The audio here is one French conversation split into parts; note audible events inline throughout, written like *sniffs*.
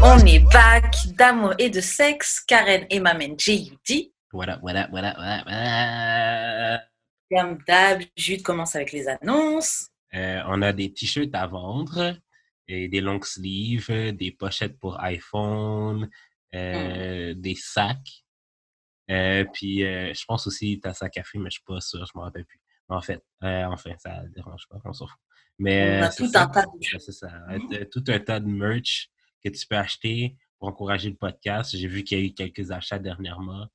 On est back d'amour et de sexe. Karen et Mamen J.U.D. Voilà, voilà, voilà, voilà, voilà. Comme d'hab, Jude commence avec les annonces. Euh, on a des t-shirts à vendre, et des long sleeves, des pochettes pour iPhone, euh, des sacs. Euh, puis je pense aussi ta sac à fruits, mais je suis pas sûr, je me rappelle plus. En fait, enfin, ça dérange pas, on s'en fout. Mais On a tout un tas de c'est ça. Tout un tas de merch que tu peux acheter pour encourager le podcast. J'ai vu qu'il y a eu quelques achats dernièrement.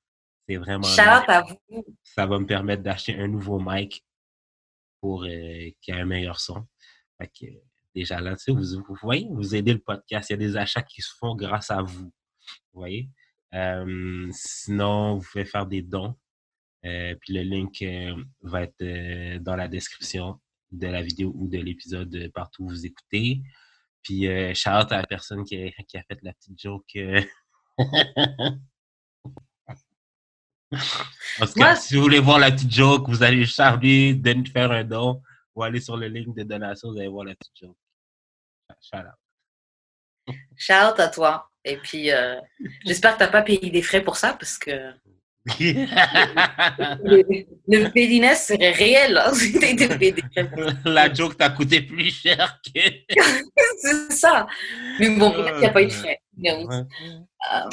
C'est vraiment. À vous. Ça va me permettre d'acheter un nouveau mic pour euh, qu'il y ait un meilleur son. Fait que, déjà là, tu sais, vous, vous voyez, vous aidez le podcast. Il y a des achats qui se font grâce à vous. Vous voyez? Euh, sinon, vous pouvez faire des dons. Euh, puis le link euh, va être dans la description de la vidéo ou de l'épisode partout où vous écoutez. Puis euh, shout out à la personne qui a, qui a fait la petite joke. euh. *laughs* en tout cas, si vous voulez voir la petite joke, vous allez charger de faire un don ou aller sur le link de donation, vous allez voir la petite joke. Shout out. Shout out à toi. Et puis, euh, j'espère que tu n'as pas payé des frais pour ça parce que *laughs* le, le serait réel hein, *laughs* si la joke t'a coûté plus cher que. *laughs* C'est ça. Mais bon, qu'il n'y a pas eu de frais. Ouais. Euh,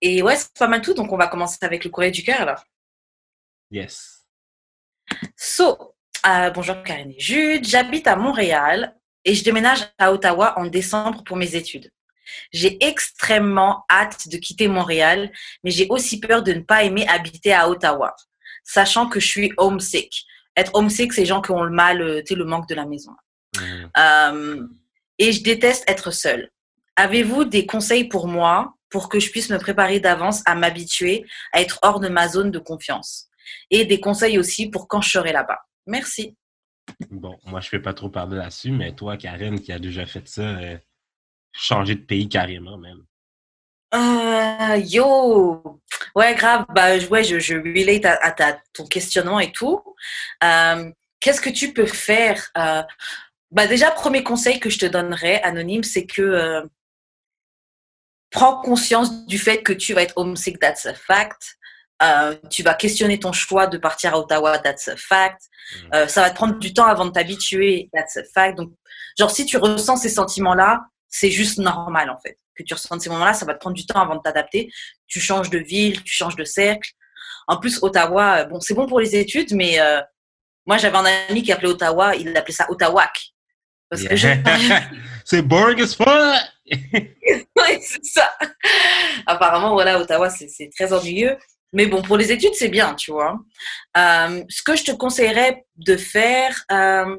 et ouais, c'est pas mal tout. Donc, on va commencer avec le courrier du cœur alors. Yes. So, euh, bonjour Karine et Jude, j'habite à Montréal et je déménage à Ottawa en décembre pour mes études. J'ai extrêmement hâte de quitter Montréal, mais j'ai aussi peur de ne pas aimer habiter à Ottawa, sachant que je suis homesick. Être homesick, c'est les gens qui ont le mal, euh, tu sais, le manque de la maison. Mm. Euh, et je déteste être seule. Avez-vous des conseils pour moi pour que je puisse me préparer d'avance à m'habituer à être hors de ma zone de confiance? Et des conseils aussi pour quand je serai là-bas. Merci. Bon, moi, je ne fais pas trop parler là-dessus, mais toi, Karen, qui a déjà fait ça, euh, changer de pays carrément même. Euh, yo, ouais, grave. Bah, je- ouais, je, je relate à, à ta, ton questionnement et tout. Euh, Qu'est-ce que tu peux faire Euh, Bah, déjà, premier conseil que je te donnerais, anonyme, c'est que euh, prends conscience du fait que tu vas être homesick, that's a fact. Euh, tu vas questionner ton choix de partir à Ottawa, that's a fact. Mm. Euh, ça va te prendre du temps avant de t'habituer, that's a fact. Donc, genre, si tu ressens ces sentiments-là, c'est juste normal en fait. Que tu ressentes ces moments-là, ça va te prendre du temps avant de t'adapter. Tu changes de ville, tu changes de cercle. En plus, Ottawa, euh, bon, c'est bon pour les études, mais euh, moi, j'avais un ami qui appelait Ottawa, il appelait ça Ottawak. Parce que je... *laughs* *laughs* C'est boring as fuck! *laughs* Ouais, c'est ça. apparemment, voilà, Ottawa, c'est très ennuyeux. Mais bon, pour les études, c'est bien, tu vois. Euh, ce que je te conseillerais de faire, euh,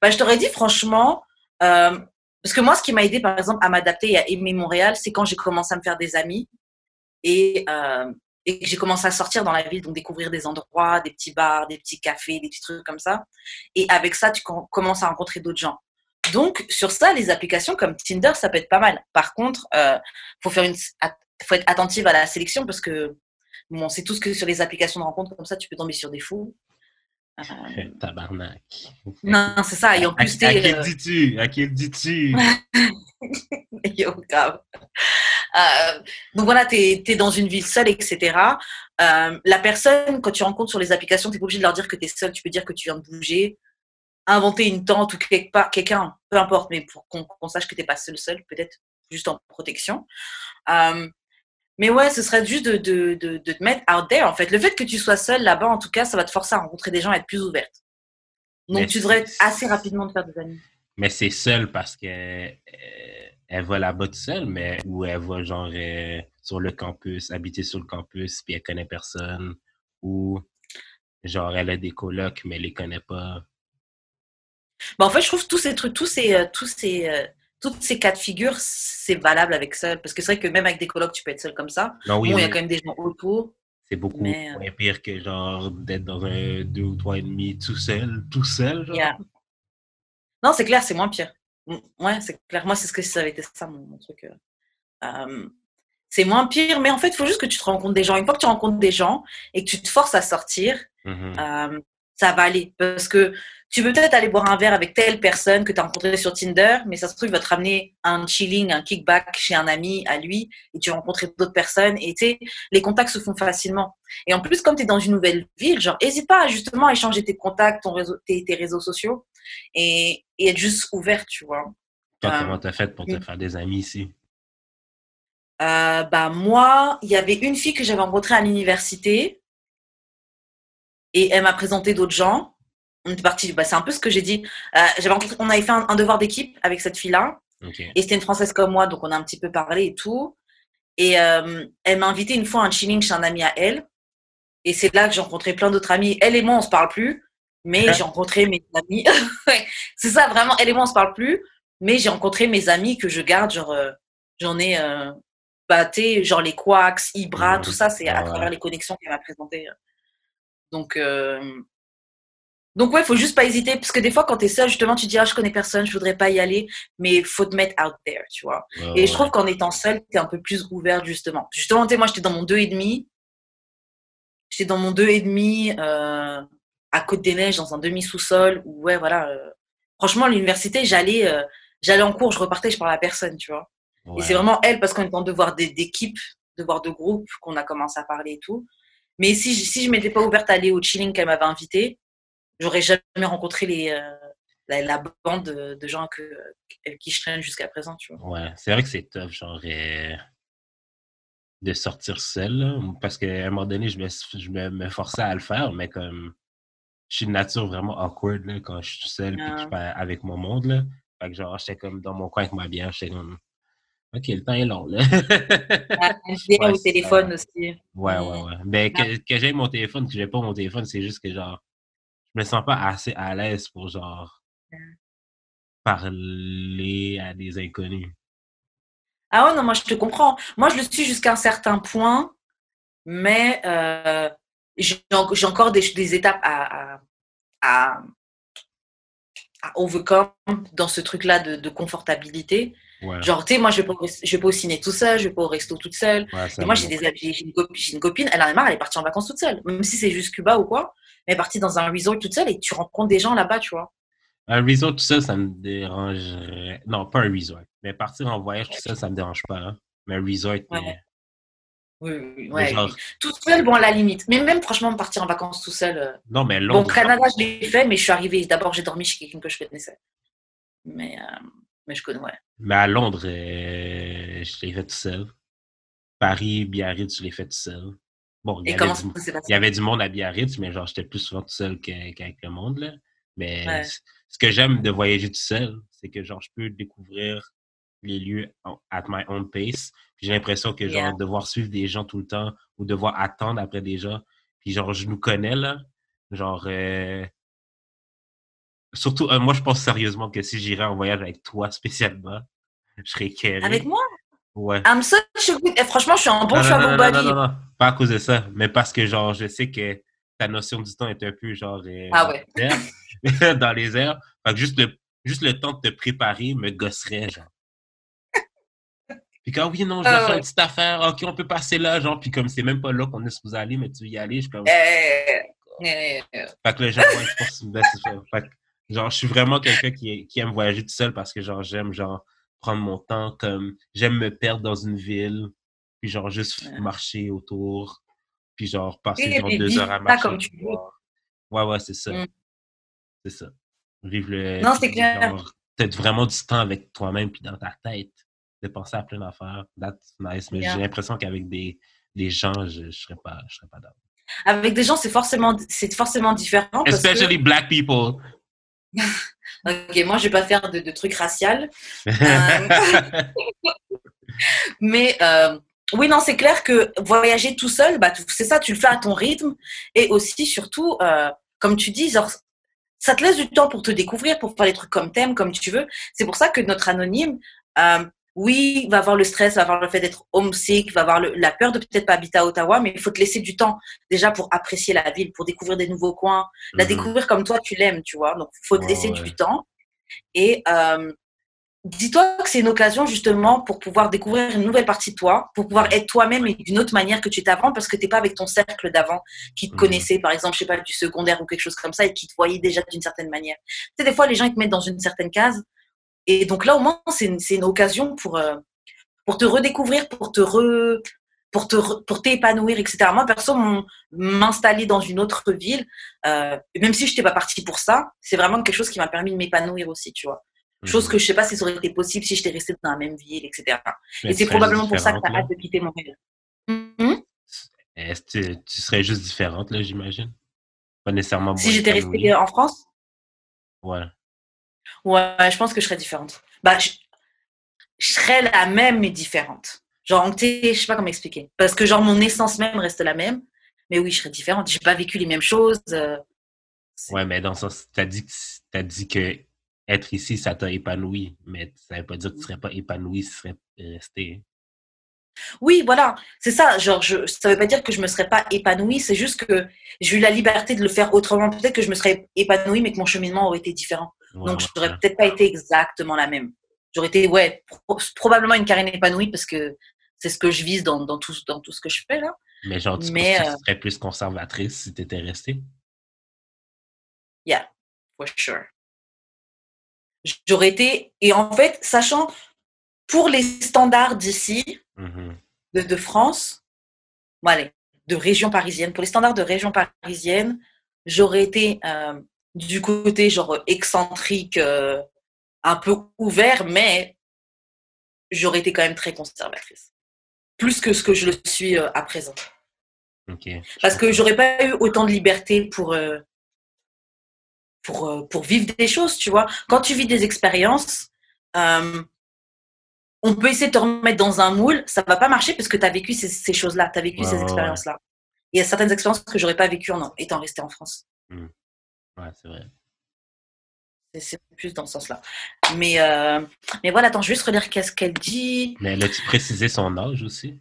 bah, je t'aurais dit franchement, euh, parce que moi, ce qui m'a aidé, par exemple, à m'adapter et à aimer Montréal, c'est quand j'ai commencé à me faire des amis et, et que j'ai commencé à sortir dans la ville, donc découvrir des endroits, des petits bars, des petits cafés, des petits trucs comme ça. Et avec ça, tu commences à rencontrer d'autres gens. Donc, sur ça, les applications comme Tinder, ça peut être pas mal. Par contre, euh, faut faire une, faut être attentive à la sélection parce que bon, on sait tous que sur les applications de rencontre comme ça, tu peux tomber sur des fous. Euh... *laughs* Tabarnak. Non, c'est ça. Et en plus, à, à, qui le dis-tu? À qui le dis-tu? *laughs* Yo, grave. Euh, donc voilà, tu es, dans une ville seule, etc. Euh, la personne, quand tu rencontres sur les applications, tu n'es pas obligé de leur dire que tu es seule. Tu peux dire que tu viens de bouger, inventer une tente ou quelque part, quelqu'un, peu importe, mais pour qu'on sache que tu n'es pas seul, seul, peut-être juste en protection. Euh, mais ouais, ce serait juste de, de, de, de, te mettre out there. En fait, le fait que tu sois seule là-bas, en tout cas, ça va te forcer à rencontrer des gens et être plus ouverte. Donc, tu devrais assez rapidement te faire des amis. Mais c'est seul parce que euh, elle va là-bas toute seule, mais ou elle va genre euh, sur le campus, habiter sur le campus, puis elle connaît personne, ou genre elle a des colocs, mais elle les connaît pas. Bah, en fait, je trouve tous ces trucs, tous ces, euh, tous ces, toutes ces cas de figure, c'est valable avec seul? Parce que c'est vrai que même avec des colocs, tu peux être seul comme ça. Non, oui, bon, il y a quand même des gens autour. C'est beaucoup mais, moins pire que genre d'être dans un deux ou trois et demi tout seul, tout seul. Genre. Yeah. Non, c'est clair, c'est moins pire. Ouais, c'est clair. Moi, c'est ce que ça avait été ça, mon, mon truc. Euh, c'est moins pire, mais en fait, il faut juste que tu te rencontres des gens. Une fois que tu rencontres des gens et que tu te forces à sortir, Mhm. euh, ça va aller. Parce que tu peux peut-être aller boire un verre avec telle personne que tu as rencontrée sur Tinder, mais ça se trouve, il va te ramener un chilling, un kickback chez un ami à lui, et tu vas rencontrer d'autres personnes, et tu sais, les contacts se font facilement. Et en plus, comme tu es dans une nouvelle ville, genre, n'hésite pas à justement à échanger tes contacts, ton réseau, tes, tes réseaux sociaux, et, et, être juste ouvert, tu vois. Toi, euh, comment t'as fait pour te faire des amis ici? Euh, bah, moi, il y avait une fille que j'avais rencontrée à l'université, et elle m'a présenté d'autres gens on était parti, bah, c'est un peu ce que j'ai dit. Euh, j'avais rencontré, on avait fait un, un devoir d'équipe avec cette fille-là. Okay. Et c'était une française comme moi, donc on a un petit peu parlé et tout. Et euh, elle m'a invité une fois à un chilling chez un ami à elle. Et c'est là que j'ai rencontré plein d'autres amis. Elle et moi, on se parle plus, mais j'ai rencontré mes amis. *laughs* c'est ça, vraiment, elle et moi, on se parle plus, mais j'ai rencontré mes amis que je garde. Genre, euh, j'en ai batté, genre les Quacks, Ibra, mmh. tout ça, c'est à ouais. travers les connexions qu'elle m'a présentées. Donc, euh, donc ouais, faut juste pas hésiter parce que des fois quand tu es seul, justement, tu dis ah je connais personne, je voudrais pas y aller, mais faut te mettre out there, tu vois. Et ouais. je trouve qu'en étant seul, tu es un peu plus ouvert justement. Justement, tu sais moi j'étais dans mon deux et demi. J'étais dans mon deux et demi euh, à Côte des Neiges dans un demi sous-sol où ouais voilà, euh, franchement à l'université, j'allais euh, j'allais en cours, je repartais, je parlais à personne, tu vois. Ouais. Et c'est vraiment elle parce qu'on est en devoir d'équipe, devoir de groupe qu'on a commencé à parler et tout. Mais si je, si je m'étais pas ouverte à aller au chilling qu'elle m'avait invité, j'aurais jamais rencontré les, euh, la, la, bande de, de gens que, avec qui je traîne jusqu'à présent, tu vois. Ouais, c'est vrai que c'est tough, genre, euh, de sortir seul, là, parce qu'à un moment donné, je me, je me, me, forçais à le faire, mais comme, je suis de nature vraiment awkward, là, quand je suis seul, Ah. puis que je suis avec mon monde, là. Fait que genre, j'étais comme dans mon coin avec ma bière, j'étais comme, OK, le temps est long, là. Ah, *laughs* ouais, au téléphone aussi. Ouais, ouais, ouais. Ben, que, que j'ai mon téléphone, que j'ai pas mon téléphone, c'est juste que, genre, je me sens pas assez à l'aise pour genre parler à des inconnus. Ah ouais, non, moi je te comprends. Moi je le suis jusqu'à un certain point, mais euh, j'ai encore des, des étapes à, à, à, à, overcome dans ce truc-là de, de, confortabilité. Ouais. Genre, tu sais, moi je vais, pas, je vais pas au ciné tout seul, je vais pas au resto toute seule. Ouais, et moi j'ai des j'ai une, copine, une copine, elle en a marre, elle est partie en vacances toute seule, même si c'est juste Cuba ou quoi. Elle est partie dans un resort toute seule et tu rencontres des gens là-bas, tu vois. Un resort tout seul, ça me dérangerait. Non, pas un resort. Mais partir en voyage tout seul, ça me dérange pas. Hein. Mais un resort. Ouais. Mais... Oui, oui, ouais. Genre... Tout seul, bon, à la limite. Mais même, franchement, partir en vacances tout seul. Euh... Non, mais Londres. Bon, Canada, je l'ai fait, mais je suis arrivée. D'abord, j'ai dormi chez quelqu'un que je connaissais. Mais, euh... mais je connais, ouais. Mais à Londres, euh... je l'ai fait tout seul. Paris, Biarritz, je l'ai fait tout seul. Bon, il y, avait du... il y avait du monde à Biarritz, mais genre, j'étais plus souvent tout seul qu'avec le monde, là. Mais ouais. ce que j'aime de voyager tout seul, c'est que genre, je peux découvrir les lieux at my own pace. J'ai l'impression que, genre, Yeah. devoir suivre des gens tout le temps ou devoir attendre après des gens. Puis, genre, je nous connais, là. Genre, euh, surtout, euh, moi, je pense sérieusement que si j'irais en voyage avec toi spécialement, je serais carré. Avec moi? Ouais. I'm eh, franchement, je suis un bon non, travel non, non, non, non, non, pas à cause de ça, mais parce que, genre, je sais que ta notion du temps est un peu, genre, euh, Ah ouais. *laughs* dans, les airs. Fait que juste le, juste le temps de te préparer me gosserait, genre. *laughs* Puis quand, oui, non, je dois Ah faire ouais. une petite affaire, ok, on peut passer là, genre, puis comme c'est même pas là qu'on est supposé aller, mais tu veux y aller, je suis comme. Eh. Fait que là, genre, ouais, je pense que c'est ça. Fait que, genre, je suis vraiment quelqu'un qui, qui aime voyager tout seul parce que, genre, j'aime, genre, prendre mon temps, comme, j'aime me perdre dans une ville, puis, genre, juste Ouais. marcher autour, puis, genre, passer, genre, deux heures à marcher. comme tu veux. Ouais, ouais, c'est ça. Mm. C'est ça. Vivre le. Non, c'est clair. Peut-être vraiment du temps avec toi-même, puis dans ta tête, de penser à plein d'affaires. That's nice. Mais Yeah. j'ai l'impression qu'avec des, des gens, je ne serais pas, je serais pas d'accord. Avec des gens, c'est forcément, forcément différent. Parce que, Especially black people. Ok, moi, je vais pas faire de, de trucs raciales. *laughs* Euh, Mais euh, oui, non, c'est clair que voyager tout seul, bah, c'est ça, tu le fais à ton rythme. Et aussi, surtout, euh, comme tu dis, genre, ça te laisse du temps pour te découvrir, pour faire les trucs comme t'aimes, comme tu veux. C'est pour ça que notre anonyme, euh, oui, va avoir le stress, va avoir le fait d'être homesick, va avoir le- la peur de peut-être pas habiter à Ottawa, mais il faut te laisser du temps déjà pour apprécier la ville, pour découvrir des nouveaux coins, la Mhm. découvrir comme toi tu l'aimes, tu vois. Donc, il faut te laisser ouais. du temps. Et euh, dis-toi que c'est une occasion justement pour pouvoir découvrir une nouvelle partie de toi, pour pouvoir être toi-même et d'une autre manière que tu étais avant, parce que tu n'es pas avec ton cercle d'avant qui te Mhm. connaissait, par exemple, je sais pas, du secondaire ou quelque chose comme ça, et qui te voyait déjà d'une certaine manière. Tu sais, des fois, les gens ils te mettent dans une certaine case. Et donc là, au moins, c'est une, une occasion pour, euh, pour te redécouvrir, pour te re, pour te pour t'épanouir, etc. Moi, perso, m'installer dans une autre ville, euh, même si je n'étais pas partie pour ça, c'est vraiment quelque chose qui m'a permis de m'épanouir aussi, tu vois. Chose Mhm. que je sais pas si ça aurait été possible si j'étais restée dans la même ville, etc. Mais Et c'est probablement pour ça que tu là. hâte de quitter Montréal. Est-ce que tu, tu serais juste différente, là, j'imagine? Pas nécessairement Si j'étais restée en France, Ouais. Ouais, je pense que je serais différente. Bah, je, je serais la même mais différente. Genre, je sais pas comment expliquer. Parce que genre mon essence même reste la même, mais oui, je serais différente. J'ai pas vécu les mêmes choses. euh, Ouais, mais dans le sens, t'as dit t'as dit que être ici, ça t'a épanoui, mais ça veut pas dire que tu serais pas épanoui si tu serais resté. Oui, voilà, c'est ça. Genre, je, ça veut pas dire que je me serais pas épanouie, c'est juste que j'ai eu la liberté de le faire autrement. Peut-être que je me serais épanouie, mais que mon cheminement aurait été différent. Ouais, Donc, je n'aurais ouais. peut-être pas été exactement la même. J'aurais été, ouais, pro- probablement une carrière épanouie parce que c'est ce que je vise dans, dans, tout, dans tout ce que je fais là. Mais genre, tu mais, euh, tu serais plus conservatrice si t'étais restée? Yeah, for sure. J'aurais été, et en fait, sachant pour les standards d'ici, Mhm. de, de France, bon, allez, de région parisienne, pour les standards de région parisienne, j'aurais été euh, du côté genre excentrique, euh, un peu ouvert, mais j'aurais été quand même très conservatrice. Plus que ce que je le suis euh, à présent. Parce que j'aurais pas eu autant de liberté pour, euh, pour, pour vivre des choses, tu vois. Quand tu vis des expériences, on peut essayer de te remettre dans un moule, ça va pas marcher parce que tu as vécu ces, ces choses-là, tu as vécu ces expériences-là. Il y a certaines expériences que j'aurais pas vécues en étant restée en France. Ouais, c'est vrai. C'est- plus dans ce sens-là. Mais, euh, mais voilà, attends, je vais juste relire qu'est-ce qu'elle dit. Mais as-tu précisé son âge aussi?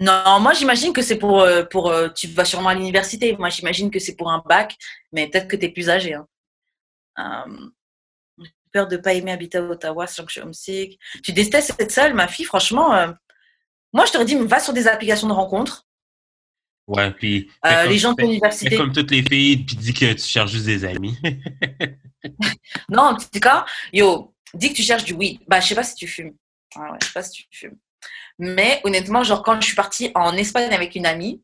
Non, moi j'imagine que c'est pour, euh, pour euh, tu vas sûrement à l'université. Moi j'imagine que c'est pour un bac, mais peut-être que tu es plus âgé. Hein. Euh, j'ai peur de pas aimer habiter à Ottawa, sachant que je suis homesick. Tu détestes être seule, ma fille, franchement. euh, moi je t'aurais dit, va sur des applications de rencontres. Ouais, puis. Euh, les gens de fais- ton université. fais comme toutes les filles, puis dis que tu cherches juste des amis. *laughs* Non, en tout cas, yo, dis que tu cherches du weed. Bah, je sais pas si tu fumes. Ah ouais, je sais pas si tu fumes. Mais honnêtement, genre, quand je suis partie en Espagne avec une amie,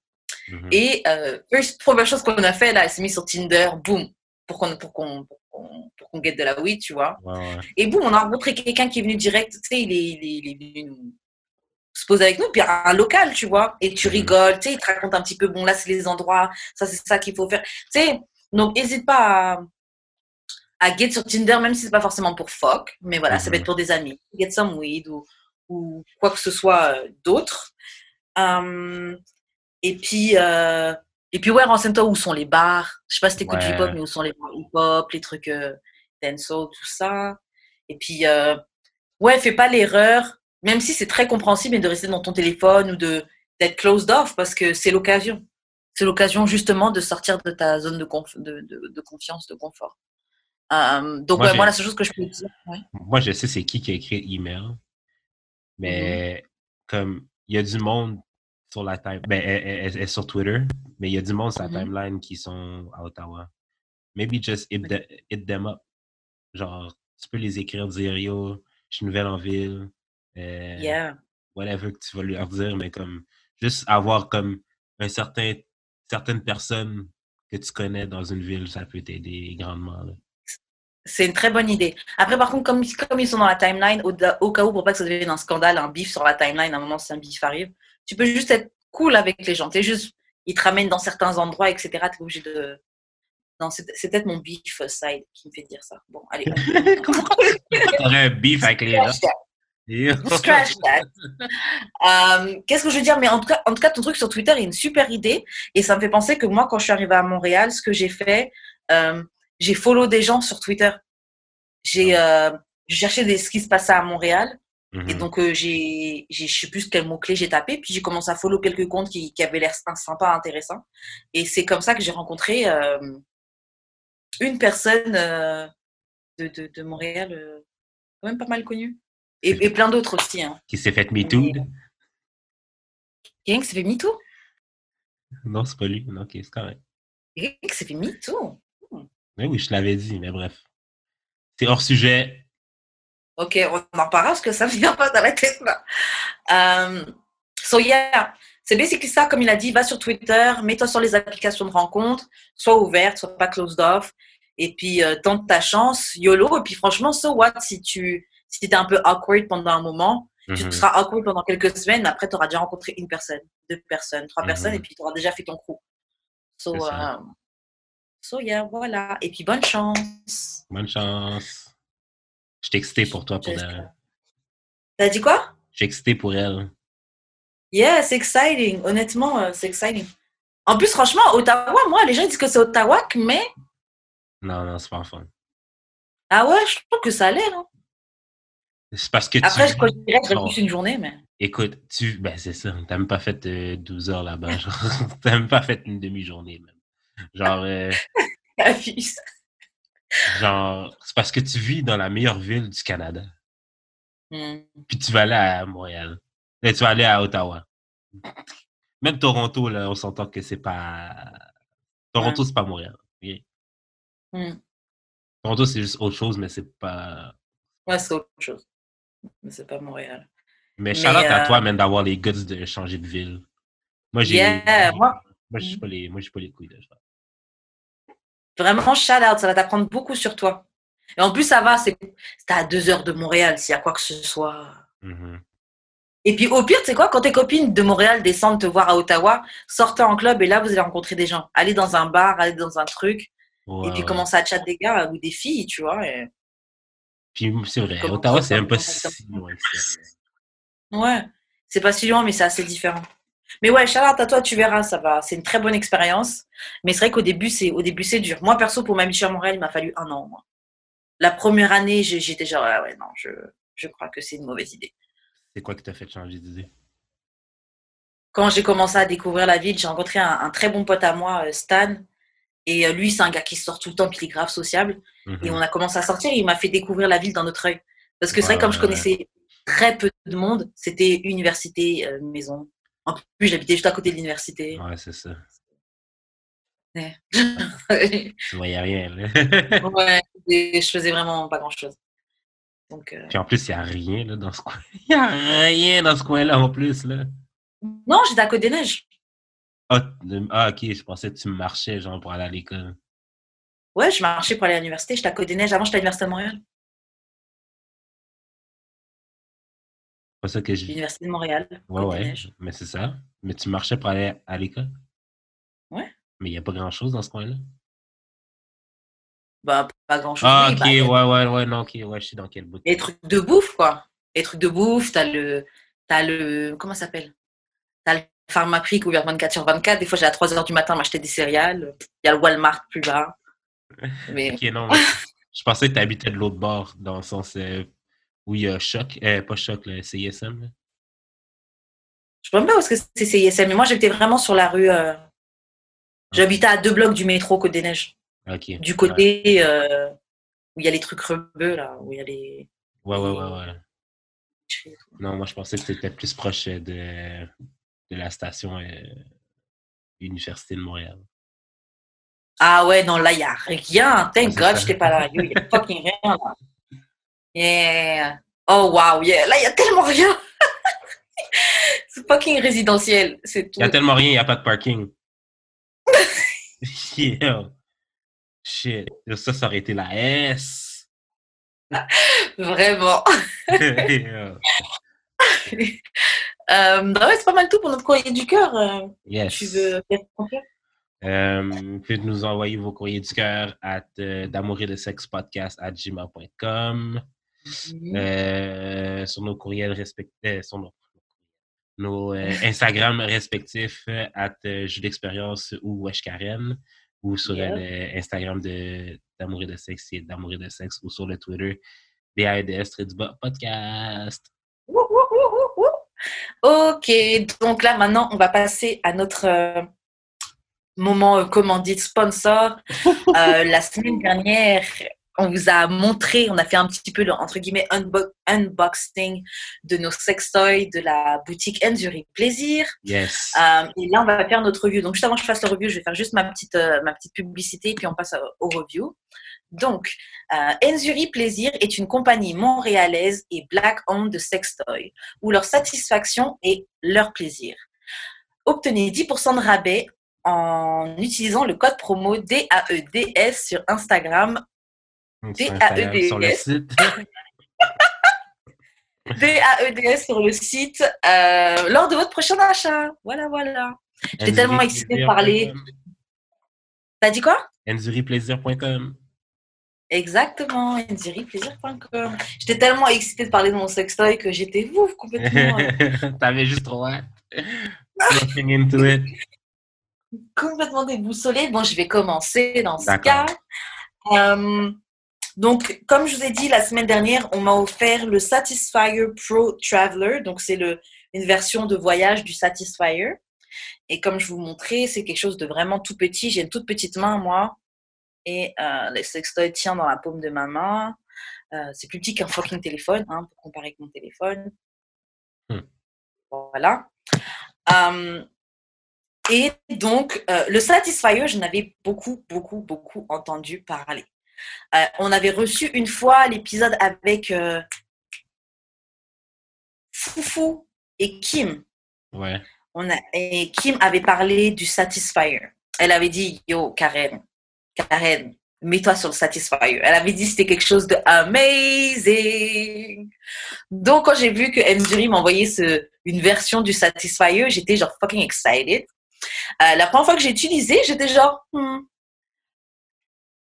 Mhm. et euh, première chose qu'on a fait, là, elle s'est mise sur Tinder, boum, pour qu'on pour qu'on pour qu'on qu'on guette de la weed, tu vois. Ouais, ouais. Et boum, on a rencontré quelqu'un qui est venu direct, tu sais, il est, il est, il est venu nous se poser avec nous, puis un local, tu vois, et tu Mhm. rigoles, tu sais, il te raconte un petit peu, bon, là, c'est les endroits, ça, c'est ça qu'il faut faire. Tu sais, donc, n'hésite pas à, à get sur Tinder, même si c'est pas forcément pour fuck, mais voilà, ça peut Mhm. être pour des amis. Get some weed ou, ou quoi que ce soit euh, d'autre. Euh, et puis, euh, et puis ouais, renseigne-toi où sont les bars. Je sais pas si t'écoutes Ouais. hip-hop, mais où sont les bars hip-hop, les trucs euh, dancehall, tout ça. Et puis, ouais, fais pas l'erreur, même si c'est très compréhensible, de rester dans ton téléphone ou de d'être closed off parce que c'est l'occasion. C'est l'occasion justement de sortir de ta zone de, conf- de, de, de confiance, de confort. Euh, donc, Moi, ouais, j'ai- moi, la seule chose que je peux dire, ouais. Moi, je sais c'est qui qui a écrit email, mais Mm-hmm. comme il y a du monde sur la time, ben, elle, elle- elle est sur Twitter, mais il y a du monde sur la Mhm. timeline qui sont à Ottawa. Maybe just hit, the- hit them up. Genre, tu peux les écrire, dire yo, je suis nouvelle en ville, euh, Yeah. whatever que tu vas leur dire, mais comme juste avoir comme un certain certaines personnes que tu connais dans une ville, ça peut t'aider grandement. là. C'est une très bonne idée. Après, par contre, comme, comme ils sont dans la timeline, au, au cas où, pour pas que ça devienne un scandale, un bif sur la timeline, à un moment, si un bif arrive, tu peux juste être cool avec les gens. Sais, juste, ils te ramènent dans certains endroits, etc. Tu es obligé de. Non, c'est c'est peut-être mon beef side qui me fait dire ça. Bon, allez. *laughs* T'aurais un beef avec les gens? *laughs* *laughs* Scratch that. Euh, Qu'est-ce que je veux dire? Mais en tout, cas, en tout cas, ton truc sur Twitter est une super idée. Et ça me fait penser que moi, quand je suis arrivée à Montréal, ce que j'ai fait, euh, j'ai follow des gens sur Twitter. J'ai euh, j'ai cherché des, ce qui se passait à Montréal. Et donc, euh, j'ai, je sais plus quel mot-clé j'ai tapé. Puis, j'ai commencé à follow quelques comptes qui, qui avaient l'air sympa, intéressants. Et c'est comme ça que j'ai rencontré euh, une personne euh, de, de, de Montréal, euh, quand même pas mal connue. Et, et plein d'autres aussi. Hein. Qui s'est fait MeToo? Mais- Il y a un qui s'est fait MeToo. Non, c'est pas lui. Non, ok, c'est correct. Il y a un qui s'est fait MeToo. Mais oui, je l'avais dit, mais bref. C'est hors sujet. Ok, on en parlera parce que ça me *laughs* vient pas dans la tête là. Euh, so yeah, c'est basically ça, comme il a dit, va sur Twitter, mets-toi sur les applications de rencontres, sois ouverte, sois pas closed off, et puis euh, tente ta chance, YOLO, et puis franchement, so what si tu si es un peu awkward pendant un moment, tu Mhm. seras awkward pendant quelques semaines, mais après tu auras déjà rencontré une personne, deux personnes, trois Mhm. personnes, et puis tu auras déjà fait ton crew. So, euh, so yeah, voilà, et puis bonne chance. Bonne chance. Je suis excité pour toi, pour elle. T'as dit quoi? Je suis excité pour elle. Yeah, c'est exciting. Honnêtement, euh, c'est exciting. En plus, franchement, Ottawa, moi, les gens disent que c'est Ottawa, mais Non, non, c'est pas fun. ah ouais, je trouve que ça a l'air. C'est parce que Après, tu. je, dirais que je Bon. plus une journée, mais. Écoute, tu. Ben, c'est ça. T'as même pas fait euh, 12 heures là-bas. *laughs* genre. T'as même pas fait une demi-journée, même. Genre, euh, *laughs* genre, c'est parce que tu vis dans la meilleure ville du Canada. Hmm. Puis tu vas aller à Montréal. Et tu vas aller à Ottawa. Même Toronto, là, on s'entend que c'est pas. Toronto, c'est pas Montréal. Hmm. Toronto, c'est juste autre chose, mais c'est pas. Ouais, c'est autre chose. Mais c'est pas Montréal. Mais Charlotte à euh, toi, même, d'avoir les guts de changer de ville. Moi, j'ai. Yeah, moi- Moi, je suis pas les, moi, pas les couilles de ça. Vraiment, shout out, ça va t'apprendre beaucoup sur toi. Et en plus, ça va, c'est à deux heures de Montréal, s'il y a quoi que ce soit. Mhm. Et puis, au pire, tu sais quoi, quand tes copines de Montréal descendent te voir à Ottawa, sortez en club et là, vous allez rencontrer des gens. Allez dans un bar, allez dans un truc, et puis ouais. commencer à chat des gars ou des filles, tu vois. et- Puis c'est vrai, Comment Ottawa, c'est comment ça, si loin. Ouais, c'est pas si loin, mais c'est assez différent. Mais ouais, Charlotte, à toi, tu verras, ça va. C'est une très bonne expérience. Mais c'est vrai qu'au début, c'est au début, c'est dur. Moi, perso, pour m'habituer à Montréal, il m'a fallu un an. Moi. La première année, j'ai- j'étais genre, ah ouais, non, je, je crois que c'est une mauvaise idée. C'est quoi qui t'a fait changer d'idée? Quand j'ai commencé à découvrir la ville, j'ai rencontré un, un très bon pote à moi, euh, Stan. Et euh, lui, c'est un gars qui sort tout le temps, puis il est grave sociable. Et Mhm. on a commencé à sortir et il m'a fait découvrir la ville d'un autre œil. Parce que c'est vrai, Ouais, comme je connaissais très peu de monde, c'était université, euh, maison. En plus, j'habitais juste à côté de l'université. Ouais, c'est ça. Ouais. *laughs* Tu voyais rien, ouais, je faisais vraiment pas grand chose. Donc, euh, Puis en plus, il n'y a rien là, dans ce coin. *laughs* Il n'y a rien dans ce coin-là en plus. Là. Non, j'étais à Côte des Neiges. Ah, ah, ok, je pensais que tu marchais genre pour aller à l'école. Ouais, je marchais pour aller à l'université. J'étais à Côte des Neiges. Avant, j'étais à l'Université de Montréal. C'est pas ça que je. L'Université de Montréal. Ouais, ouais, mais c'est ça. Mais tu marchais pour aller à l'école? Ouais. Mais il n'y a pas grand-chose dans ce coin-là? Bah, pas grand-chose. Ah, ok, bah, ouais, ouais, ouais, non, ok, ouais, je sais dans quel bout. les trucs de bouffe, quoi. Les trucs de bouffe, t'as le. T'as le. Comment ça s'appelle? T'as le Pharmaprix ouvert 24 sur 24. Des fois, j'ai à 3 h du matin m'acheter des céréales. Il y a le Walmart plus bas. Mais Ok, non, *laughs* mais je pensais que tu habitais de l'autre bord, dans le sens euh, où il y a Choc, euh, pas Choc, le CISM. là. je sais même pas où c'est CISM. Mais moi, j'étais vraiment sur la rue. euh, J'habitais à deux blocs du métro Côte des Neiges. Du côté où il y a les trucs rebeux, là. Où il y a les. Ouais, ouais, ouais, ouais. Non, moi, je pensais que tu étais plus proche de, de la station euh, Université de Montréal. Ah ouais, non, là, il n'y a rien. Thank God, ça. j'étais pas là. Il n'y a fucking rien là. Yeah. Oh wow, yeah. Là, il n'y a tellement rien. *laughs* c'est fucking résidentiel, c'est tout. Il y a tellement rien, il n'y a pas de parking. *laughs* yeah. Shit. Ça, ça aurait été la S. *laughs* Vraiment. Yeah. Euh, bah ouais, c'est pas mal tout pour notre courrier du cœur. euh. yes. Tu veux Euh, vous pouvez nous envoyer vos courriers du cœur à euh, d'amour et de sexe podcast à gmail.com. Sur nos courriels respectifs, sur nos, nos, Instagram respectifs, at euh, Jus d'expérience ou Wesh Karen, ou sur Yeah. euh, le Instagram de d'amour et de sexe, c'est d'amour et de sexe, ou sur le Twitter, bas, podcast. Wouh, wouh, wouh. Ok, donc là maintenant on va passer à notre euh, moment euh, commandite sponsor. *laughs* Euh, la semaine dernière, on vous a montré, on a fait un petit peu le entre guillemets unbo- unboxing de nos sextoys de la boutique Enzuri Plaisir. Yes. Euh, et là on va faire notre review. Donc juste avant que je fasse le review, je vais faire juste ma petite ma petite publicité puis on passe au review. Donc, euh, Enzuri Plaisir est une compagnie montréalaise et black-owned de sextoy, où leur satisfaction est leur plaisir. Obtenez 10% de rabais en utilisant le code promo DAEDS sur Instagram, D-A-E-D-S. Sur le site. *laughs* DAEDS sur le site, euh, lors de votre prochain achat. Voilà, voilà. J'étais tellement excitée de parler. T'as dit quoi? Enzuriplaisir.com. Exactement, enzuriplaisir.com. J'étais tellement excitée de parler de mon sextoy que j'étais ouf complètement. *laughs* T'avais juste trop hâte. Into it. complètement déboussolée. Bon, je vais commencer dans ce cas. Euh, donc, comme je vous ai dit la semaine dernière, on m'a offert le Satisfyer Pro Traveler. Donc, c'est une version de voyage du Satisfyer. Et comme je vous montrais, c'est quelque chose de vraiment tout petit. J'ai une toute petite main, moi. Et euh, le sextoy tient dans la paume de ma main. Euh, c'est plus petit qu'un fucking téléphone, hein, pour comparer avec mon téléphone. Hmm. Voilà. Euh, et donc, le Satisfyer, je n'avais beaucoup, beaucoup, beaucoup entendu parler. On avait reçu une fois l'épisode avec Foufou et Kim. Ouais. On a, et Kim avait parlé du Satisfyer. Elle avait dit, yo, Karen, Karen, mets-toi sur le Satisfyer. Elle avait dit que c'était quelque chose de amazing. Donc, quand j'ai vu que Enduri m'envoyait ce, une version du Satisfyer, j'étais genre fucking excited. Euh, la première fois que j'ai utilisé, j'étais genre, hmm,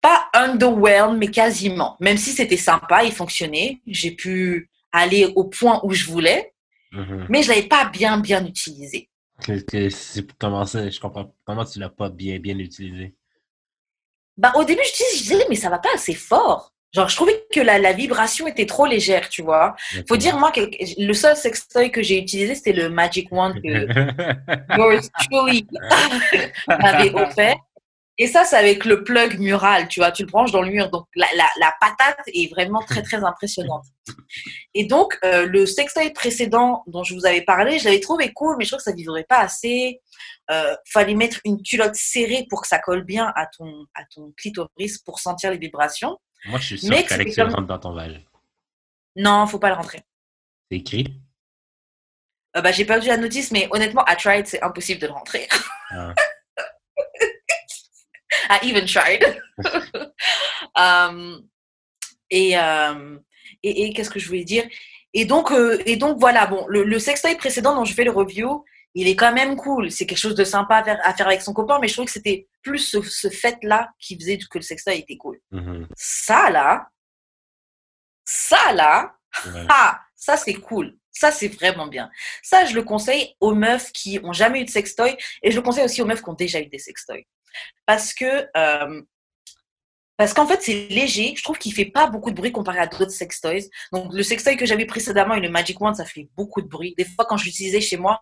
pas underwhelmed, mais quasiment. Même si c'était sympa, il fonctionnait. J'ai pu aller au point où je voulais, Mhm. mais je l'avais pas bien, bien utilisé. C'est- Comment ça, je comprends. Comment tu l'as pas bien, bien utilisé? Bah, au début, je disais, mais ça va pas assez fort. Genre, je trouvais que la, la vibration était trop légère, tu vois. Faut dire, moi, que le seul sextoy que j'ai utilisé, c'était le Magic Wand que *laughs* yours *laughs* truly *laughs* m'avait offert. Et ça, c'est avec le plug mural, tu vois, tu le branches dans le mur. Donc, la, la, la patate est vraiment très, très impressionnante. Et donc, euh, le sextoy précédent dont je vous avais parlé, je l'avais trouvé cool, mais je trouve que ça ne vibrait pas assez. Euh, fallait mettre une culotte serrée pour que ça colle bien à ton, à ton clitoris pour sentir les vibrations. Moi, je suis sûr le comme- rentres dans ton vagin. Non, faut pas le rentrer. C'est écrit? Euh, bah, j'ai perdu la notice, mais honnêtement, I tried, c'est impossible de le rentrer. Ah. *laughs* I even tried. *laughs* Um, et, euh, et, et qu'est-ce que je voulais dire? Et donc, euh, et donc, voilà, bon, le, le sextoy précédent dont je fais le review, il est quand même cool. C'est quelque chose de sympa à faire, à faire avec son copain, mais je trouve que c'était plus ce, ce fait-là qui faisait que le sextoy était cool. Mhm. Ça, là, ça, là, Ouais. *laughs* ah, ça, c'est cool. Ça, c'est vraiment bien. Ça, je le conseille aux meufs qui ont jamais eu de sextoy et je le conseille aussi aux meufs qui ont déjà eu des sextoys. Parce que, euh, parce qu'en fait, c'est léger. Je trouve qu'il fait pas beaucoup de bruit comparé à d'autres sextoys. Donc, le sextoy que j'avais précédemment et le Magic Wand, ça fait beaucoup de bruit. Des fois, quand je l'utilisais chez moi,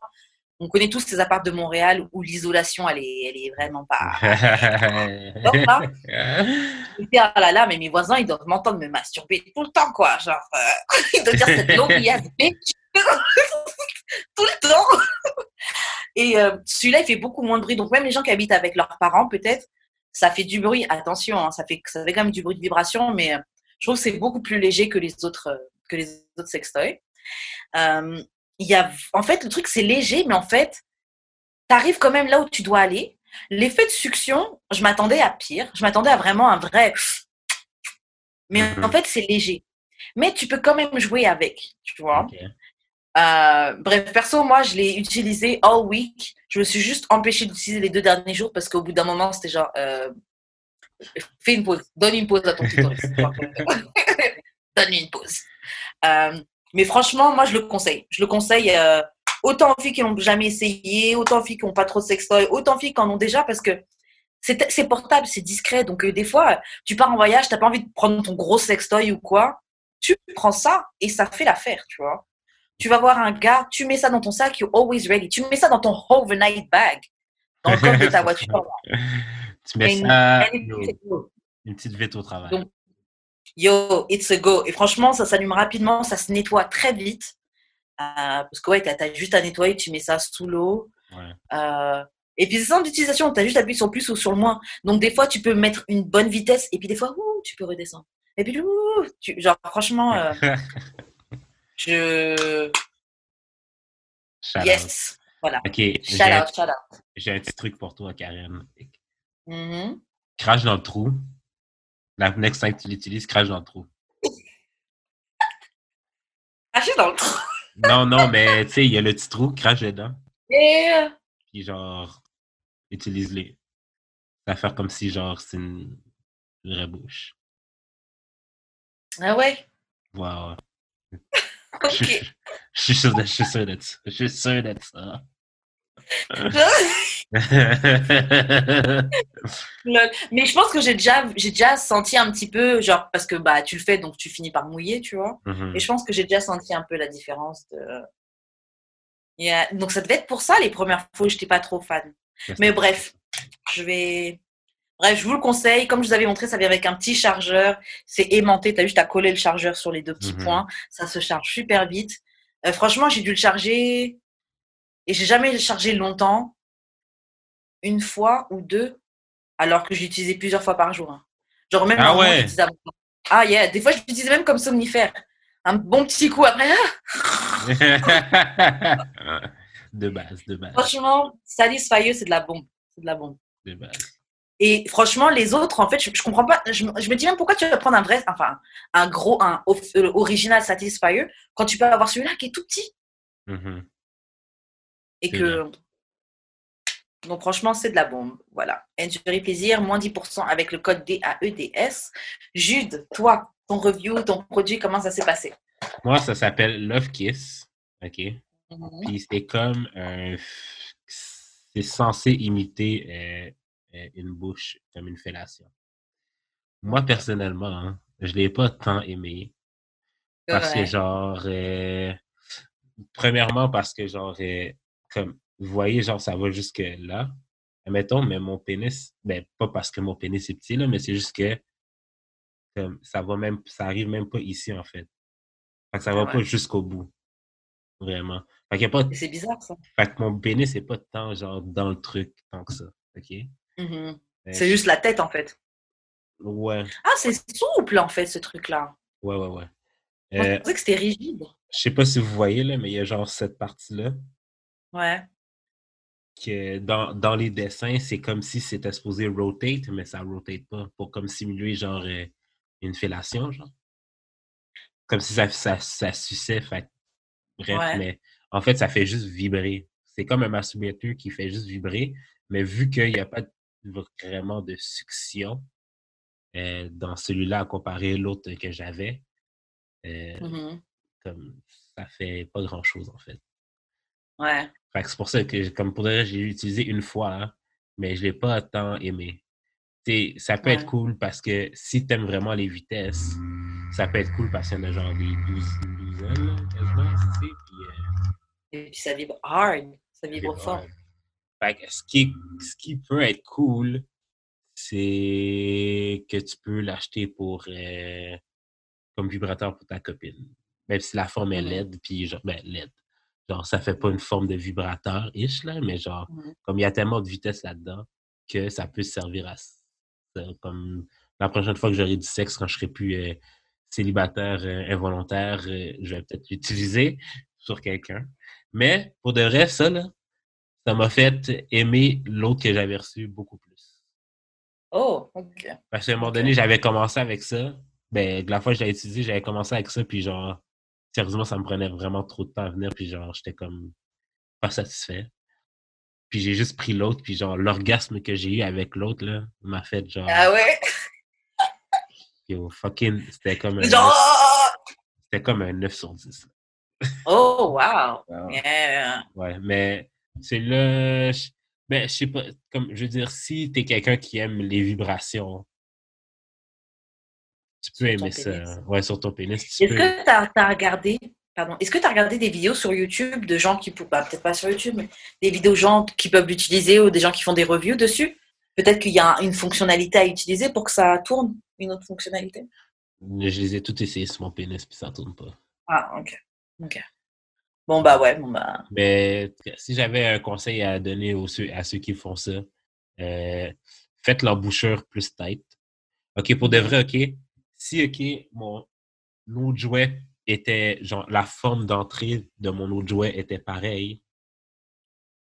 on connaît tous ces apparts de Montréal où l'isolation, elle est, elle est vraiment pas. *laughs* Donc, là, je me dis, ah là là, mais mes voisins, ils doivent m'entendre me masturber tout le temps, quoi. Genre, euh, *laughs* ils doivent dire cette longue. Tout le temps. Et euh, celui-là, il fait beaucoup moins de bruit. Donc, même les gens qui habitent avec leurs parents, peut-être, ça fait du bruit. Attention, hein, ça, fait, ça fait quand même du bruit de vibration, mais euh, je trouve que c'est beaucoup plus léger que les autres, euh, que les autres sextoys. Il y a, en fait, le truc, c'est léger, mais en fait, tu arrives quand même là où tu dois aller. L'effet de succion, je m'attendais à pire. Je m'attendais à vraiment un vrai. *sniffs* Mais Mhm. en fait, c'est léger. Mais tu peux quand même jouer avec, tu vois. Euh, bref, perso, moi, je l'ai utilisé all week. Je me suis juste empêchée d'utiliser les deux derniers jours parce qu'au bout d'un moment, c'était genre, euh, fais une pause, donne une pause à ton clitoris. *laughs* Donne-lui une pause. Euh, mais franchement, moi, je le conseille. Je le conseille autant aux filles qui n'ont jamais essayé, autant aux filles qui n'ont pas trop de sextoy, autant aux filles qui en ont déjà parce que c'est portable, c'est discret. Donc, des fois, tu pars en voyage, tu n'as pas envie de prendre ton gros sextoy ou quoi. Tu prends ça et ça fait l'affaire, tu vois. Tu vas voir un gars, tu mets ça dans ton sac, you're always ready. Tu mets ça dans ton overnight bag, dans le coffre de ta *laughs* voiture. Tu mets Et- ça, une petite vite au travail. Donc, Yo, it's a go. Et franchement, ça s'allume rapidement, ça se nettoie très vite. Euh, parce que ouais, t'as as juste à nettoyer, tu mets ça sous l'eau. Ouais. Euh, et puis c'est simple d'utilisation, t'as juste à appuyer sur le plus ou sur le moins. Donc des fois, tu peux mettre une bonne vitesse et puis des fois, ouh, tu peux redescendre. Et puis, ouh, tu, genre franchement, euh, *laughs* je... Shout out. Yes. Voilà. Ok, Shout out, shout out. j'ai un petit truc pour toi, Karen. Mhm. Crache dans le trou. La next time que tu l'utilises, crache dans le trou. *laughs* Cracher dans le trou. Non, non, mais tu sais, il y a le petit trou, crache dedans. Yeah. Puis genre, utilise-les. Ça va faire comme si genre c'est une vraie bouche. Ah ouais? Wow. Je, suis sûr de, je suis sûr de ça. Je suis sûr de ça. *laughs* Mais je pense que j'ai déjà, j'ai déjà senti un petit peu, genre, parce que bah, tu le fais, donc tu finis par mouiller, tu vois. Mhm. Et je pense que j'ai déjà senti un peu la différence. De... Yeah. Donc ça devait être pour ça les premières fois où j'étais pas trop fan. Mais bref, je vais. Bref, je vous le conseille. Comme je vous avais montré, ça vient avec un petit chargeur. C'est aimanté. Tu as juste à coller le chargeur sur les deux petits Mhm. points. Ça se charge super vite. Euh, franchement, j'ai dû le charger. Et j'ai jamais chargé longtemps. Une fois ou deux. Alors que j'utilisais plusieurs fois par jour. hein. Genre même Ah ouais. Ah yeah, des fois je l'utilisais même comme somnifère. Un bon petit coup après. ah, *laughs* de base, de base, franchement, Satisfyer, c'est de la bombe. C'est de la bombe. de base. Et franchement, les autres, en fait, je, je comprends pas. Je, me- je me dis même pourquoi tu vas prendre un vrai, enfin, un gros, un euh, original Satisfyer quand tu peux avoir celui-là qui est tout petit Mhm. et que. Donc, franchement, c'est de la bombe. Voilà. Enjoy plaisir, moins 10% avec le code DAEDS. Jude, toi, ton review, ton produit, comment ça s'est passé? Moi, ça s'appelle Love Kiss. OK? Mhm. Puis c'est comme un. C'est censé imiter euh, une bouche, comme une fellation. Moi, personnellement, hein, je l'ai pas tant aimé. Parce que, genre, euh, premièrement, parce que, genre, euh, comme, vous voyez, genre, ça va jusque là. Admettons, mais mon pénis, ben, pas parce que mon pénis est petit, là, mais c'est juste que, comme, ça va même, ça arrive même pas ici, en fait. Fait que ça va pas jusqu'au bout. Vraiment. Fait qu'il y a pas, Et C'est bizarre, ça. fait que mon pénis n'est pas tant, genre, dans le truc, tant que ça. OK? Mais C'est juste la tête, en fait. Ouais, Ah, c'est souple, en fait, ce truc-là. ouais, ouais, ouais. Moi, Je Euh, pensais que c'était rigide. je sais pas si vous voyez, là, mais il y a genre cette partie-là. Ouais. que dans, dans les dessins, c'est comme si c'était supposé rotate, mais ça rotate pas pour comme simuler genre euh, une fellation, genre. Comme si ça, ça, ça suçait, fait. Bref, Ouais. mais en fait, ça fait juste vibrer. C'est comme un masturbateur qui fait juste vibrer, mais vu qu'il n'y a pas de- vraiment de succion euh, dans celui-là à comparer l'autre que j'avais. Euh, Mhm. comme ça fait pas grand-chose, en fait. Ouais. C'est pour ça que, comme pour dire, j'ai utilisé une fois, hein, mais je l'ai pas tant aimé. T'sais, ça peut être cool parce que si tu aimes vraiment les vitesses, ça peut être cool parce qu'il y en a genre des 12, une douzaine, là, quasiment, tu sais, puis, euh, Et puis ça vibre hard. Ça vibre vibre fort. hard. Fait que ce qui, ce qui peut être cool, c'est que tu peux l'acheter pour euh, comme vibrateur pour ta copine. Même si la forme est. LED, puis genre, ben LED. Genre, ça fait pas une forme de vibrateur-ish, là, mais genre, comme il y a tellement de vitesse là-dedans, que ça peut servir à ça. Comme la prochaine fois que j'aurai du sexe, quand je serai plus euh, célibataire euh, involontaire, je vais peut-être l'utiliser sur quelqu'un. Mais pour de vrai, ça, là, ça m'a fait aimer l'autre que j'avais reçu beaucoup plus. Oh, ok. Parce qu'à un moment donné, j'avais commencé avec ça. Ben, la fois que je l'ai utilisé, j'avais commencé avec ça, puis genre, sérieusement, ça me prenait vraiment trop de temps à venir, puis genre, j'étais comme pas satisfait. Puis j'ai juste pris l'autre, puis genre, l'orgasme que j'ai eu avec l'autre, là, m'a fait genre, Ah ouais? *laughs* yo, fucking, c'était comme un, Genre... 9, c'était comme un 9 sur 10. Oh, wow. là. Yeah. Ouais, mais c'est là, je- ben, je sais pas, comme, je veux dire, si t'es quelqu'un qui aime les vibrations, tu peux aimer ça. pénis. Ouais, sur ton pénis, Est-ce peux. que tu as, regardé... Pardon. Est-ce que tu as regardé des vidéos sur YouTube de gens qui... Bah, peut-être pas sur YouTube, mais des vidéos de gens qui peuvent l'utiliser ou des gens qui font des reviews dessus? Peut-être qu'il y a une fonctionnalité à utiliser pour que ça tourne, une autre fonctionnalité? Je les ai tous essayés sur mon pénis, puis ça tourne pas. Ah, ok. Ok. Bon, bah ouais, bon, bah... Mais si j'avais un conseil à donner aux, ceux- à ceux qui font ça, euh, faites l'embouchure plus tight. OK, pour de vrai, OK, si, OK, mon autre jouet était, genre, la forme d'entrée de mon autre jouet était pareille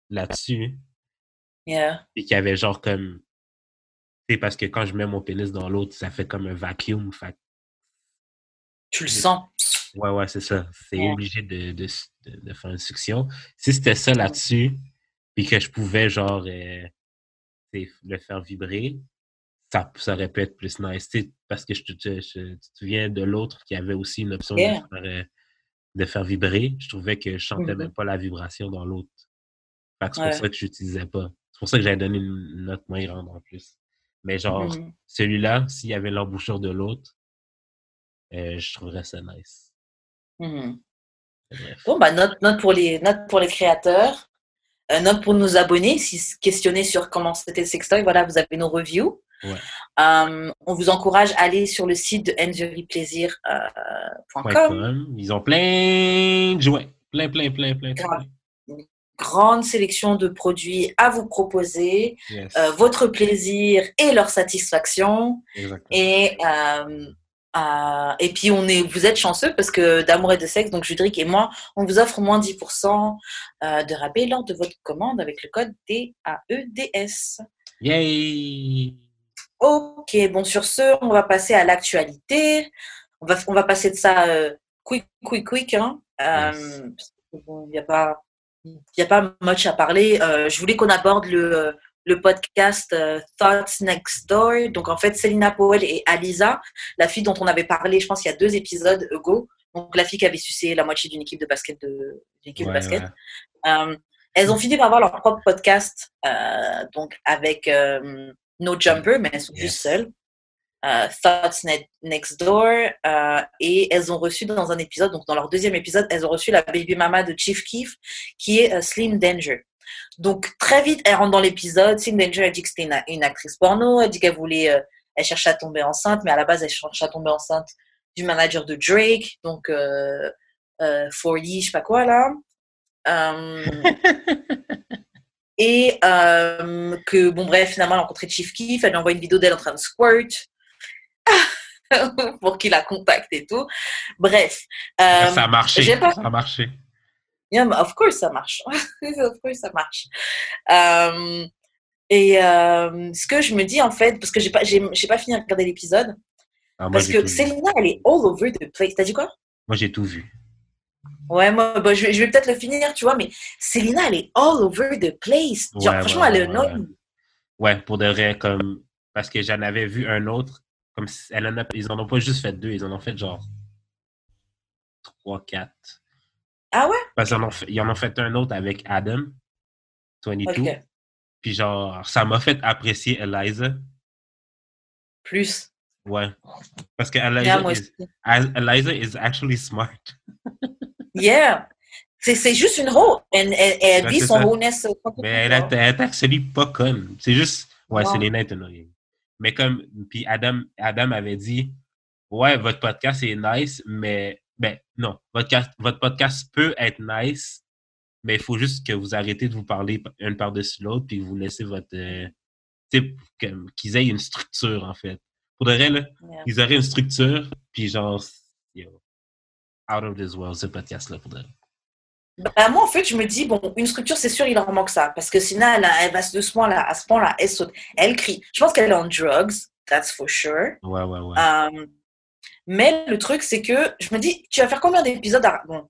là-dessus, Yeah. et qu'il y avait genre comme, sais, parce que quand je mets mon pénis dans l'autre, ça fait comme un vacuum, fait Tu le sens. Ouais, ouais, c'est ça. C'est Ouais. obligé de, de, de- de faire une succion. Si c'était ça là-dessus, puis que je pouvais, genre, euh, le faire vibrer, ça, ça aurait pu être plus nice. Tu sais, parce que je, te- je- je- tu te souviens de l'autre qui avait aussi une option Yeah. de, faire, euh, de faire vibrer. Je trouvais que je sentais Mhm. même pas la vibration dans l'autre. C'est Ouais. pour ça que je l'utilisais pas. C'est pour ça que j'avais donné une note moins grande en plus. Mais genre, Mhm. celui-là, s'il y avait l'embouchure de l'autre, euh, je trouverais ça nice. Mhm. Bon, bah, note, note, pour les, note pour les créateurs, euh, note pour nos abonnés, si questionner sur comment c'était le sextoy, voilà, vous avez nos reviews. Ouais. Euh, on vous encourage à aller sur le site de enjoyplaisir.com. .com. Ils ont plein de jouets. Plein, plein, plein, plein. plein. Grave. Grande sélection de produits à vous proposer, Yes. euh, votre plaisir et leur satisfaction. Exactement. Et, euh, et puis, on est, vous êtes chanceux parce que d'amour et de sexe, donc Judric et moi, on vous offre moins 10% euh, de rabais lors de votre commande avec le code DAEDS. Yay! Ok, bon, sur ce, on va passer à l'actualité. On va, on va passer de ça euh, quick, quick, quick. Hein, euh, Yes. bon, Il n'y a, pas- il y a pas much à parler. Je voulais qu'on aborde le, le podcast euh, Thoughts Next Door. Donc, en fait, Selina Powell et Alisa, la fille dont on avait parlé, je pense, il y a deux épisodes ago. Donc, la fille qui avait sucé la moitié d'une équipe de basket. De, équipe de basket. ouais. Euh, elles ont fini par avoir leur propre podcast, euh, donc avec No Jumper, mais elles sont Yes. juste seules. Thoughts Ne- Next Door. et elles ont reçu dans un épisode, donc dans leur deuxième épisode, elles ont reçu la baby mama de Chief Keef, qui est Slim Danger. Donc très vite, elle rentre dans l'épisode. Slim Danger a dit que c'était une, une actrice porno. Elle dit qu'elle voulait, euh, elle cherchait à tomber enceinte, mais à la base, elle cherchait à tomber enceinte du manager de Drake, donc euh, euh, 40, je sais pas quoi là. Euh, *laughs* et euh, que, bon, bref, finalement, elle a rencontré Chief Keef, elle lui envoie une vidéo d'elle en train de squirt *laughs* pour qu'il la contacte et tout. Bref. euh, ça a marché. pas- Ça a marché. Yeah, of course, ça marche. *laughs* of course, ça marche. Euh, et euh, ce que je me dis, en fait, parce que j'ai pas, j'ai, pas fini de regarder l'épisode, Ah, parce que. Selena, elle est all over the place. T'as dit quoi? Moi, j'ai tout vu. Ouais, moi, bah, je vais, je vais peut-être le finir, tu vois, mais Selena, elle est all over the place. Genre, Ouais, franchement, ouais, elle est ouais, ouais. pour de vrai, comme. Parce que j'en avais vu un autre. Comme elle en a, ils en ont pas juste fait deux, ils en ont fait genre trois, quatre. Ah ouais? Parce qu'ils en, ont fait- ils en ont fait un autre avec Adam, 22. Ok. Puis genre, ça m'a fait apprécier Eliza. Plus. Ouais. Parce que Yeah, Eliza, moi is, Eliza is actually smart. *laughs* Yeah. C'est c'est juste une hoe. Elle, elle, elle vit c'est son wholeness. Mais elle est, elle est actually pas conne. C'est juste, ouais, c'est Non. les annoying. Mais comme, puis Adam, Adam avait dit, ouais, votre podcast est nice, mais, ben, non, votre, votre podcast peut être nice, mais il faut juste que vous arrêtez de vous parler une par-dessus l'autre, puis vous laissez votre, euh, comme, qu'ils aient une structure, en fait. Pour de vrai, là, Yeah. ils auraient une structure, puis genre, yo, out of this world, ce podcast-là, pour de vrai. Bah, moi, en fait, je me dis, bon, une structure, c'est sûr, il leur manque ça. Parce que sinon, elle, elle va de ce point-là, à ce point-là, elle saute. Elle crie. Je pense qu'elle est en drugs, that's for sure. Ouais, ouais, ouais. Euh, mais le truc, c'est que je me dis, tu vas faire combien d'épisodes à... Bon.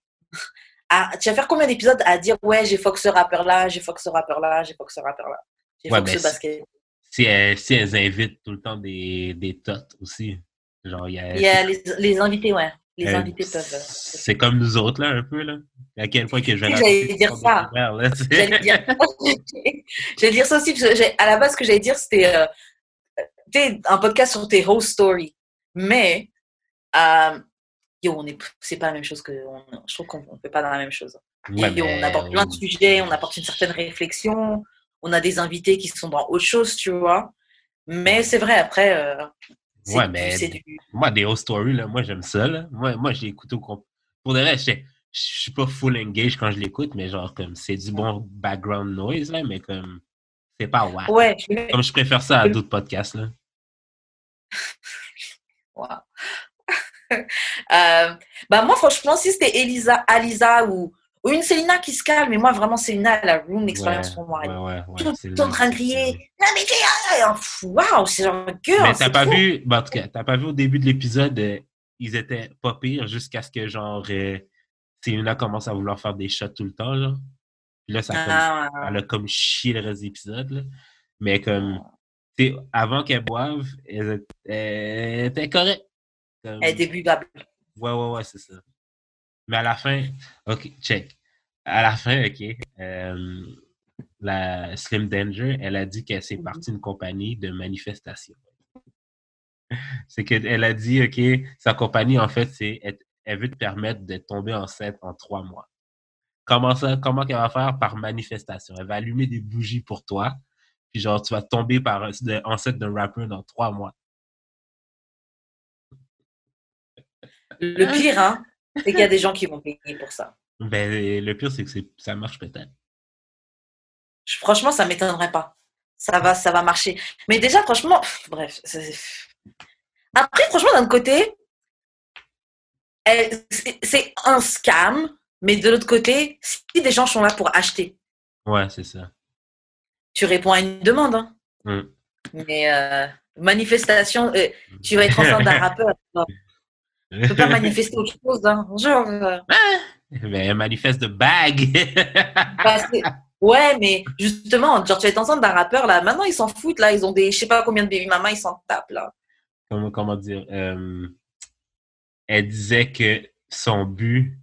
à- tu vas faire combien d'épisodes à dire, ouais, j'ai fuck ce rappeur-là, j'ai fuck ce rappeur-là, j'ai fuck ce rappeur-là, j'ai Ouais, fuck ce basket. si, elles, si elles invitent tout le temps des, des tots aussi. Genre, il y a, Il y a les, les invités, ouais. Les euh, invités peuvent. euh, C'est comme nous autres, là, un peu, là. À quel point que je vais j'allais dire ça. J'allais dire, dire ça aussi, parce que à la base, ce que j'allais dire, c'était euh, un podcast sur tes whole story. Mais, euh, yo, on est, c'est pas la même chose que. on- je trouve qu'on ne fait pas dans la même chose. Ouais, yo, on apporte plein de sujets, on apporte une certaine réflexion, on a des invités qui sont dans autre chose, tu vois. Mais c'est vrai, après, euh, c'est Ouais, du- mais du. moi, des host stories, là, moi, j'aime ça, là. Moi, moi je l'écoute au complet. Pour de vrai, je suis pas full engaged quand je l'écoute, mais genre, comme, c'est du bon background noise, là, mais comme, c'est pas wack. Ouais, Comme je préfère ça à d'autres podcasts, là. *laughs* Wow. *laughs* Euh, bah moi, franchement, si c'était Elisa, Alisa ou, ou une Célina qui se calme, mais moi, vraiment, Célina, elle a ruined l'expérience Ouais, pour moi. Elle ouais, ouais, ouais, est tout le temps en train de crier. Non, mais t'es- ah, pff, Waouh, c'est genre girl. Mais t'as pas vu, en tout cas, t'as pas vu au début de l'épisode, euh, ils étaient pas pires jusqu'à ce que genre euh, Selena commence à vouloir faire des shots tout le temps, genre. Puis là, ça a comme- Ah, elle a comme chié le reste de l'épisode, là. Mais comme, tu sais, avant qu'elle boive, elle était correcte. Elle est débutable. Ouais, ouais, ouais, c'est ça. Mais à la fin, OK, check. À la fin, OK, euh, la Slim Danger, elle a dit qu'elle s'est Mhm. partie d'une compagnie de manifestation. *laughs* C'est qu'elle a dit, OK, sa compagnie, en fait, c'est elle, elle veut te permettre de tomber enceinte en trois mois. Comment ça? Comment qu'elle va faire? Par manifestation. Elle va allumer des bougies pour toi. Puis genre, tu vas tomber par, enceinte d'un rappeur dans trois mois. Le pire, hein, c'est qu'il y a *laughs* des gens qui vont payer pour ça. Ben, le pire, c'est que c'est- ça marche peut-être. Je- Franchement, ça m'étonnerait pas. Ça va, ça va marcher. Mais déjà, franchement, pff, bref. c'est- Après, franchement, d'un côté, elle- c'est c'est un scam, mais de l'autre côté, si des gens sont là pour acheter, Ouais, c'est ça. tu réponds à une demande. hein. Mm. Mais euh, manifestation, euh, tu vas être enceinte d'un *laughs* rappeur. Tu peux pas manifester autre chose. Hein. Genre, euh, Mais elle manifeste de bag. *laughs* bah, c'est- ouais, mais justement, genre, tu vas être enceinte d'un rappeur, là. Maintenant, ils s'en foutent, là. Ils ont des, je sais pas combien de baby mamas, ils s'en tapent, là. comment, comment dire? euh, elle disait que son but,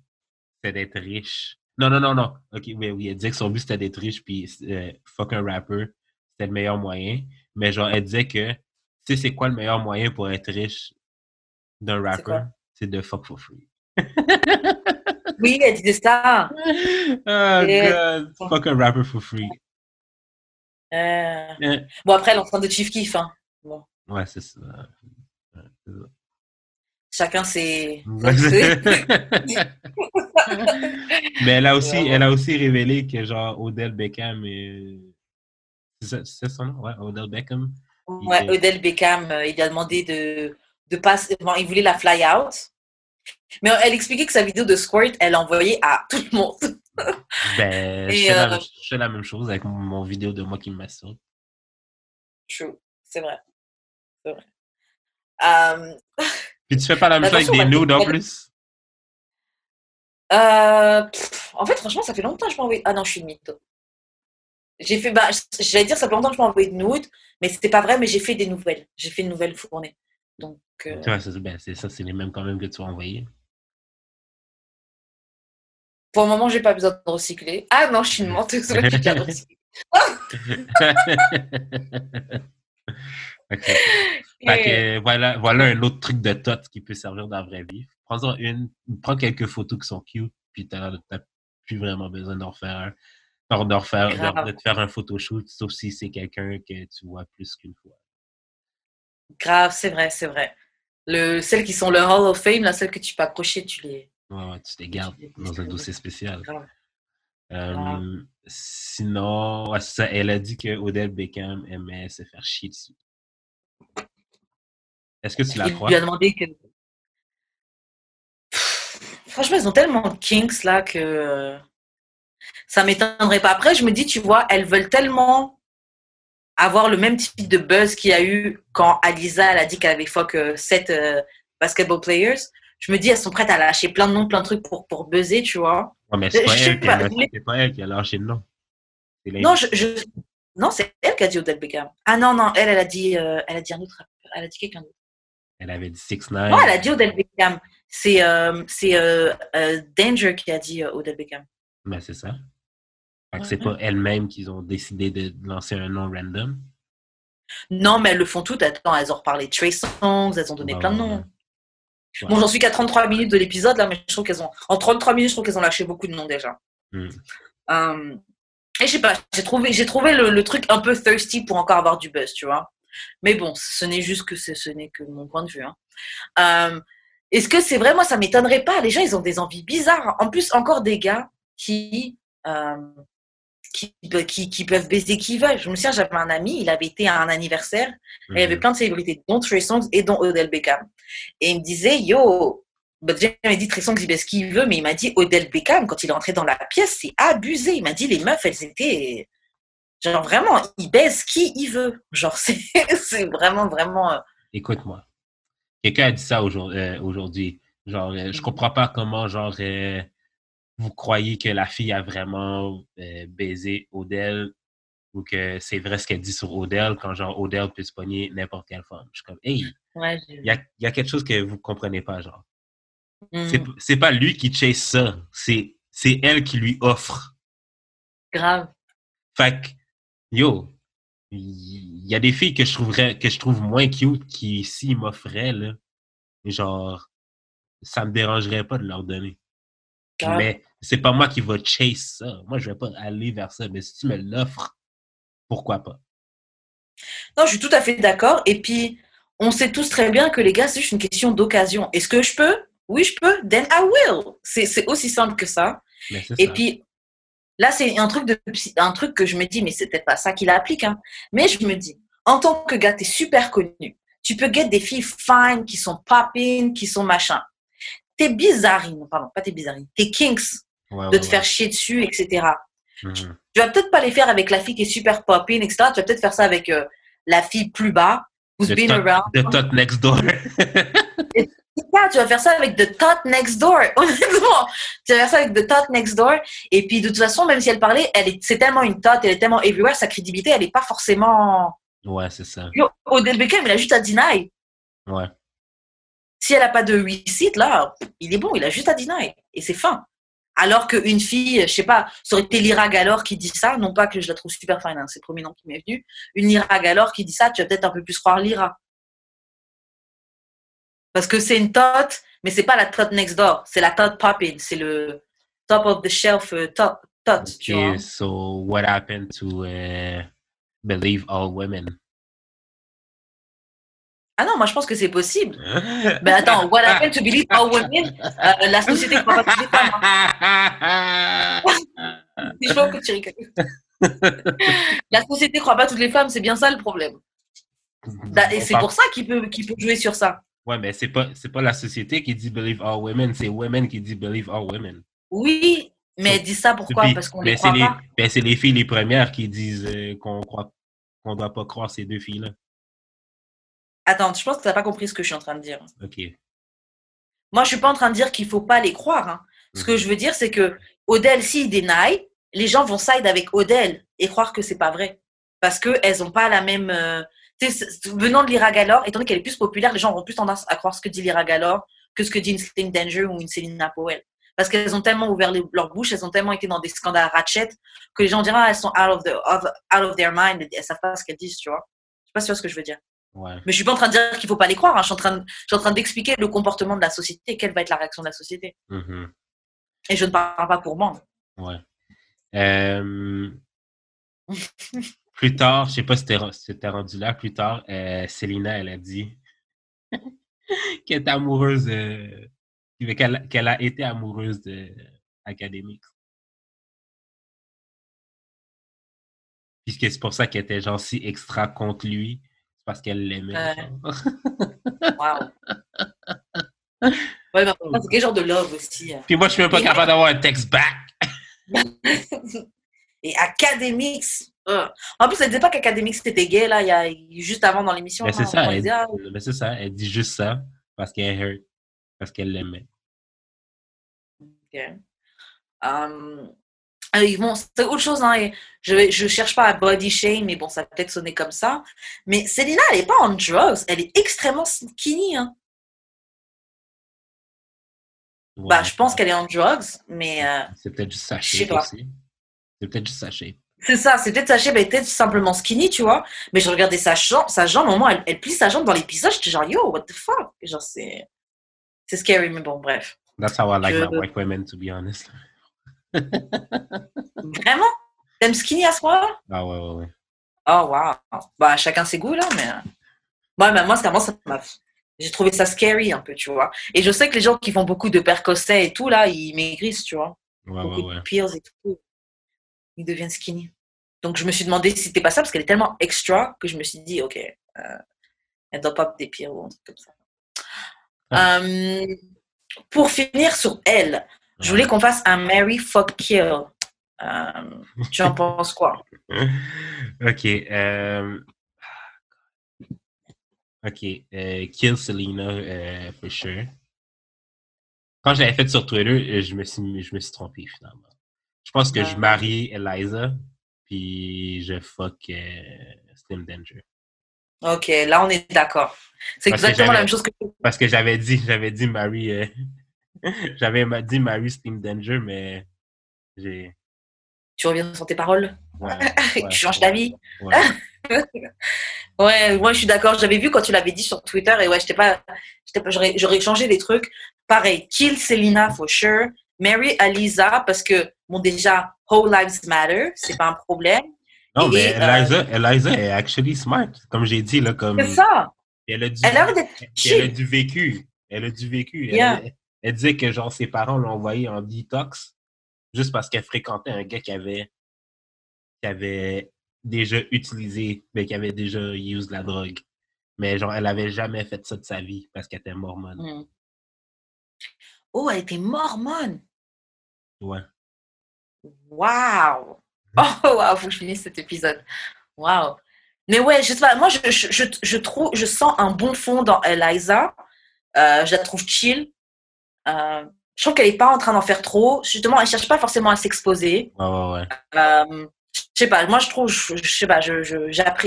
c'était d'être riche. Non, non, non, non. Ok, oui, oui, elle disait que son but, c'était d'être riche, puis euh, fuck un rappeur, c'était le meilleur moyen. Mais genre, elle disait que, tu sais, c'est quoi le meilleur moyen pour être riche d'un rappeur? C'est de fuck for free. *laughs* Oui, elle disait ça. *laughs* oh Et- god, fuck un rapper for free. Euh, Euh, Bon, après, elle est en train de chief kiff, hein. Bon, Ouais, c'est ça. Chacun ses. *laughs* Mais elle a aussi, Ouais. elle a aussi révélé que genre Odell Beckham est... C'est ça- son nom? Ouais, Odell Beckham. Ouais, Odell Beckham, euh, il a demandé de, de passer. bon, il voulait la fly out. Mais elle expliquait que sa vidéo de squirt, elle envoyée à tout le monde. *laughs* Ben, Et, je, fais la, euh, je fais la même chose avec mon, vidéo de moi qui me masturbe. True. C'est vrai. C'est vrai. Euh, *laughs* Puis tu fais pas la même chose avec des nudes en plus? euh, pff, en fait, franchement, ça fait longtemps que je m'envoie. Ah non, je suis une mytho. J'ai fait, bah, j'allais dire, ça fait longtemps que je m'ai envoyé de nudes, mais c'était pas vrai, mais j'ai fait des nouvelles. J'ai fait une nouvelle fournée. Donc. euh, Ouais, c'est ben, c'est ça, c'est les mêmes quand même que tu as envoyés. Pour le moment, j'ai pas besoin de recycler. Ah non, je suis une menteuse. ouais, j'ai déjà *laughs* recyclé. *laughs* Ok. *laughs* Fait que, voilà, voilà un autre truc de tot qui peut servir dans la vraie vie. Prends-en une, prends quelques photos qui sont cute, puis t'as plus vraiment besoin d'en refaire un. d'en refaire, de, de te faire un photoshoot, sauf si c'est quelqu'un que tu vois plus qu'une fois. Grave, c'est vrai, c'est vrai. Le, celles qui sont le Hall of Fame, là, celles que tu peux accrocher, tu les. Ouais, ouais, tu les gardes dans un dossier spécial. Grave. Euh, sinon, elle a dit que Odell Beckham aimait se faire chier dessus. Est-ce que tu la Il crois? lui a demandé que. Pff, Franchement, ils ont tellement de kinks là que ça m'étonnerait pas. Après, je me dis, tu vois, elles veulent tellement avoir le même type de buzz qu'il y a eu quand Alisa elle a dit qu'elle avait fuck euh, sept euh, basketball players. Je me dis, elles sont prêtes à lâcher plein de noms, plein de trucs pour, pour buzzer, tu vois. Ouais, mais c'est pas, sais elle qui pas, pas elle qui a lâché le nom. Non, je, je- non, c'est elle qui a dit Odell Beckham. Ah non, non, elle, elle a dit, euh, elle a dit un autre. Elle a dit quelqu'un d'autre. Elle avait dit 6 9 Non, elle a dit Odell Beckham. C'est euh, Danger qui a dit Odell Beckham. Mais c'est ça. Fait que c'est pas elles-mêmes qui ont décidé de lancer un nom random? Non, mais elles le font toutes. Attends, elles ont reparlé de Trey Songs, elles ont donné Ouais, plein de noms. ouais. Bon, j'en suis qu'à 33 minutes de l'épisode, là, mais je trouve qu'elles ont. En 33 minutes, je trouve qu'elles ont lâché beaucoup de noms déjà. Hmm. Euh, et je sais pas, j'ai trouvé, j'ai trouvé le, le truc un peu thirsty pour encore avoir du buzz, tu vois. Mais bon, ce n'est juste que ce, ce n'est que mon point de vue. hein. Euh, Est-ce que c'est vrai? Moi, ça m'étonnerait pas. Les gens, ils ont des envies bizarres. En plus, encore des gars qui, euh, qui, qui, qui peuvent baiser qui veulent. Je me souviens, j'avais un ami, il avait été à un anniversaire et il y avait Mhm. plein de célébrités, dont Trey Songz et dont Odell Beckham. Et il me disait, yo, bah déjà, il m'a dit Trey Songz, il baise qui il veut, mais il m'a dit Odell Beckham, quand il est entré dans la pièce, c'est abusé. Il m'a dit, les meufs, elles étaient. Genre vraiment, il baise qui il veut. Genre, *laughs* c'est vraiment, vraiment. euh, Écoute-moi. Quelqu'un a dit ça aujourd- euh, aujourd'hui. Genre, euh, je comprends pas comment, genre, vous croyez que la fille a vraiment euh, baisé Odell ou que c'est vrai ce qu'elle dit sur Odell quand, genre, Odell peut se pogner n'importe quelle femme? Je suis comme, hey, Ouais, il y a, il y a quelque chose que vous comprenez pas, genre. C'est C'est pas lui qui chase ça, c'est c'est elle qui lui offre. grave. Fait que, yo, il y a des filles que je trouverais, que je trouve moins cute qui, s'ils m'offraient, là, genre, ça me dérangerait pas de leur donner. Grave. Mais c'est pas moi qui va chase ça. Moi, je vais pas aller vers ça. Mais si tu me l'offres, pourquoi pas? Non, je suis tout à fait d'accord. Et puis, on sait tous très bien que les gars, c'est juste une question d'occasion. Est-ce que je peux? Oui, je peux. Then I will. C'est aussi simple que ça. Mais Et ça. puis, là, c'est un truc, de, un truc que je me dis, mais c'est peut-être pas ça qu'il applique. Hein. Mais je me dis, en tant que gars, tu es super connu. Tu peux get des filles fine, qui sont popping, qui sont machin. T'es bizarrine, pardon, pas t'es bizarrine, t'es kinks Ouais, de ouais, te ouais. faire chier dessus, etc. Mhm. Tu vas peut-être pas les faire avec la fille qui est super popping, etc. Tu vas peut-être faire ça avec euh, la fille plus bas, who's The been tot- around. The tot next door. *laughs* Ah, tu vas faire ça avec The Tot Next Door. *laughs* Honnêtement, tu vas faire ça avec The Tot Next Door. Et puis, de toute façon, même si elle parlait, elle est, c'est tellement une tot, elle est tellement everywhere, sa crédibilité, elle n'est pas forcément. ouais, c'est ça. Yo, Odell Beckham, il a juste à deny. Ouais. Si elle n'a pas de 8 sites, là, il est bon, il a juste à deny. Et c'est fin. Alors qu'une fille, je sais pas, ça aurait été Lyra Galore qui dit ça, non pas que je la trouve super fine, hein, c'est le premier nom qui m'est venu. Une Lyra Galore qui dit ça, tu vas peut-être un peu plus croire Lyra. Parce que c'est une tot, mais c'est pas la tot next door, c'est la tot popping, c'est le top of the shelf euh, tot, tu vois. So what happened to uh, believe all women? Ah non, moi je pense que c'est possible. Mais *laughs* attends, what happened to believe all women? Euh, la société croit pas toutes les femmes. hein. *laughs* Je vois que tu rigoles. La société croit pas toutes les femmes, c'est bien ça le problème. Bah, Et c'est pour ça qu'il peut, qu'il peut jouer sur ça. Ouais, mais c'est pas, pas la société qui dit believe all women, c'est women qui dit believe all women. Oui, mais elle dit ça pourquoi? Puis- Parce qu'on les croit les, pas. mais c'est les filles les premières qui disent euh, qu'on croit qu'on doit pas croire ces deux filles-là. Attends, je pense que tu n'as pas compris ce que je suis en train de dire. OK. Moi, je suis pas en train de dire qu'il faut pas les croire. hein. Ce que Mhm. je veux dire, c'est que Odell, s'il dénaille, les gens vont side avec Odell et croire que c'est pas vrai. Parce qu'elles n'ont pas la même. euh, venant de Lyra Galore, étant donné qu'elle est plus populaire, les gens auront plus tendance à croire ce que dit Lyra Galore que ce que dit une Sling Danger ou une Selena Powell. Parce qu'elles ont tellement ouvert les- leur bouche, elles ont tellement été dans des scandales ratchet que les gens diront ah, elles sont out of, the, out of their mind, elles savent pas ce qu'elles disent, tu vois. Je sais pas si tu vois ce que je veux dire. Ouais. Mais je suis pas en train de dire qu'il faut pas les croire, hein. je suis en train de- je suis en train d'expliquer le comportement de la société quelle va être la réaction de la société. Mhm. Et je ne parle pas pour moi. Ouais. Euh, *laughs* plus tard, je sais pas si t'es si t'es rendu là, plus tard, euh, Célina, elle a dit *laughs* qu'elle est amoureuse, euh, qu'elle qu'elle a été amoureuse de Academics. Puisque c'est pour ça qu'elle était genre si extra contre lui, parce qu'elle l'aimait. Waouh. Ouais, mais c'est quel genre de love aussi. hein. Puis moi, je suis même pas Et- capable d'avoir un text back. *laughs* Et Academics. euh. En plus, elle disait pas qu'Academics c'était gay, là, il y a, juste avant dans l'émission. Mais c'est hein, ça, elle, ah, mais c'est ça, elle dit juste ça parce qu'elle hurt, parce qu'elle l'aimait. ok. Euh, oui, bon, c'est autre chose. Hein, je, je cherche pas à body shame, mais bon, ça peut peut-être sonner comme ça. Mais Selena, elle est pas en drugs. Elle est extrêmement skinny. Hein. Bah, je pense qu'elle est en drugs, mais euh, C'est peut-être juste sa shape aussi. C'est peut-être juste sa shape. c'est ça. C'est peut-être sa shape, elle peut-être simplement skinny, tu vois. Mais je regardais sa jambe, sa jambe, au moment, elle, elle plie sa jambe dans l'épisode. J'étais genre, yo, what the fuck? Genre, c'est. C'est scary, mais bon, bref. That's how I like Je- my white women, to be honest. *laughs* Vraiment? T'aimes skinny à ce point-là? Ah ouais, ouais, ouais. Oh, wow. Bah, chacun ses goûts, là, mais. Mais moi, c'est vraiment, ça m'a. J'ai trouvé ça scary un peu, tu vois. Et je sais que les gens qui font beaucoup de percocets et tout, là, ils maigrissent, tu vois. Ouais, beaucoup ouais, ouais. de et tout. Ils deviennent skinny. Donc, je me suis demandé si c'était pas ça, parce qu'elle est tellement extra que je me suis dit, OK, euh, elle doit pas des pills ou un truc comme ça. Ah. Euh, pour finir sur elle, je voulais qu'on fasse un Mary Fuck Kill. Euh, tu en *laughs* penses quoi? ok. euh, Ok. euh, kill Selena, for sure. Quand je l'avais fait sur Twitter, je me suis, je me suis trompé finalement. Je pense que je marie Eliza, puis je fuck Slim Danger. OK, là, on est d'accord. C'est exactement la j'avais- même chose que Parce que j'avais dit, j'avais dit Marie, *laughs* j'avais dit Marie Slim Danger, mais j'ai. tu reviens sur tes paroles? ouais, *laughs* ouais, tu changes d'avis? ouais. *laughs* Ouais, moi je suis d'accord. J'avais vu quand tu l'avais dit sur Twitter et ouais, j'étais pas, j'aurais, changé des trucs. Pareil, kill Selena for sure. Mary Aliza parce que bon déjà, whole lives matter, c'est pas un problème. Non, Et, mais euh, Eliza, Eliza est actually smart. Comme j'ai dit, là, comme. C'est ça. Elle a du, Elle a elle du vécu. Elle a du vécu. Elle, Yeah. elle disait que, genre, ses parents l'ont envoyée en detox juste parce qu'elle fréquentait un gars qui avait, qui avait déjà utilisé, mais qui avait déjà usé la drogue. Mais, genre, elle avait jamais fait ça de sa vie parce qu'elle était mormone. Hmm. Oh, elle était mormone. Ouais. Waouh. *laughs* Oh, waouh, faut que je finisse cet épisode. Waouh. Mais ouais, je sais pas, moi, je, je, je, je trouve, je sens un bon fond dans Eliza. Euh, je la trouve chill. Euh, je trouve qu'elle est pas en train d'en faire trop. Justement, elle cherche pas forcément à s'exposer. Ouais, ouais. Euh, je sais pas, moi, je trouve, je, je sais pas, je, je,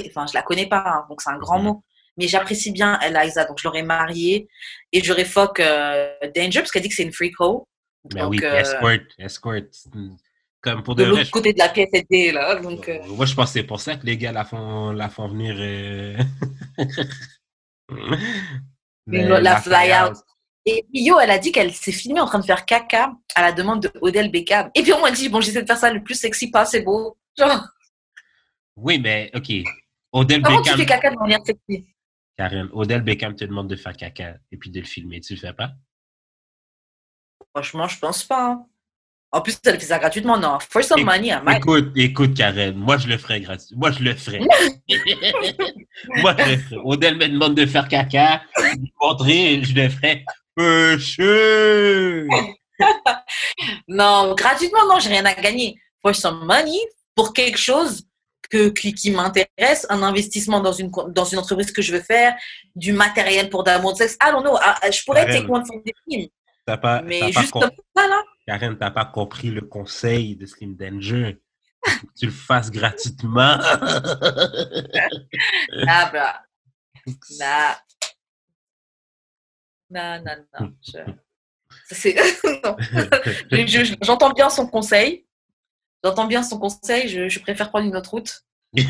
enfin, je la connais pas, hein, donc c'est un grand Mhm. mot. Mais j'apprécie bien Eliza, donc je l'aurais mariée et j'aurais fuck euh, Danger parce qu'elle dit que c'est une freak hoe. Ben Donc, oui, euh, escort, escort. Comme pour de l'autre côté de la pièce était là. Donc, euh, Moi, je pense que c'est pour ça que les gars la font, la font venir. euh, *laughs* la, la fly out. Et puis, yo, elle a dit qu'elle s'est filmée en train de faire caca à la demande de Odell Beckham. Et puis on m'a dit, bon, j'essaie de faire ça le plus sexy possible. Genre, Oui, mais OK. Odell comment Beckham. tu fais caca de manière sexy? Karen, Odell Beckham te demande de faire caca et puis de le filmer. Tu le fais pas? Franchement, je pense pas. hein. En plus, elle fait ça gratuitement. Non, for some Éc- money, I might. Écoute, écoute, Karen, moi je le ferais gratuit. Moi je le ferais. *laughs* moi je le ferais. Odell me demande de faire caca, je lui montrer, je le ferais. *laughs* Non, gratuitement, non, j'ai rien à gagner. For some money, pour quelque chose que, qui, qui m'intéresse, un investissement dans une, dans une entreprise que je veux faire, du matériel pour d'amour de sexe. Know. I- I- je pourrais Karen. take one for the team. T'as pas, Mais juste com- comme ça, là. Karen, t'as pas compris le conseil de Slim Danger. Faut que tu le fasses gratuitement. *laughs* Ah, bah. Nah. *laughs* Non, non, non. *laughs* *laughs* *laughs* je- J'entends bien son conseil. J'entends bien son conseil. Je, je préfère prendre une autre route. Je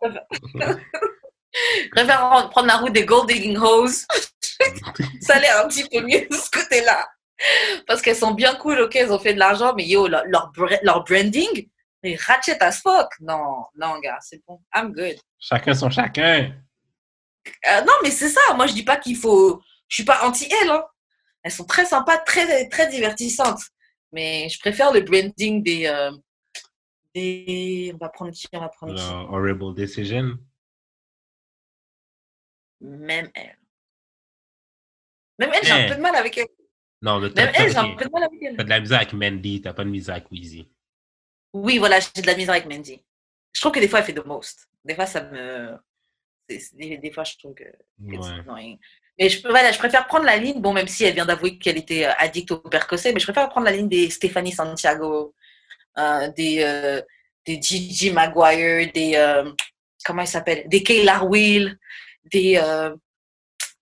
préfère... je préfère prendre la route des gold digging hoes. Ça a l'air un petit peu mieux de ce côté-là. Parce qu'elles sont bien cool, ok, elles ont fait de l'argent, mais yo, leur, leur, bra- leur branding, est ratchet as fuck. Non, non, gars, c'est bon. I'm good. chacun son chacun. Euh, non, mais c'est ça. Moi, je dis pas qu'il faut. Je suis pas anti-elles. Hein. Elles sont très sympas, très, très divertissantes. Mais je préfère le branding des. euh, des... On va prendre qui On va prendre Le qui? horrible decision. Même elle. Même elle, j'ai un Eh. peu de mal avec elle. Non, le Même elle, j'ai un peu de mal avec elle. T'as de la misère avec Mandy, t'as pas de misère avec Weezy. Oui, voilà, j'ai de la misère avec Mandy. Je trouve que des fois, elle fait the most. Des fois, ça me. Des, des fois, je trouve que. Ouais. Mais je, voilà, je préfère prendre la ligne, bon, même si elle vient d'avouer qu'elle était euh, addict au percocet, mais je préfère prendre la ligne des Stéphanie Santiago, euh, des, euh, des Gigi Maguire, des. euh, comment elle s'appelle? Des Kayla Will, des. euh,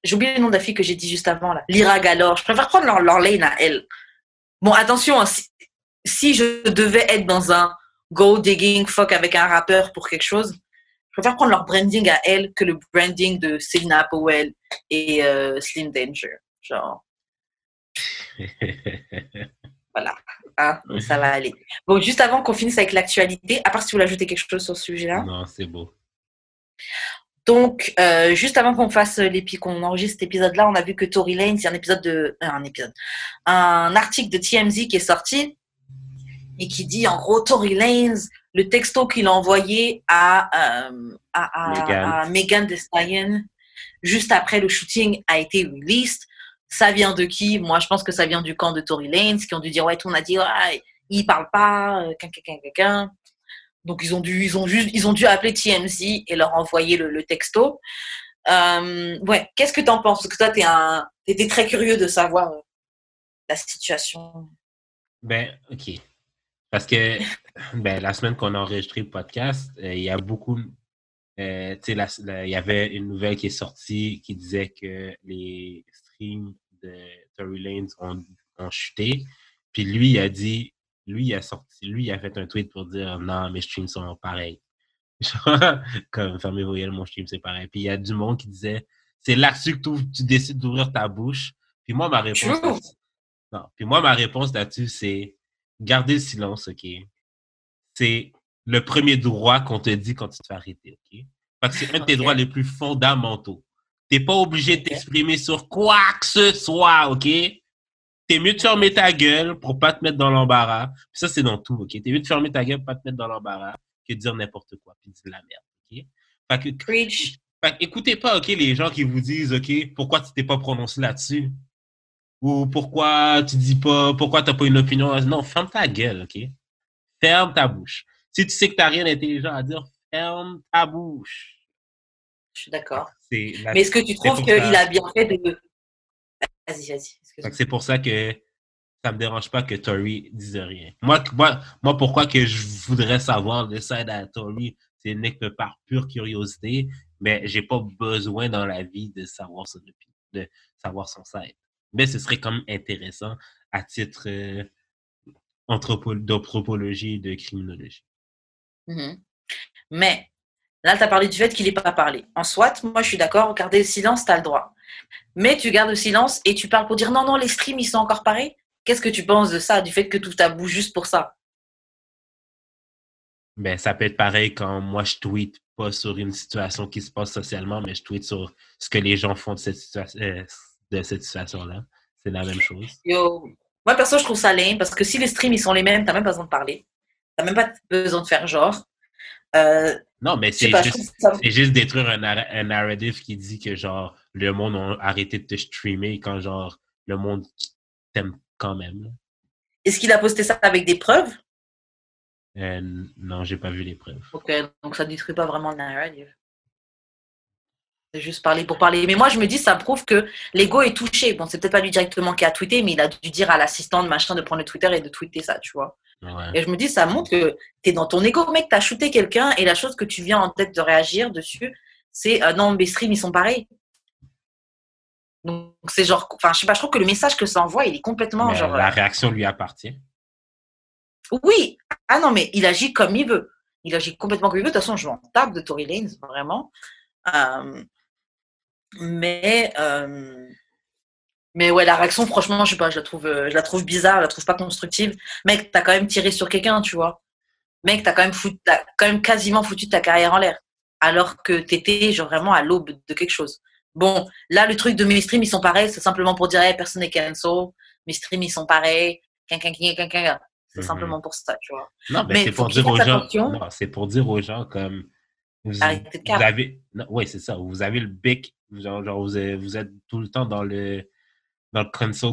j'ai oublié le nom de la fille que j'ai dit juste avant, là. Lyra Galore. Je préfère prendre leur, leur lane à elle. Bon, attention, hein, si, si je devais être dans un gold digging fuck avec un rappeur pour quelque chose, je préfère prendre leur branding à elle que le branding de Selena Powell et euh, Slim Danger. Genre, *laughs* voilà. Hein, ça va aller. Bon, juste avant qu'on finisse avec l'actualité, à part si vous voulez ajouter quelque chose sur ce sujet-là. non, c'est beau. Donc, euh, juste avant qu'on fasse l'épi- qu'on enregistre cet épisode-là, on a vu que Tory y a un épisode de, euh, un épisode, un article de TMZ qui est sorti et qui dit, en gros, Tory Lanez, le texto qu'il a envoyé à, euh, à, à, Megan. Thee Stallion juste après le shooting a été released. Ça vient de qui? Moi, je pense que ça vient du camp de Tory Lanez qui ont dû dire, ouais, on a dit, ouais, il parle pas, euh, quelqu'un, quelqu'un, quelqu'un. Donc ils ont dû, ils ont juste, ils ont dû appeler TMZ et leur envoyer le, le texto. Euh, ouais, qu'est-ce que tu en penses? Parce que toi, t'es un, t'étais très curieux de savoir euh, la situation. Ben, OK. Parce que *laughs* ben, la semaine qu'on a enregistré le podcast, euh, il y a beaucoup. euh, tu sais, il y avait une nouvelle qui est sortie qui disait que les streams de Tory Lanez ont, ont chuté. Puis lui, il a dit, lui, il a sorti, lui, il a fait un tweet pour dire non, mes streams sont pareils. *laughs* Comme fermez vos yeux, mon stream, c'est pareil. Puis il y a du monde qui disait c'est là-dessus que tu décides d'ouvrir ta bouche. Puis moi, ma réponse. Non. Puis moi, ma réponse là-dessus, c'est garder le silence, OK? C'est le premier droit qu'on te dit quand tu te fais arrêter, OK? Parce que c'est un de tes droits les plus fondamentaux. T'es pas obligé de t'exprimer sur quoi que ce soit, OK? T'es mieux de fermer ta gueule pour pas te mettre dans l'embarras. Puis ça, c'est dans tout, OK? T'es mieux de fermer ta gueule pour pas te mettre dans l'embarras que de dire n'importe quoi puis de dire la merde, OK? Fait que Preach. fait que écoutez pas, OK, les gens qui vous disent, OK, pourquoi tu t'es pas prononcé là-dessus? Ou pourquoi tu dis pas, pourquoi t'as pas une opinion? Non, ferme ta gueule, OK? Ferme ta bouche. Si tu sais que t'as rien d'intelligent à dire, ferme ta bouche. Je suis d'accord. La- Mais est-ce que tu trouves qu'il ça. a bien fait de. Vas-y, vas-y. que c'est pour ça que ça me dérange pas que Tory dise rien. Moi, moi, moi pourquoi que je voudrais savoir le side à Tory, c'est uniquement par pure curiosité, mais j'ai pas besoin dans la vie de savoir son opinion, de savoir son side. Mais ce serait quand même intéressant à titre euh, anthropo- d'anthropologie et de criminologie. Mhm. Mais là, tu as parlé du fait qu'il n'ait pas parlé. En soit, moi, je suis d'accord, garder le silence, tu as le droit. Mais tu gardes le silence et tu parles pour dire non, non, les streams, ils sont encore pareils. Qu'est-ce que tu penses de ça, du fait que tout ta bouche juste pour ça? Ben, ça peut être pareil quand moi je tweete pas sur une situation qui se passe socialement, mais je tweete sur ce que les gens font de cette, situa- euh, de cette situation-là. C'est la même chose. Yo. Moi, perso, je trouve ça lame parce que si les streams, ils sont les mêmes, tu même pas besoin de parler. Tu même pas besoin de faire genre. Euh, Non, mais c'est juste, ça- juste détruire un, un narrative qui dit que genre le monde a arrêté de te streamer quand genre le monde t'aime quand même. Est-ce qu'il a posté ça avec des preuves? Euh, non, j'ai pas vu les preuves. Ok, donc ça détruit pas vraiment le narrative. Juste parler pour parler. Mais moi, je me dis, ça prouve que l'ego est touché. Bon, c'est peut-être pas lui directement qui a tweeté, mais il a dû dire à l'assistant de machin de prendre le Twitter et de tweeter ça, tu vois. Et je me dis, ça montre que tu es dans ton ego, mec, tu as shooté quelqu'un et la chose que tu viens en tête de réagir dessus, c'est euh, non, mes streams, ils sont pareils. Donc, c'est genre, enfin, je sais pas, je trouve que le message que ça envoie, il est complètement genre. La euh, réaction lui appartient. Oui, ah non, mais il agit comme il veut. Il agit complètement comme il veut. De toute façon, je m'en tape de Tory Lanez, vraiment. Euh, mais, mais ouais, la réaction, franchement, je sais pas, je la trouve, je la trouve bizarre, je la trouve pas constructive. Mec, t'as quand même tiré sur quelqu'un, tu vois. Mec, t'as quand même foutu, as quand même quasiment foutu ta carrière en l'air. Alors que t'étais genre vraiment à l'aube de quelque chose. Bon, là, le truc de mes streams, ils sont pareils, c'est simplement pour dire, hey, personne n'est cancel. Mes streams, ils sont pareils. C'est mhm. simplement pour ça, tu vois. Non, mais, c'est pour dire aux gens. C'est pour dire aux gens comme. Vous, vous avez. Oui, c'est ça. Vous avez le bec. Genre, vous, êtes, vous, êtes, tout le temps dans le, dans le cancel,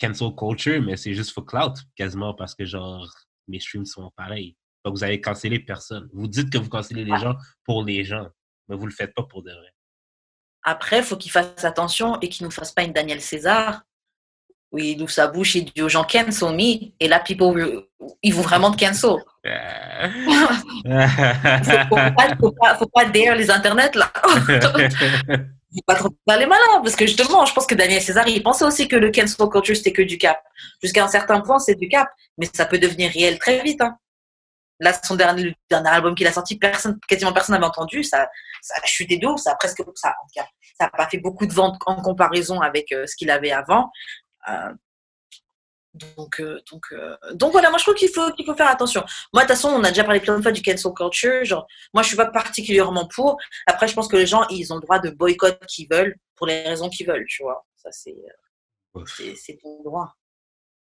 cancel culture, mais c'est juste for clout, quasiment, parce que, genre, mes streams sont pareils. Donc, vous avez cancellé personne. Vous dites que vous cancellez les gens pour les gens, mais vous le faites pas pour de vrai. Après, il faut qu'il fasse attention et qu'il ne nous fasse pas une Daniel César où il ouvre sa bouche et dit aux gens cancel me. Et là, people, ils vont vraiment te cancel. *laughs* faut, pas, faut, pas, faut pas dare les internets là. *laughs* faut pas trop les malins parce que justement, je pense que Daniel César, il pensait aussi que le cancel culture c'était que du cap. Jusqu'à un certain point, c'est du cap, mais ça peut devenir réel très vite. Hein. Là, son dernier, dernier album qu'il a sorti, personne, quasiment personne n'avait entendu. Ça, ça a chuté d'eau, ça a presque, ça n'a pas fait beaucoup de ventes en comparaison avec euh, ce qu'il avait avant. Euh, donc, euh, donc, donc voilà, moi je trouve qu'il faut, qu'il faut faire attention. Moi, de toute façon, on a déjà parlé plein de fois du cancel culture. Genre, moi, je suis pas particulièrement pour. Après, je pense que les gens, ils ont le droit de boycott qu'ils veulent pour les raisons qu'ils veulent, tu vois. Ça, c'est, c'est, ton droit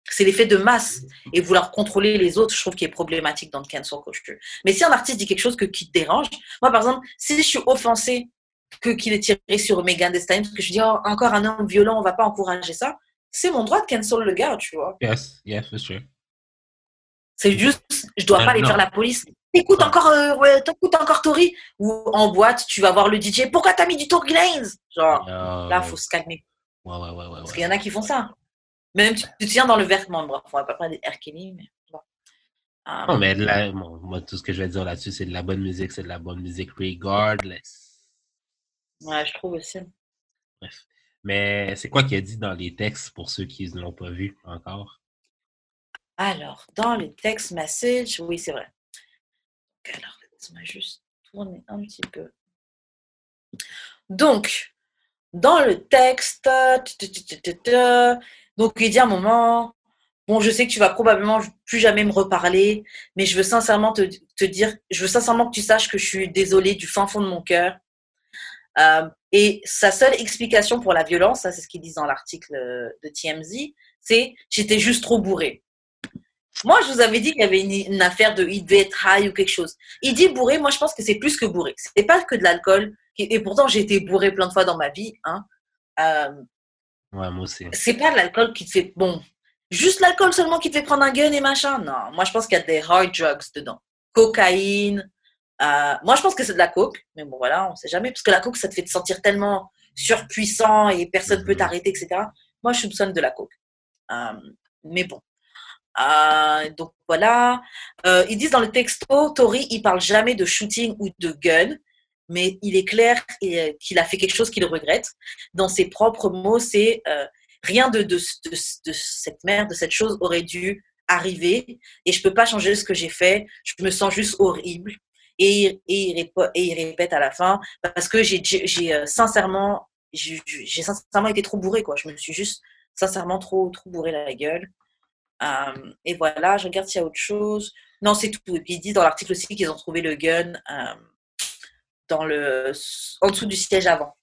c'est l'effet de masse et vouloir contrôler les autres, je trouve qu'il est problématique dans le cancel culture. Mais si un artiste dit quelque chose que, qui te dérange, moi par exemple, si je suis offensée que qu'il ait tiré sur Megan Thee Stallion, parce que je dis oh, encore un homme violent, on va pas encourager ça, c'est mon droit de cancel le gars, tu vois. Yes, yes, for sure. C'est juste, je dois pas aller faire la police. Écoute encore, euh, ouais, encore Tori ou en boîte, tu vas voir le DJ. Pourquoi t'as mis du Tory Lanez? Genre, là, faut se calmer. Ouais, ouais, ouais, Parce qu'il y en a qui font ça. Même tu te tiens dans le vêtement, bref, on va pas parler des mais bon. non, mais là, moi, tout ce que je vais dire là-dessus, c'est de la bonne musique, c'est de la bonne musique regardless. Ouais, je trouve aussi. Bref. Mais c'est quoi qu'il a dit dans les textes pour ceux qui ne l'ont pas vu encore? Alors, dans les textes message, oui, c'est vrai. Alors, laisse-moi juste tourner un petit peu. Donc, dans le texte, donc, il dit à un moment, bon, je sais que tu vas probablement plus jamais me reparler, mais je veux sincèrement te, te dire, je veux sincèrement que tu saches que je suis désolée du fin fond de mon cœur. Euh, et sa seule explication pour la violence, ça c'est ce qu'ils disent dans l'article de TMZ, c'est j'étais juste trop bourré. Moi, je vous avais dit qu'il y avait une, affaire de il devait être high ou quelque chose. Il dit bourré, moi je pense que c'est plus que bourré. C'est pas que de l'alcool. Et pourtant, j'ai été bourré plein de fois dans ma vie. Hein. Euh, Ouais, moi aussi. C'est pas l'alcool qui te fait. Bon, juste l'alcool seulement qui te fait prendre un gun et machin. Non, moi je pense qu'il y a des hard drugs dedans. Cocaïne. Euh, moi je pense que c'est de la coke, mais bon voilà, on sait jamais. Parce que la coke, ça te fait te sentir tellement surpuissant et personne ne peut mhm. t'arrêter, etc. Moi je soupçonne de la coke. Euh, mais bon. Euh, donc voilà. ils disent dans le texto, Tori, il parle jamais de shooting ou de gun mais il est clair qu'il a fait quelque chose qu'il regrette. Dans ses propres mots, c'est rien de, de, de, cette merde, de cette chose aurait dû arriver et je peux pas changer ce que j'ai fait. Je me sens juste horrible. Et, et, il répète à la fin parce que j'ai euh, sincèrement j'ai sincèrement été trop bourré quoi. Je me suis juste sincèrement trop trop bourré la gueule. et voilà, je regarde s'il y a autre chose. Non, c'est tout. Et puis ils disent dans l'article aussi qu'ils ont trouvé le gun dans le, en dessous du siège avant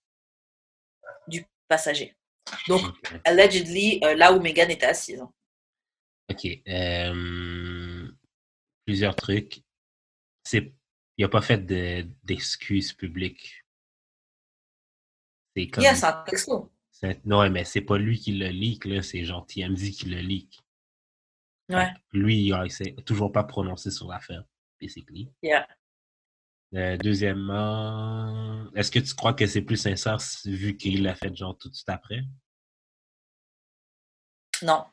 du passager. Donc, allegedly, euh, là où Megan était assise. OK. Euh, plusieurs trucs. C'est, il n'a pas fait d'excuses publiques. C'est comme. C'est un texto. Non, mais c'est pas lui qui le leak, là. C'est genre TMZ qui le leak. Ouais. lui, il s'est toujours pas prononcé sur l'affaire, basically. Yeah. Euh, deuxièmement, est-ce que tu crois que c'est plus sincère vu qu'il l'a fait genre tout de suite après? Non.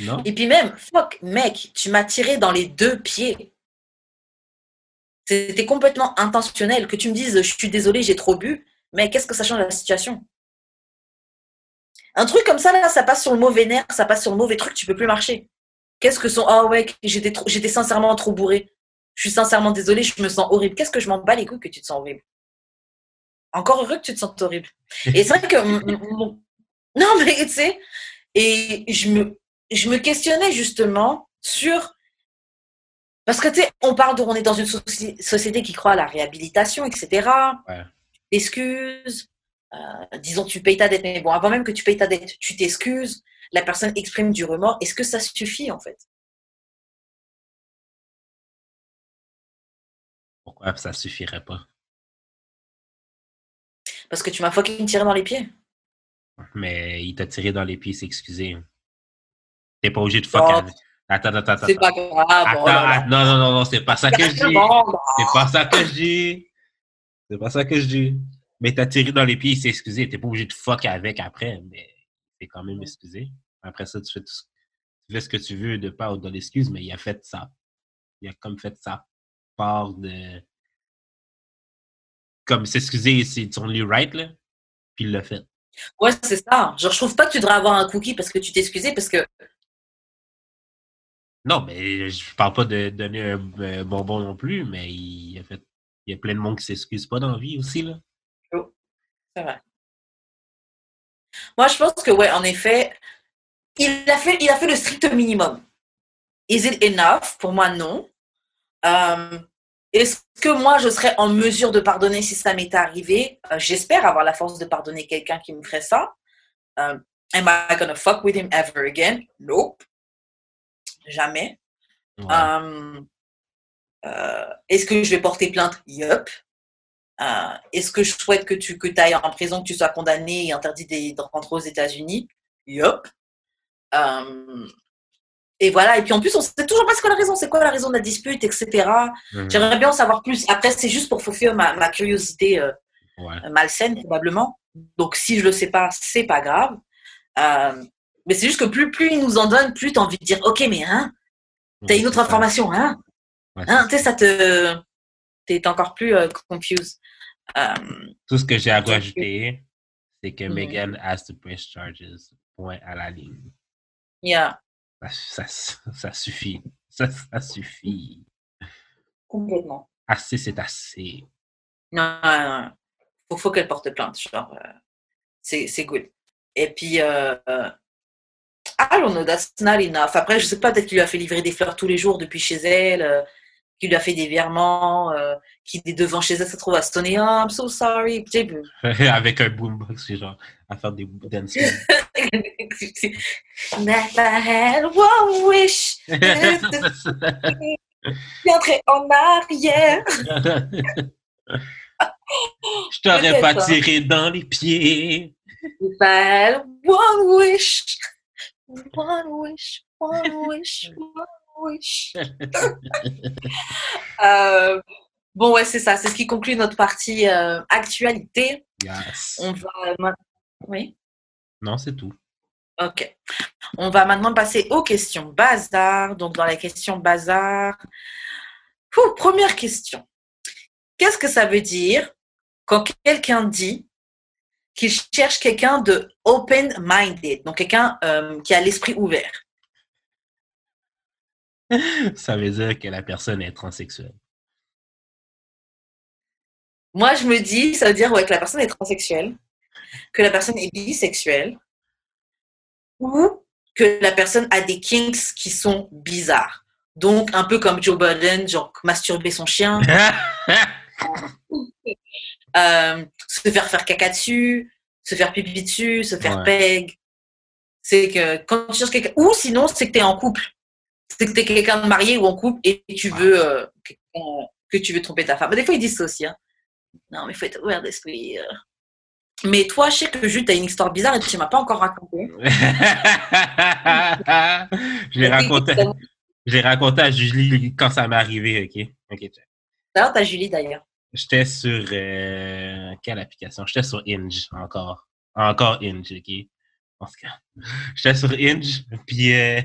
Non? Et puis même, fuck, mec, tu m'as tiré dans les deux pieds. C'était complètement intentionnel. Que tu me dises, je suis désolé, j'ai trop bu, mais qu'est-ce que ça change la situation? Un truc comme ça, là, ça passe sur le mauvais nerf, ça passe sur le mauvais truc, tu peux plus marcher. Qu'est-ce que son, oh ouais, j'étais sincèrement trop bourré. Je suis sincèrement désolée, je me sens horrible. Qu'est-ce que je m'en bats les couilles que tu te sens horrible? Encore heureux que tu te sentes horrible. Et c'est vrai que non mais tu sais, et je me je me questionnais justement sur parce que tu sais, on parle de, on est dans une soci- société qui croit à la réhabilitation, etc. Ouais. Excuses, euh, disons tu payes ta dette, mais bon, avant même que tu payes ta dette, tu t'excuses, la personne exprime du remords. Est-ce que ça suffit en fait? Pourquoi ça suffirait pas? Parce que tu m'as fucking tiré dans les pieds. Mais il t'a tiré dans les pieds, s'excuser. T'es pas obligé de fuck Oh, avec. Attends, attends, attends. C'est attends. pas grave. Attends, oh là là. att- non, non, non, non, c'est pas ça que je dis. C'est pas ça que je dis. C'est pas ça que je dis. Mais t'as tiré dans les pieds, il s'est excusé. T'es pas obligé de fuck avec après, mais t'es quand même excusé. Après ça, tu fais, tout ce- tu fais ce que tu veux de part de l'excuse, mais il a fait ça. Il a comme fait sa part de. Comme s'excuser, c'est son only right, là. Puis il l'a fait. Ouais, c'est ça. Genre, je trouve pas que tu devrais avoir un cookie parce que tu t'es excusé parce que Non, mais je parle pas de donner un, un bonbon non plus, mais il y a plein de monde qui s'excuse pas dans la vie aussi, là. C'est vrai. Moi, je pense que, ouais, en effet, il a fait, il a fait le strict minimum. Is it enough? Pour moi, non. Euh, Est-ce que moi, je serais en mesure de pardonner si ça m'était arrivé? Euh, J'espère avoir la force de pardonner quelqu'un qui me ferait ça. Euh, am I gonna fuck with him ever again? Nope. Jamais. Ouais. Euh, euh, Est-ce que je vais porter plainte? Yup. Euh, Est-ce que je souhaite que tu que ailles en prison, que tu sois condamné et interdit de rentrer aux États-Unis? Yup. Euh, et voilà. Et puis en plus, on sait toujours pas c'est quoi la raison, c'est quoi la raison de la dispute, etc. Mhm. J'aimerais bien en savoir plus. Après, c'est juste pour fulfiller ma, ma curiosité euh, Ouais. malsaine, probablement. Donc, si je le sais pas, c'est pas grave. Mais c'est juste que plus, plus il nous en donne, plus tu as envie de dire Ok, mais hein, t'as une autre information, hein? Ouais, Hein, tu sais, ça te. T'es encore plus euh, confused. Euh, Tout ce que j'ai à rajouter, c'est que. Megan has to press charges. Point à la ligne. yeah, Ça, ça, ça suffit. Ça, ça suffit. complètement. Assez, c'est assez. Non, non, non. Faut, faut qu'elle porte plainte. Genre, euh, c'est, c'est good. Et puis, euh, I don't know, that's not enough. Après, je sais pas, peut-être qu'il lui a fait livrer des fleurs tous les jours depuis chez elle, euh, qu'il lui a fait des virements, euh, qu'il est devant chez elle, se trouve à sonner, oh, I'm so sorry. *laughs* Avec un boombox, c'est genre, à faire des dance *laughs* Never had one wish. *laughs* Entrer en arrière. Je t'aurais pas tiré dans les pieds. If I had one wish. One wish. One wish. *laughs* One wish? *laughs* Euh, bon, ouais, c'est ça. C'est ce qui conclut notre partie euh, actualité. Yes. On va. Oui? Non, c'est tout. Ok. On va maintenant passer aux questions bazar. Donc, dans les questions bazar, Ouh, première question. Qu'est-ce que ça veut dire quand quelqu'un dit qu'il cherche quelqu'un de open-minded, donc quelqu'un euh, qui a l'esprit ouvert *laughs* Ça veut dire que la personne est transsexuelle. Moi, je me dis, ça veut dire ouais, que la personne est transsexuelle, que la personne est bisexuelle, ou que la personne a des kinks qui sont bizarres. Donc, un peu comme Joe Biden, genre masturber son chien, *laughs* euh, se faire faire caca dessus, se faire pipi dessus, se faire Ouais. peg. C'est que quand tu cherches quelqu'un, ou sinon, c'est que tu es en couple. C'est que tu es quelqu'un de marié ou en couple et tu veux, euh, que tu veux tromper ta femme. Des fois, ils disent ça aussi. hein. Non, mais il faut être ouvert d'esprit. euh. Mais toi, je sais que Jules, tu as une histoire bizarre et tu m'as pas encore *laughs* raconté. je l'ai raconté, je l'ai raconté à Julie quand ça m'est arrivé, ok? Ok. Alors, t'as Julie d'ailleurs. J'étais sur euh, quelle application? J'étais sur Inge encore. Encore Inge, ok? En tout cas, *laughs* j'étais sur Inge, puis euh,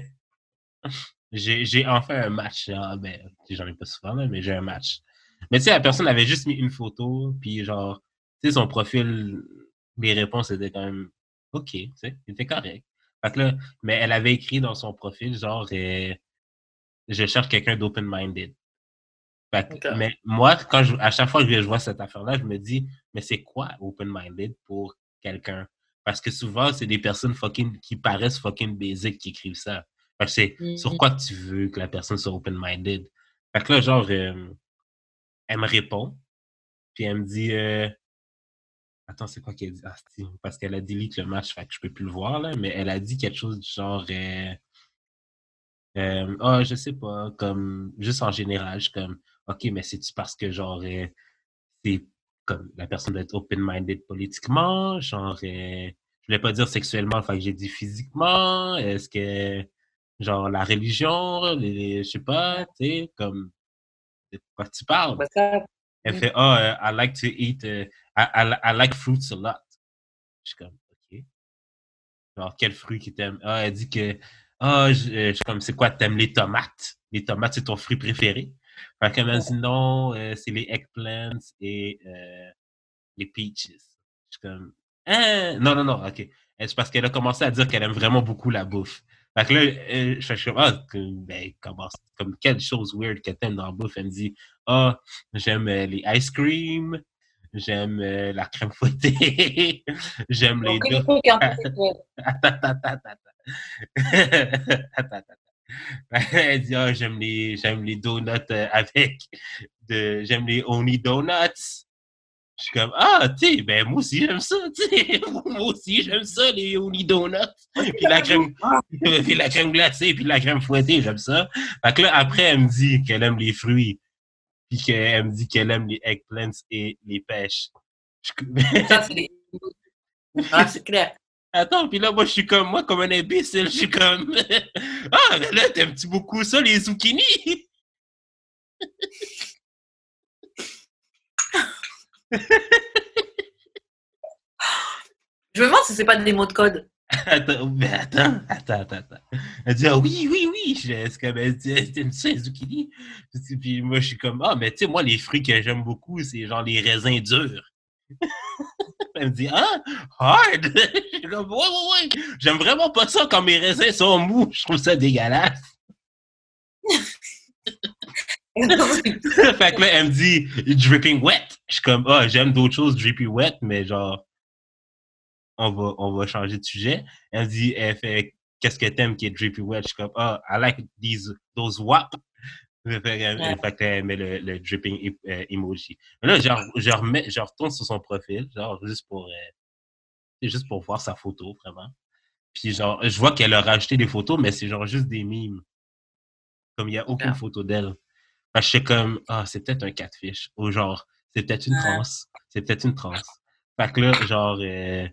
*laughs* j'ai enfin un match. Ah, ben, j'en ai pas souvent, mais j'ai un match. Mais tu sais, la personne avait juste mis une photo, puis genre, tu sais, son profil, les réponses étaient quand même OK, tu sais, c'était correct. Que là, mais elle avait écrit dans son profil, genre, euh, je cherche quelqu'un d'open-minded. Que-. Mais moi, quand je, à chaque fois que je vois cette affaire-là, je me dis, mais c'est quoi open-minded pour quelqu'un? Parce que souvent, c'est des personnes fucking qui paraissent fucking basic qui écrivent ça. Fait que c'est sur quoi tu veux que la personne soit open-minded? Fait que là, genre, euh, elle me répond, puis elle me dit, euh, attends, c'est quoi qu'elle dit? Ah, parce qu'elle a delete le match, fait que je peux plus le voir, là, mais elle a dit quelque chose du genre, euh, ah, je sais pas, comme, juste en général, je suis comme, ok, mais c'est-tu parce que, genre, euh, c'est comme, la personne doit être open-minded politiquement, genre, euh, je voulais pas dire sexuellement, fait que j'ai dit physiquement, est-ce que, genre, la religion, les, les- je sais pas, tu sais, comme, de quoi tu parles? Bah, ça, Elle fait, oh, I like to eat, euh, I, I, I like fruits a lot. Je suis comme, OK. Genre, quel fruit qui t'aime? Ah, elle dit que, ah, je, euh, je suis comme, c'est quoi, t'aimes les tomates? Les tomates, c'est ton fruit préféré? Fait qu'elle m'a dit, non, euh, c'est les eggplants et euh, les peaches. Je suis comme, hein? Non, non, non, OK. Euh, C'est parce qu'elle a commencé à dire qu'elle aime vraiment beaucoup la bouffe. Fait que là, euh, je suis comme, ah, ben, comment, comme quelle chose weird que t'aimes dans la bouffe? Elle me dit, ah, j'aime euh, les ice cream, j'aime euh, la crème fouettée, *laughs* j'aime les deux. *laughs* *laughs* *laughs* Elle dit, ah, j'aime les, j'aime les donuts euh, avec de, j'aime les Oni Donuts. Je suis comme, ah, tu sais, ben, moi aussi, j'aime ça, *laughs* tu sais. Moi aussi, j'aime ça, les Oni Donuts. Puis la crème, *laughs* puis la crème glacée, puis la crème fouettée, j'aime ça. Fait que là, après, elle me dit qu'elle aime les fruits. Puis qu'elle me dit qu'elle aime les eggplants et les pêches. Je- Ça, c'est des- Ah, c'est clair. Attends, puis là, moi, je suis comme, moi, comme un imbécile, je suis comme, *laughs* ah, mais là, t'aimes-tu beaucoup ça, les zucchini? Je me demande si c'est pas des mots de code. Attends, mais attends, attends, attends, attends. Elle dit, ah oui, oui, oui. Je- Est-ce qu'elle dit, t'aimes ça, les zucchini? Puis moi, je suis comme, ah, mais tu sais, moi, les fruits que j'aime beaucoup, c'est genre les raisins durs. Elle me dit, ah, hard! *laughs* Je suis comme, ouais, ouais, ouais. J'aime vraiment pas ça quand mes raisins sont mous. Je trouve ça dégueulasse. *laughs* fait que là, elle me dit dripping wet. Je suis comme, ah, j'aime d'autres choses dripping wet, mais genre, on va, on va changer de sujet. Elle me dit, elle fait, qu'est-ce que t'aimes qui est dripping wet? Je suis comme, ah, I like these, those WAP. Fait fait qu'elle met le, le dripping e- euh, emoji. Mais là, genre, je, remets, je retourne sur son profil, genre, juste pour, euh, juste pour voir sa photo, vraiment. Puis genre, je vois qu'elle a rajouté des photos, mais c'est genre juste des mimes. Comme il n'y a aucune Ah. photo d'elle. Que je suis comme, ah, c'est peut-être un catfish. Ou genre, c'est peut-être une Ah. trans. C'est peut-être une trans. Fait que là, genre, euh,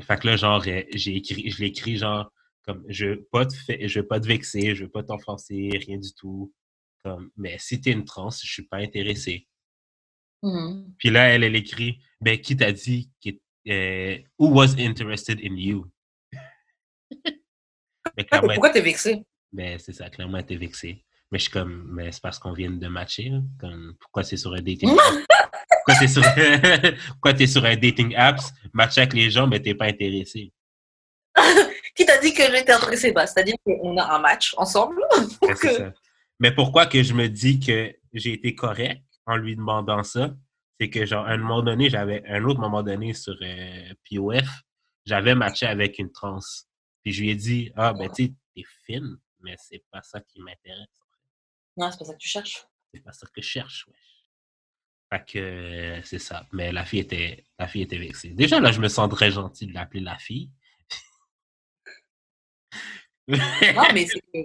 fait que là, genre, euh, j'ai écrit, je l'ai écrit, genre, comme, je veux pas te, fa- je veux pas te vexer, je veux pas t'offenser, rien du tout. Comme, mais si t'es une trans, je suis pas intéressé. Mhm. Puis là, elle, elle écrit, ben, qui t'a dit, qui, euh, who was interested in you? Mais *laughs* pourquoi t'es vexé? ben, c'est ça, clairement, était vexée. Mais je suis comme, mais c'est parce qu'on vient de matcher. là. Comme, pourquoi c'est sur un dating app? *laughs* Pourquoi t'es sur, *laughs* t'es sur un dating apps, matcher avec les gens, mais t'es pas intéressé? Qui t'a dit que j'étais intéressée? Bah, c'est-à-dire qu'on a un match ensemble. *laughs* Ça. Mais pourquoi que je me dis que j'ai été correct en lui demandant ça? C'est que, genre, à un moment donné, j'avais, un autre moment donné sur euh, POF, j'avais matché avec une trans. Puis je lui ai dit, ah, ben, tu sais, t'es fine, mais c'est pas ça qui m'intéresse. Non, c'est pas ça que tu cherches. C'est pas ça que je cherche, ouais. Fait que euh, c'est ça. Mais la fille était la fille était vexée. Déjà, là, je me sens très gentil de l'appeler la fille. Non, mais, *laughs*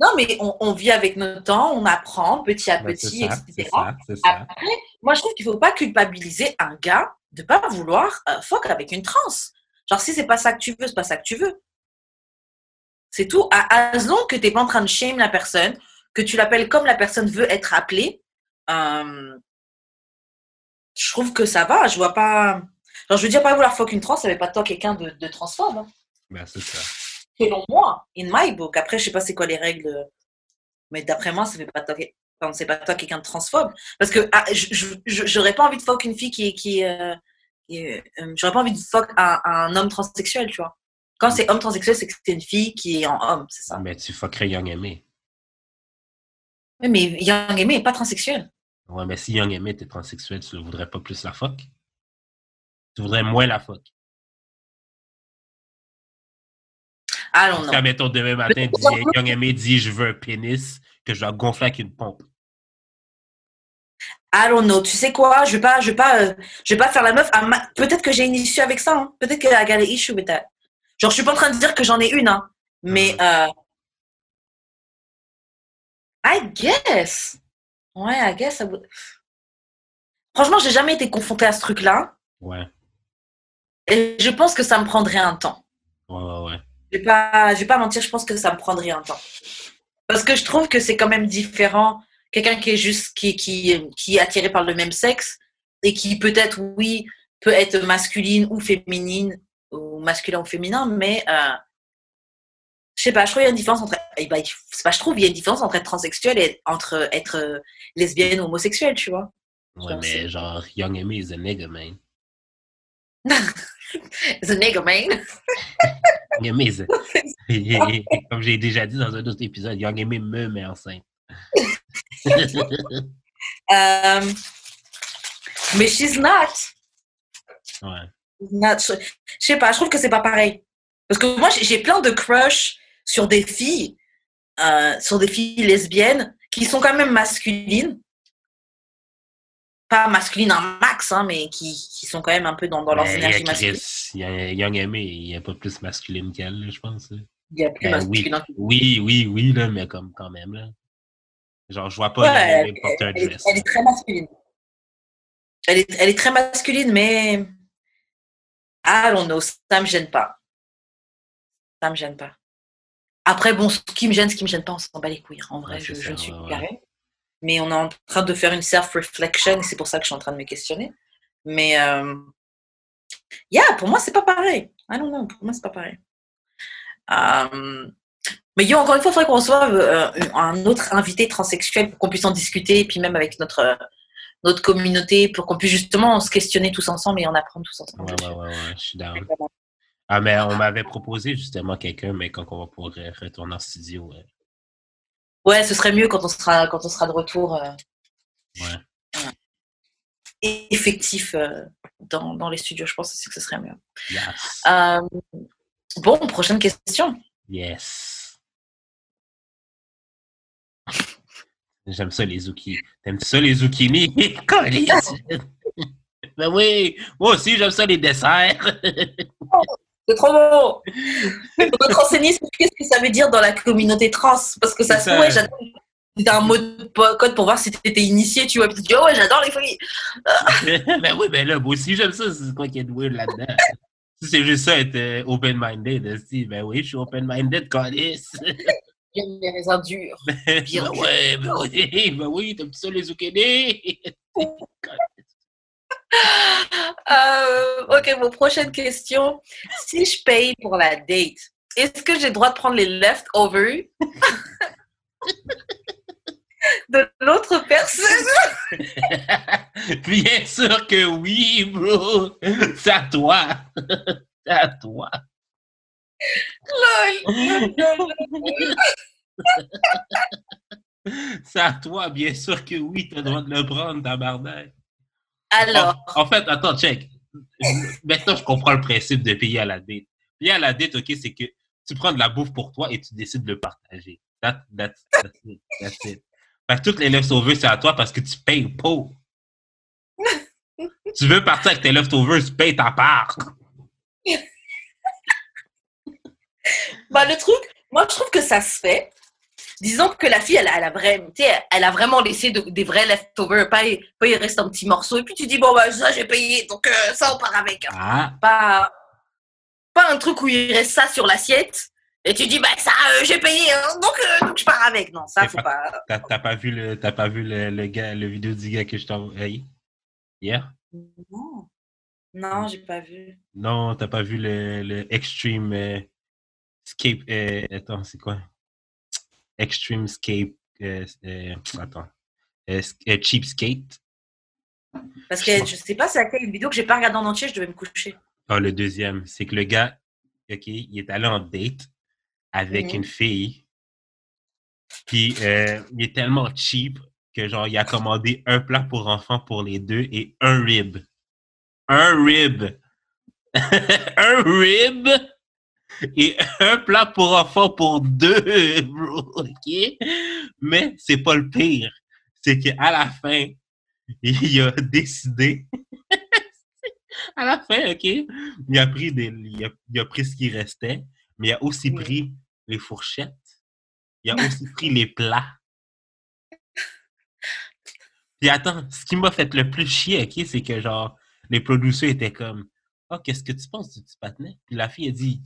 non, mais on, on vit avec notre temps, on apprend petit à Ben, c'est petit, ça, etc. ça. Après, moi, je trouve qu'il faut pas culpabiliser un gars de pas vouloir euh, fuck avec une trans. Genre, si c'est pas ça que tu veux, c'est pas ça que tu veux. C'est tout. À, as long que t'es pas en train de shame la personne, que tu l'appelles comme la personne veut être appelée, euh, je trouve que ça va. Je vois pas. Genre, je veux dire, pas vouloir fuck une trans, ça veut pas toi quelqu'un de, de transphobe. hein. Ben, c'est ça. Selon moi, in my book. Après, je sais pas c'est quoi les règles, mais d'après moi, ça fait pas toi, enfin, c'est pas toi quelqu'un de transphobe. Parce que ah, j'aurais pas envie de fuck une fille qui est. Qui, euh, qui euh, j'aurais pas envie de fuck un, un homme transsexuel, tu vois. Quand c'est homme transsexuel, c'est que c'est une fille qui est en homme, c'est ça. Mais tu fuckerais Young Aimé. Oui, mais Young Aimé est pas transsexuel. Ouais, mais si Young Aimé était transsexuel, tu ne voudrais pas plus la fuck? Tu voudrais moins la fuck? Allons, non. mettons, demain matin, dit, Young Aimé dit je veux un pénis que je dois gonfler avec une pompe. I don't know. Tu sais quoi? Je vais pas, je vais pas, euh, je vais pas faire la meuf. Ah, ma- Peut-être que j'ai une issue avec ça. hein. Peut-être que I got an issue with that. Genre, je suis pas en train de dire que j'en ai une, hein. Mais, euh, I guess. Ouais, I guess. Franchement, j'ai jamais été confrontée à ce truc-là. Ouais, Et je pense que ça me prendrait un temps. ouais, ouais, ouais. Je vais pas, je vais pas mentir, je pense que ça me prendrait un temps. Parce que je trouve que c'est quand même différent. Quelqu'un qui est juste, qui, qui, qui est attiré par le même sexe et qui peut-être, oui, peut être masculine ou féminine, ou masculin ou féminin, mais euh, je sais pas, je trouve qu'il y a une différence entre, eh ben, c'est pas je trouve, il y a une différence entre être transsexuel et entre être lesbienne ou homosexuelle, tu vois. Ouais, Genre, mais genre, Young Aimé is a nigga, man. *laughs* The nigga man. Young Aimé a- Comme j'ai déjà dit dans un autre épisode, Young Aimé me met enceinte. Euh, *laughs* mais she's not. ouais. Not- Je sais pas, je trouve que c'est pas pareil. Parce que moi, j'ai plein de crush sur des filles, euh, sur des filles lesbiennes qui sont quand même masculines. Pas masculines en max, hein, mais qui, qui sont quand même un peu dans, dans leurs Mais énergies il y a Young Aimé, il n'y a pas plus masculine qu'elle, je pense. là. Il y a plus Ben oui, oui, oui, oui, là, mais comme quand même, là. Genre, je vois pas Ouais, elle, porter un elle est, dress. elle est très masculine. Elle est, elle est très masculine, mais know, ça me gêne pas. Ça me gêne pas. Après, bon, ce qui me gêne, ce qui me gêne pas, on s'en bat les couilles. En vrai, Ouais, je, c'est je ça, ne suis ouais. carré. Mais on est en train de faire une self-reflection et c'est pour ça que je suis en train de me questionner. Mais, euh, yeah, pour moi, c'est pas pareil. I don't know, pour moi, c'est pas pareil. Euh, mais yo, encore une fois, il faudrait qu'on reçoive euh, un autre invité transsexuel pour qu'on puisse en discuter, et puis même avec notre, euh, notre communauté, pour qu'on puisse justement se questionner tous ensemble et en apprendre tous ensemble. Ouais, ouais, ouais, ouais, je suis down. Ah, mais on m'avait proposé justement quelqu'un, mais quand on va pouvoir retourner en studio, ouais. Ce serait mieux quand on sera, quand on sera de retour euh, ouais. effectif euh, dans, dans les studios. Je pense aussi que ce serait mieux. Yes. Euh, bon, prochaine question. Yes. J'aime ça, les zucchini. T'aimes ça, les zucchini? *laughs* Ben oui, moi aussi, j'aime ça, les desserts. *laughs* C'est trop te renseigner sur qu'est-ce que ça veut dire dans la communauté trans. Parce que ça se trouve, j'adore. C'était un mot de code pour voir si tu étais initié, tu vois. Puis tu dis, oh ouais, j'adore les folies. *laughs* ben oui, ben là, moi aussi, j'aime ça. C'est quoi qui est de weird là-dedans? Si c'est juste ça, être euh, open-minded, ben oui, je suis open-minded, câlisse. *laughs* J'aime les raisins durs. ben Bien ouais, ben oui, ben oui, t'aimes ça, les zucchini? *laughs* *laughs* Euh, ok, bon, prochaine question. Si je paye pour la date, est-ce que j'ai le droit de prendre les leftovers *laughs* de l'autre personne? *laughs* Bien sûr que oui, bro. C'est à toi. C'est à toi. Lol. C'est à toi, bien sûr que oui, t'as le droit de le prendre, tabarnak. Alors, En, en fait, attends, check. Maintenant, je comprends le principe de payer à la date. Payer à la date, OK, c'est que tu prends de la bouffe pour toi et tu décides de le partager. That, that's, that's it. That's it. Fait que toutes les leftovers, c'est à toi parce que tu payes pas. *laughs* tu veux partir avec tes leftovers, tu payes ta part. bah, le truc, moi, je trouve que ça se fait. Disons que la fille, elle, a- elle a, elle a vraiment laissé de- des vrais leftovers, pas, pas il reste un petit morceau. Et puis tu dis, bon, bah, ça, j'ai payé, donc euh, ça, on part avec. Ah, Pas, pas un truc où il reste ça sur l'assiette Et tu dis, bah ça, euh, j'ai payé, hein, donc, euh, donc je pars avec. Non, ça, faut pas- pas. T'as pas vu le, t'as pas vu le, le gars, le vidéo du gars que je t'ai envoyé hier? Non, non, j'ai pas vu. Non, t'as pas vu le, le Extreme euh, Scape. euh, attends, c'est quoi? Extreme Scape. euh, euh, attends. Euh, s- euh, Cheapskate. Parce que je sais pas c'est laquelle une vidéo que j'ai pas regardée en entier, je devais me coucher. Ah, le deuxième, c'est que le gars, OK, il est allé en date avec Mhm. une fille. Puis, il est tellement cheap que, genre, il a commandé un plat pour enfants pour les deux et un rib. Un rib! *laughs* un rib! Et un plat pour enfants pour deux, bro, OK? Mais c'est pas le pire. C'est qu'à la fin, il a décidé *laughs* à la fin, OK, il a pris, des, il a, il a pris ce qui restait, mais il a aussi Oui. pris les fourchettes. Il a aussi *laughs* pris les plats. Puis attends, ce qui m'a fait le plus chier, OK, c'est que genre, les producteurs étaient comme Oh, qu'est-ce que tu penses du petit patinet? Puis la fille a dit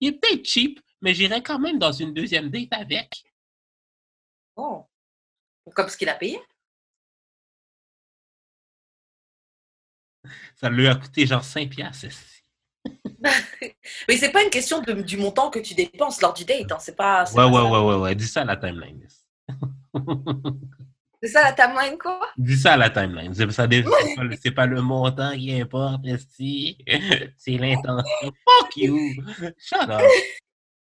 Il est, peut-être cheap, mais j'irai quand même dans une deuxième date avec. Oh. Comme ce qu'il a payé? Ça lui a coûté genre 5 piastres. *laughs* Mais c'est pas une question de- du montant que tu dépenses lors du date. Hein. C'est pas. Ouais, pas ouais, ouais, ouais, ouais. Dis ça à la timeline. *laughs* C'est ça la timeline, quoi? Dis ça à la timeline. C'est pas, le- *laughs* c'est pas le montant qui importe, esti. *laughs* C'est l'intention. Fuck you! Shut up!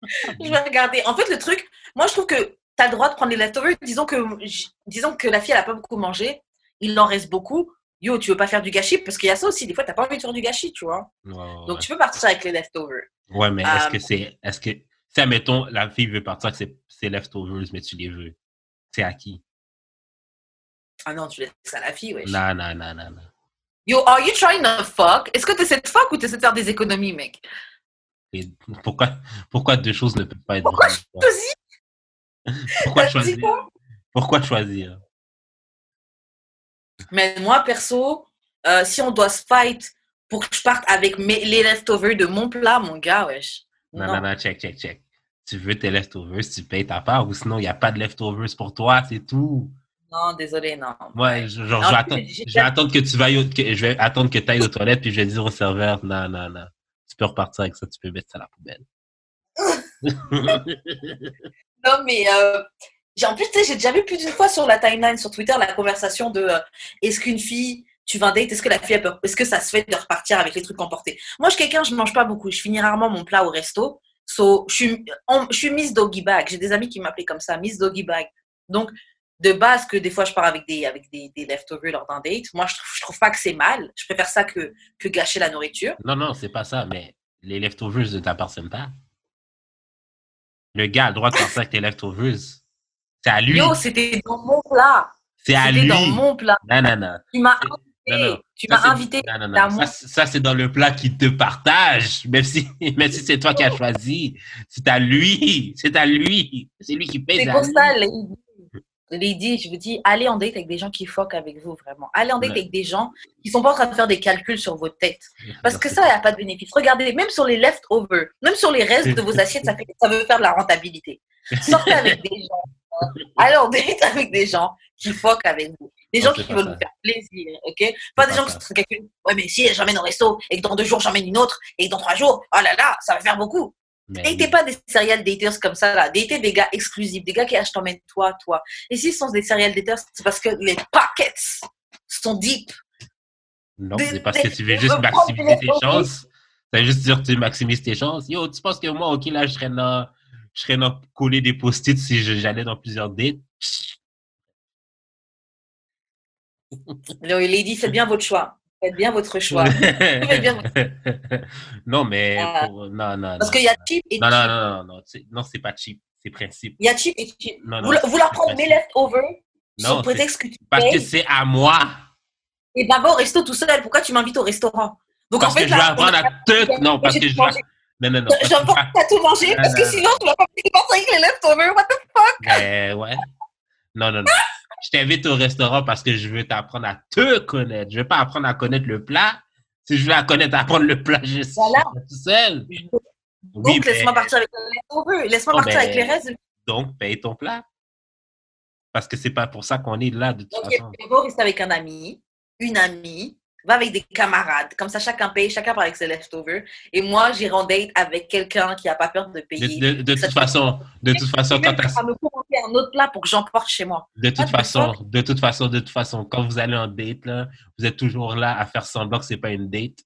*laughs* Je vais regarder. En fait, le truc, moi, je trouve que tu as le droit de prendre les leftovers. Disons que, disons que la fille, elle a pas beaucoup mangé. Il en reste beaucoup. Yo, tu veux pas faire du gâchis? Parce qu'il y a ça aussi. Des fois, tu pas envie de faire du gâchis, tu vois. Donc, ouais. tu peux partir avec les leftovers. Ouais, mais est-ce Euh, que c'est. Est-ce que. Si, admettons, la fille veut partir avec ses, ses leftovers, mais tu les veux. C'est à qui? Ah non, tu laisses ça à la fille, wesh. Non, non, non, non, non. Yo, are you trying to fuck? Est-ce que tu essaies de fuck ou tu essaies de faire des économies, mec? Et pourquoi, pourquoi deux choses ne peuvent pas être Pourquoi? Vas-y, *laughs* Pourquoi choisir? quoi? Pourquoi choisir? Mais moi, perso, euh, si on doit se fight pour que je parte avec mes, les leftovers de mon plat, mon gars, wesh. Non, non, non, check, check, check. Tu veux tes leftovers, tu payes ta part, ou sinon, il n'y a pas de leftovers pour toi, c'est tout. Non, désolé, non. Ouais, je- genre, Non, je vais, attendre, j'ai- je vais attendre que tu vailles, que, je vais attendre que tu ailles aux toilettes, puis je vais dire au serveur, non, non, non. Tu peux repartir avec ça, tu peux mettre ça à la poubelle. *laughs* Non, mais euh, j'ai- en plus, j'ai déjà vu plus d'une fois sur la timeline, sur Twitter, la conversation de euh, est-ce qu'une fille, tu vas en date, est-ce que la fille a peur, est-ce que ça se fait de repartir avec les trucs emportés? Moi, je suis quelqu'un, je mange pas beaucoup, je finis rarement mon plat au resto. So, je, suis, on- je suis Miss Doggy Bag. J'ai des amis qui m'appelaient comme ça, Miss Doggy Bag. Donc, de base, que des fois, je pars avec des, avec des, des leftovers lors d'un date, moi, je trouve, je trouve pas que c'est mal. Je préfère ça que, que gâcher la nourriture. non, non, c'est pas ça, mais les leftovers ne t'appartiennent pas. Le gars a le droit de partir avec tes leftovers. C'est à lui. Yo, c'était dans mon plat. C'est à C'était lui. dans mon plat. Non, non, non. Tu m'as invité. non, non. Tu Ça, m'as invité. Non. Ça, ça, c'est dans le plat qu'il te partage. Même si, *laughs* même si c'est toi qui as choisi. C'est à lui. C'est à lui. C'est lui qui paye. C'est pour lui. ça, Lady. Lady, je vous dis, allez en date avec des gens qui fuck avec vous, vraiment. Allez en date Ouais. avec des gens qui sont pas en train de faire des calculs sur votre tête. Parce que ça, il n'y a pas de bénéfice. Regardez, même sur les leftovers, même sur les restes de vos *laughs* assiettes, ça, fait, ça veut faire de la rentabilité. Sortez avec des gens. hein. Allez en date avec des gens qui fuck avec vous. Des gens qui veulent vous faire plaisir, ok? Pas des pas gens ça. qui se calculent. Ouais, mais si j'emmène au resto et que dans deux jours j'emmène une autre et que dans trois jours, oh là là, ça va faire beaucoup. Datez pas des serial daters comme ça, là. Datez des gars exclusifs, des gars qui achètent t'emmènent toi, toi. Et s'ils sont des serial daters, c'est parce que les pockets sont deep. Non, c'est parce que tu veux juste maximiser tes chances. Ça veut juste dire que tu maximises tes chances. Yo, tu penses que moi, OK, là, je serais dans, je serais dans coller des post-it si j'allais dans plusieurs dates? Lady, faites bien votre choix. Faites bien votre choix. bien. *laughs* non, mais Euh, pour- non, non, Parce non. qu'il y a cheap et Non, non, cheap. non, non, non, c'est- non, c'est pas cheap, c'est principe. Il y a cheap et cheap. Non, vous, non, vous leur c'est prenez mes leftovers Non, sous prétexte que tu Parce que c'est à moi. Et ben va au resto tout seul. Pourquoi tu m'invites au restaurant? Donc Parce en fait, que je vais là, apprendre à te. Non, parce que je vais. Non, non, non. je vais- que t'as tout mangé Non, parce que non, sinon tu vas pas pouvoir partir avec les leftovers. What the fuck? Ben, ouais. Non, non, non. Je t'invite au restaurant parce que je veux t'apprendre à te connaître. Je veux pas apprendre à connaître le plat. Si je veux connaître, apprendre le plat, je suis Voilà. tout seul. Donc, laisse-moi partir avec les leftovers. Laisse-moi Non, partir avec mais- les restes. Donc, paye ton plat. Parce que c'est pas pour ça qu'on est là, de toute Ok, façon. vas rester avec un ami, une amie, va avec des camarades. Comme ça, chacun paye, chacun part avec ses leftovers. Et moi, j'irai en date avec quelqu'un qui n'a pas peur de De, payer. de- de Ça toute te- façon, de toute façon, quand t'as- me commenter un autre plat pour que j'emporte chez moi. de toute façon, de toute façon, de toute façon, quand vous allez en date, là, vous êtes toujours là à faire semblant que c'est pas une date,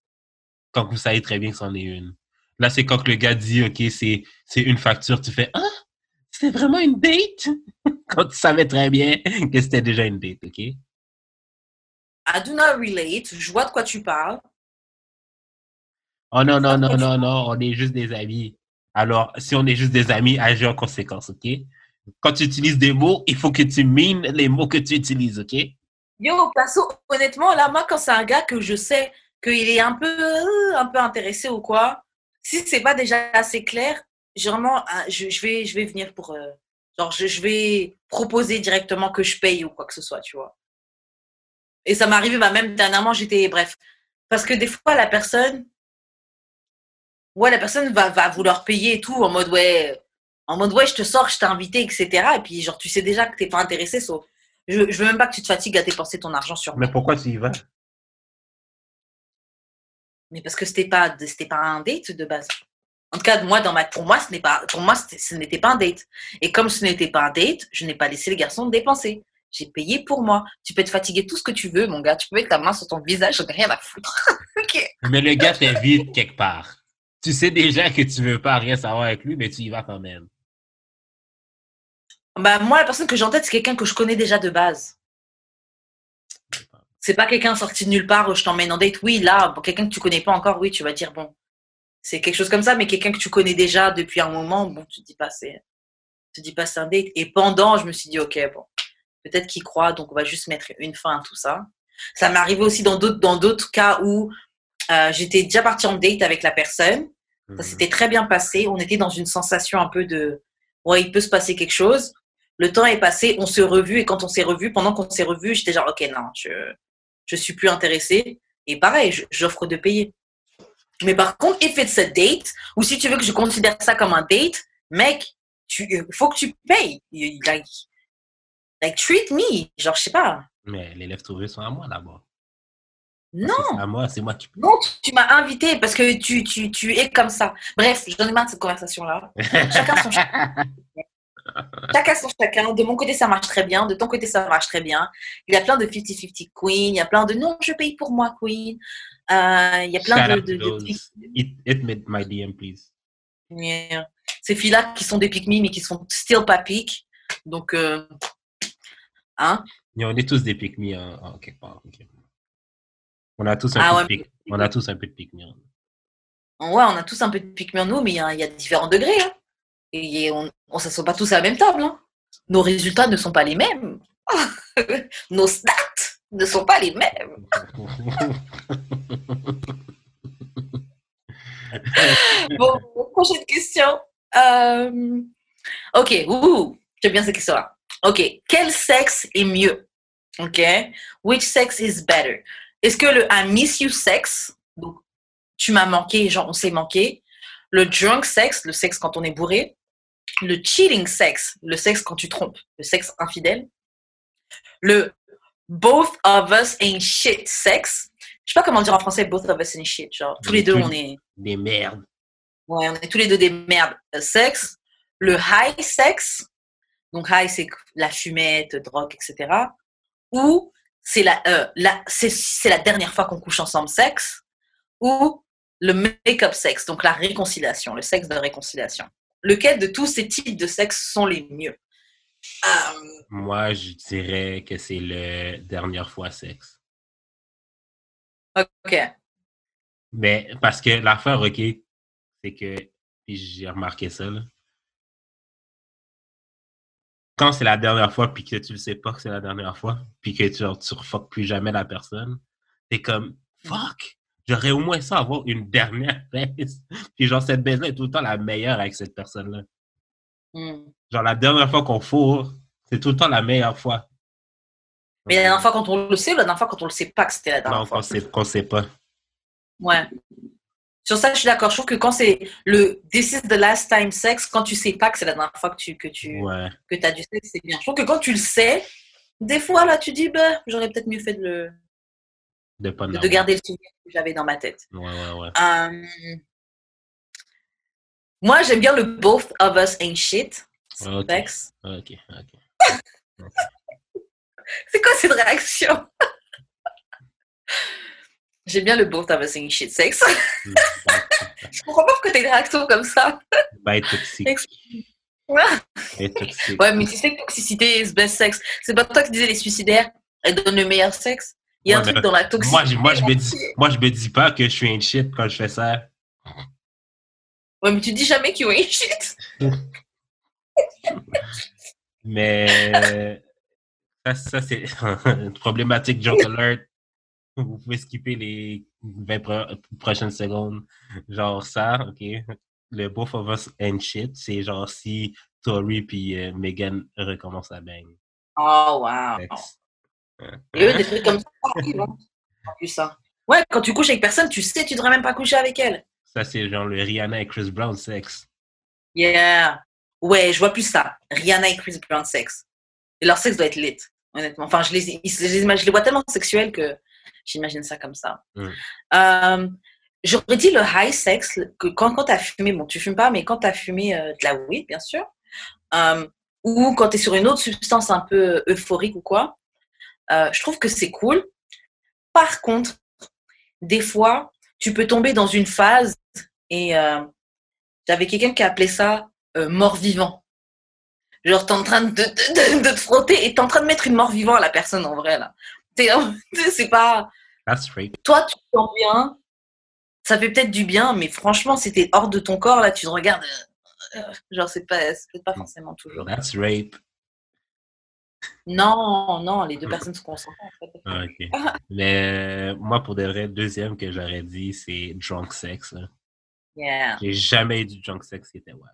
quand vous savez très bien que c'en est une. Là, c'est quand le gars dit, OK, c'est, c'est une facture, tu fais, ah, c'est vraiment une date? *laughs* quand tu savais très bien que c'était déjà une date, OK? I do not relate. Je vois de quoi tu parles. Oh non, non, non, non, non, on est juste des amis. Alors, si on est juste des amis, agis en conséquence, OK? Quand tu utilises des mots, il faut que tu mines les mots que tu utilises, OK? Yo, perso, honnêtement, là, moi, quand c'est un gars que je sais qu'il est un peu, euh, un peu intéressé ou quoi, si c'est pas déjà assez clair, généralement, hein, je, je vais, je vais venir pour. euh, genre, je, je vais proposer directement que je paye ou quoi que ce soit, tu vois. Et ça m'est arrivé, bah, même dernièrement, j'étais. Bref. Parce que des fois, la personne. Ouais, la personne va, va vouloir payer et tout, en mode, ouais. En mode, ouais, je te sors, je t'ai invité, etc. Et puis, genre, tu sais déjà que t'es pas intéressé, sauf. Je, je veux même pas que tu te fatigues à dépenser ton argent sur moi. Mais pourquoi tu y vas? Mais parce que c'était pas, c'était pas un date de base. En tout cas, moi, dans ma, pour moi, ce n'est pas, pour moi, ce n'était pas un date. Et comme ce n'était pas un date, je n'ai pas laissé les garçons dépenser. J'ai payé pour moi. Tu peux te fatiguer tout ce que tu veux, mon gars. Tu peux mettre ta main sur ton visage, j'en ai rien à foutre. *laughs* Mais le gars t'invite quelque part. Tu sais déjà que tu veux pas rien savoir avec lui, mais tu y vas quand même. Bah, moi, la personne que j'ai en tête, c'est quelqu'un que je connais déjà de base. C'est pas quelqu'un sorti de nulle part où je t'emmène en date. Oui, là, quelqu'un que tu connais pas encore, oui, tu vas dire, bon, c'est quelque chose comme ça, mais quelqu'un que tu connais déjà depuis un moment, bon, tu te dis pas, c'est, tu te dis pas, c'est un date. Et pendant, je me suis dit, ok, bon, peut-être qu'il croit, donc on va juste mettre une fin à tout ça. Ça m'est arrivé aussi dans d'autres, dans d'autres cas où euh, j'étais déjà partie en date avec la personne. Mhm. Ça s'était très bien passé. On était dans une sensation un peu de ouais, il peut se passer quelque chose. Le temps est passé, on s'est revu et quand on s'est revu, pendant qu'on s'est revu, j'étais genre ok non, je je suis plus intéressée. Et pareil, j'offre de payer. Mais par contre, if it's a date ou si tu veux que je considère ça comme un date, mec, tu il faut que tu payes. Like, like treat me, genre je sais pas. Mais les leftovers sont à moi d'abord. Non. C'est à moi, c'est moi qui Non, tu- tu m'as invité parce que tu, tu, tu es comme ça. Bref, j'en ai marre de cette conversation-là. Chacun son *laughs* Chacun son chacun. De mon côté, ça marche très bien. De ton côté, ça marche très bien. Il y a plein de 50-50 queen. Il y a plein de non, je paye pour moi, queen. Euh, il y a plein Shout de. de, me- my DM, please. Yeah. Ces filles-là qui sont des pick me, mais qui sont still pas pick. Donc, euh, hein? On est tous des pick me en, en quelque part. On a tous un Ah peu ouais, de pick. On a tous un peu de pick me. Ouais, on a tous un peu de pick me en nous, mais il y a, il y a différents degrés. Hein. Et on ne s'assoit pas tous à la même table. hein. Nos résultats ne sont pas les mêmes. *laughs* Nos stats ne sont pas les mêmes. *laughs* Bon, prochaine question. Euh, Ok, ouh, j'aime bien cette question-là. Ok, quel sexe est mieux? Ok, which sex is better? Est-ce que le I miss you sex, donc tu m'as manqué, genre on s'est manqué, le drunk sex, le sexe quand on est bourré, le cheating sex, le sexe quand tu trompes, le sexe infidèle, le both of us ain't shit sex, je sais pas comment dire en français both of us ain't shit, genre tous les deux on est Des merdes. Ouais, on est tous les deux des merdes. Euh, Sexe, le high sex, donc high c'est la fumette, drogue, etc. Ou c'est la, euh, la, c'est, c'est la dernière fois qu'on couche ensemble, sexe. Ou le make-up sex, donc la réconciliation, le sexe de réconciliation. Lequel de tous ces types de sexe sont les mieux? Euh, Moi, je dirais que c'est le dernière fois sexe. Ok. Mais parce que l'affaire, OK, c'est que, puis j'ai remarqué ça, là. Quand c'est la dernière fois, puis que tu le sais pas que c'est la dernière fois, puis que tu, genre, tu refuck plus jamais la personne, t'es comme, fuck, j'aurais au moins ça avoir une dernière *laughs* baisse. Puis genre, cette baisse-là est tout le temps la meilleure avec cette personne-là. Hmm. Genre, la dernière fois qu'on fourre, c'est tout le temps la meilleure fois. Mais la dernière fois quand on le sait, ou la dernière fois quand on le sait pas que c'était la dernière Non, fois. qu'on sait, qu'on sait pas. Ouais. Sur ça, je suis d'accord. Je trouve que quand c'est le This is the last time sex, quand tu sais pas que c'est la dernière fois que tu, que tu Ouais. que as du sexe, c'est bien. Je trouve que quand tu le sais, des fois, là, tu dis, bah, j'aurais peut-être mieux fait de, le, De pas garder le souvenir que j'avais dans ma tête. Ouais, ouais, ouais. Euh, moi, j'aime bien le both of us ain't shit. Ok. Sex. Ok, ok. *laughs* C'est quoi cette réaction? J'aime bien le us ain't shit sex. *laughs* Hmm, Je comprends pas pourquoi t'as une réaction comme ça. Ben, toxique. Ouais. *laughs* Toxique. Ouais, mais tu sais que toxicité is best sex. C'est pas toi qui disais les suicidaires, elles donnent le meilleur sexe. Il y a un truc dans la toxicité. Moi, je, moi, je me dis, moi, je me dis pas que je suis un shit quand je fais ça. Ouais, mais tu dis jamais qu'ils ont une shit. *laughs* Mais ça, ça c'est une problématique Joke Alert. *laughs* Vous pouvez skipper les 20 pro- prochaines secondes. Genre ça, ok. Le Both of Us and Shit, c'est genre si Tori puis euh, Megan recommencent à bang. Oh, wow. Et eux, des trucs comme ça arrivent, hein. Ça. Ouais, quand tu couches avec personne, tu sais, tu devrais même pas coucher avec elle. Ça, c'est genre le Rihanna et Chris Brown sexe. Yeah. Ouais, je vois plus ça. Rihanna et Chris Brown sexe. Et leur sexe doit être lit, honnêtement. Enfin, je les, je les vois tellement sexuels que j'imagine ça comme ça. Mm. Euh, J'aurais dit le high sex, que quand, quand tu as fumé, bon, tu fumes pas, mais quand tu as fumé euh, de la weed, bien sûr, euh, ou quand tu es sur une autre substance un peu euphorique ou quoi, je trouve que c'est cool. Par contre, des fois, tu peux tomber dans une phase et j'avais quelqu'un qui appelait ça mort-vivant. Genre, t'es en train de, de, de- de te frotter et t'es en train de mettre une mort-vivant à la personne en vrai, là. *laughs* C'est pas. That's rape. Toi, tu te sens bien, ça fait peut-être du bien, mais franchement, si t'es hors de ton corps, là, tu te regardes. euh, euh, genre, c'est pas, pas forcément toujours. That's rape. Non, non, les deux *laughs* personnes se concentrent. En fait. Ah, ok. *laughs* Mais euh, moi, pour de vrai, deuxième que j'aurais dit, c'est drunk sex. Yeah. J'ai jamais eu du drunk sex qui était ouais.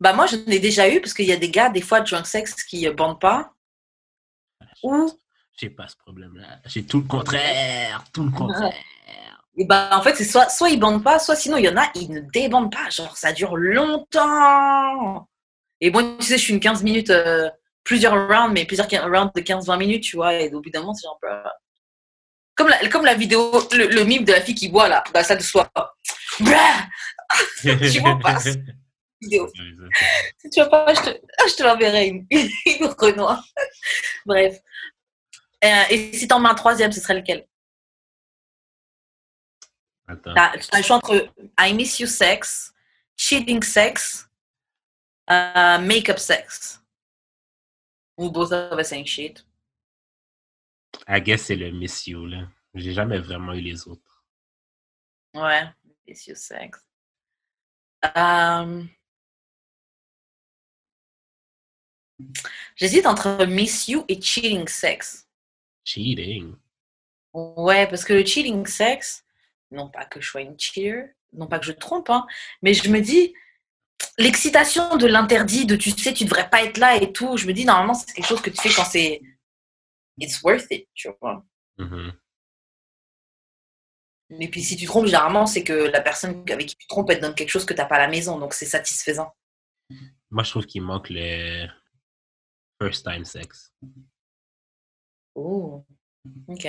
Bah, moi, j'en ai déjà eu parce qu'il y a des gars, des fois, drunk sex qui euh, bandent pas. Ou J'ai pas ce problème-là. J'ai tout le contraire. Tout le contraire. Et bah, en fait, c'est soit, soit ils bandent pas, soit sinon, il y en a, ils ne débandent pas. Genre, ça dure longtemps. Et bon, tu sais, je suis une 15 minutes, euh, plusieurs rounds, mais plusieurs rounds de 15-20 minutes, tu vois. Et au bout d'un moment, c'est genre. bah, Comme la, comme la vidéo, le, le mime de la fille qui boit là, dans la salle de soir. Brah *laughs* Tu vois pas cette vidéo. *laughs* Si tu vois pas, je te, ah, je te l'enverrai, une, *laughs* une Renoir. Bref. Euh, et si t'en mets un troisième, ce serait lequel? Attends. T'as t'as le choix entre I miss you sex, cheating sex, euh, make-up sex. Ou both of us ain't shit. I guess c'est le Miss You, là. J'ai jamais vraiment eu les autres. Ouais, miss you sex. Euh, J'hésite entre miss you et cheating sex. Cheating. Ouais, parce que le cheating sex, non pas que je sois une cheater, non pas que je trompe, hein, mais je me dis, l'excitation de l'interdit, de tu sais, tu devrais pas être là et tout, je me dis, normalement, c'est quelque chose que tu fais quand c'est. It's worth it, tu vois. Mhm. Et puis si tu trompes, généralement, c'est que la personne avec qui tu trompes, elle te donne quelque chose que tu n'as pas à la maison, donc c'est satisfaisant. Moi, je trouve qu'il manque le first time sex. Oh, ok.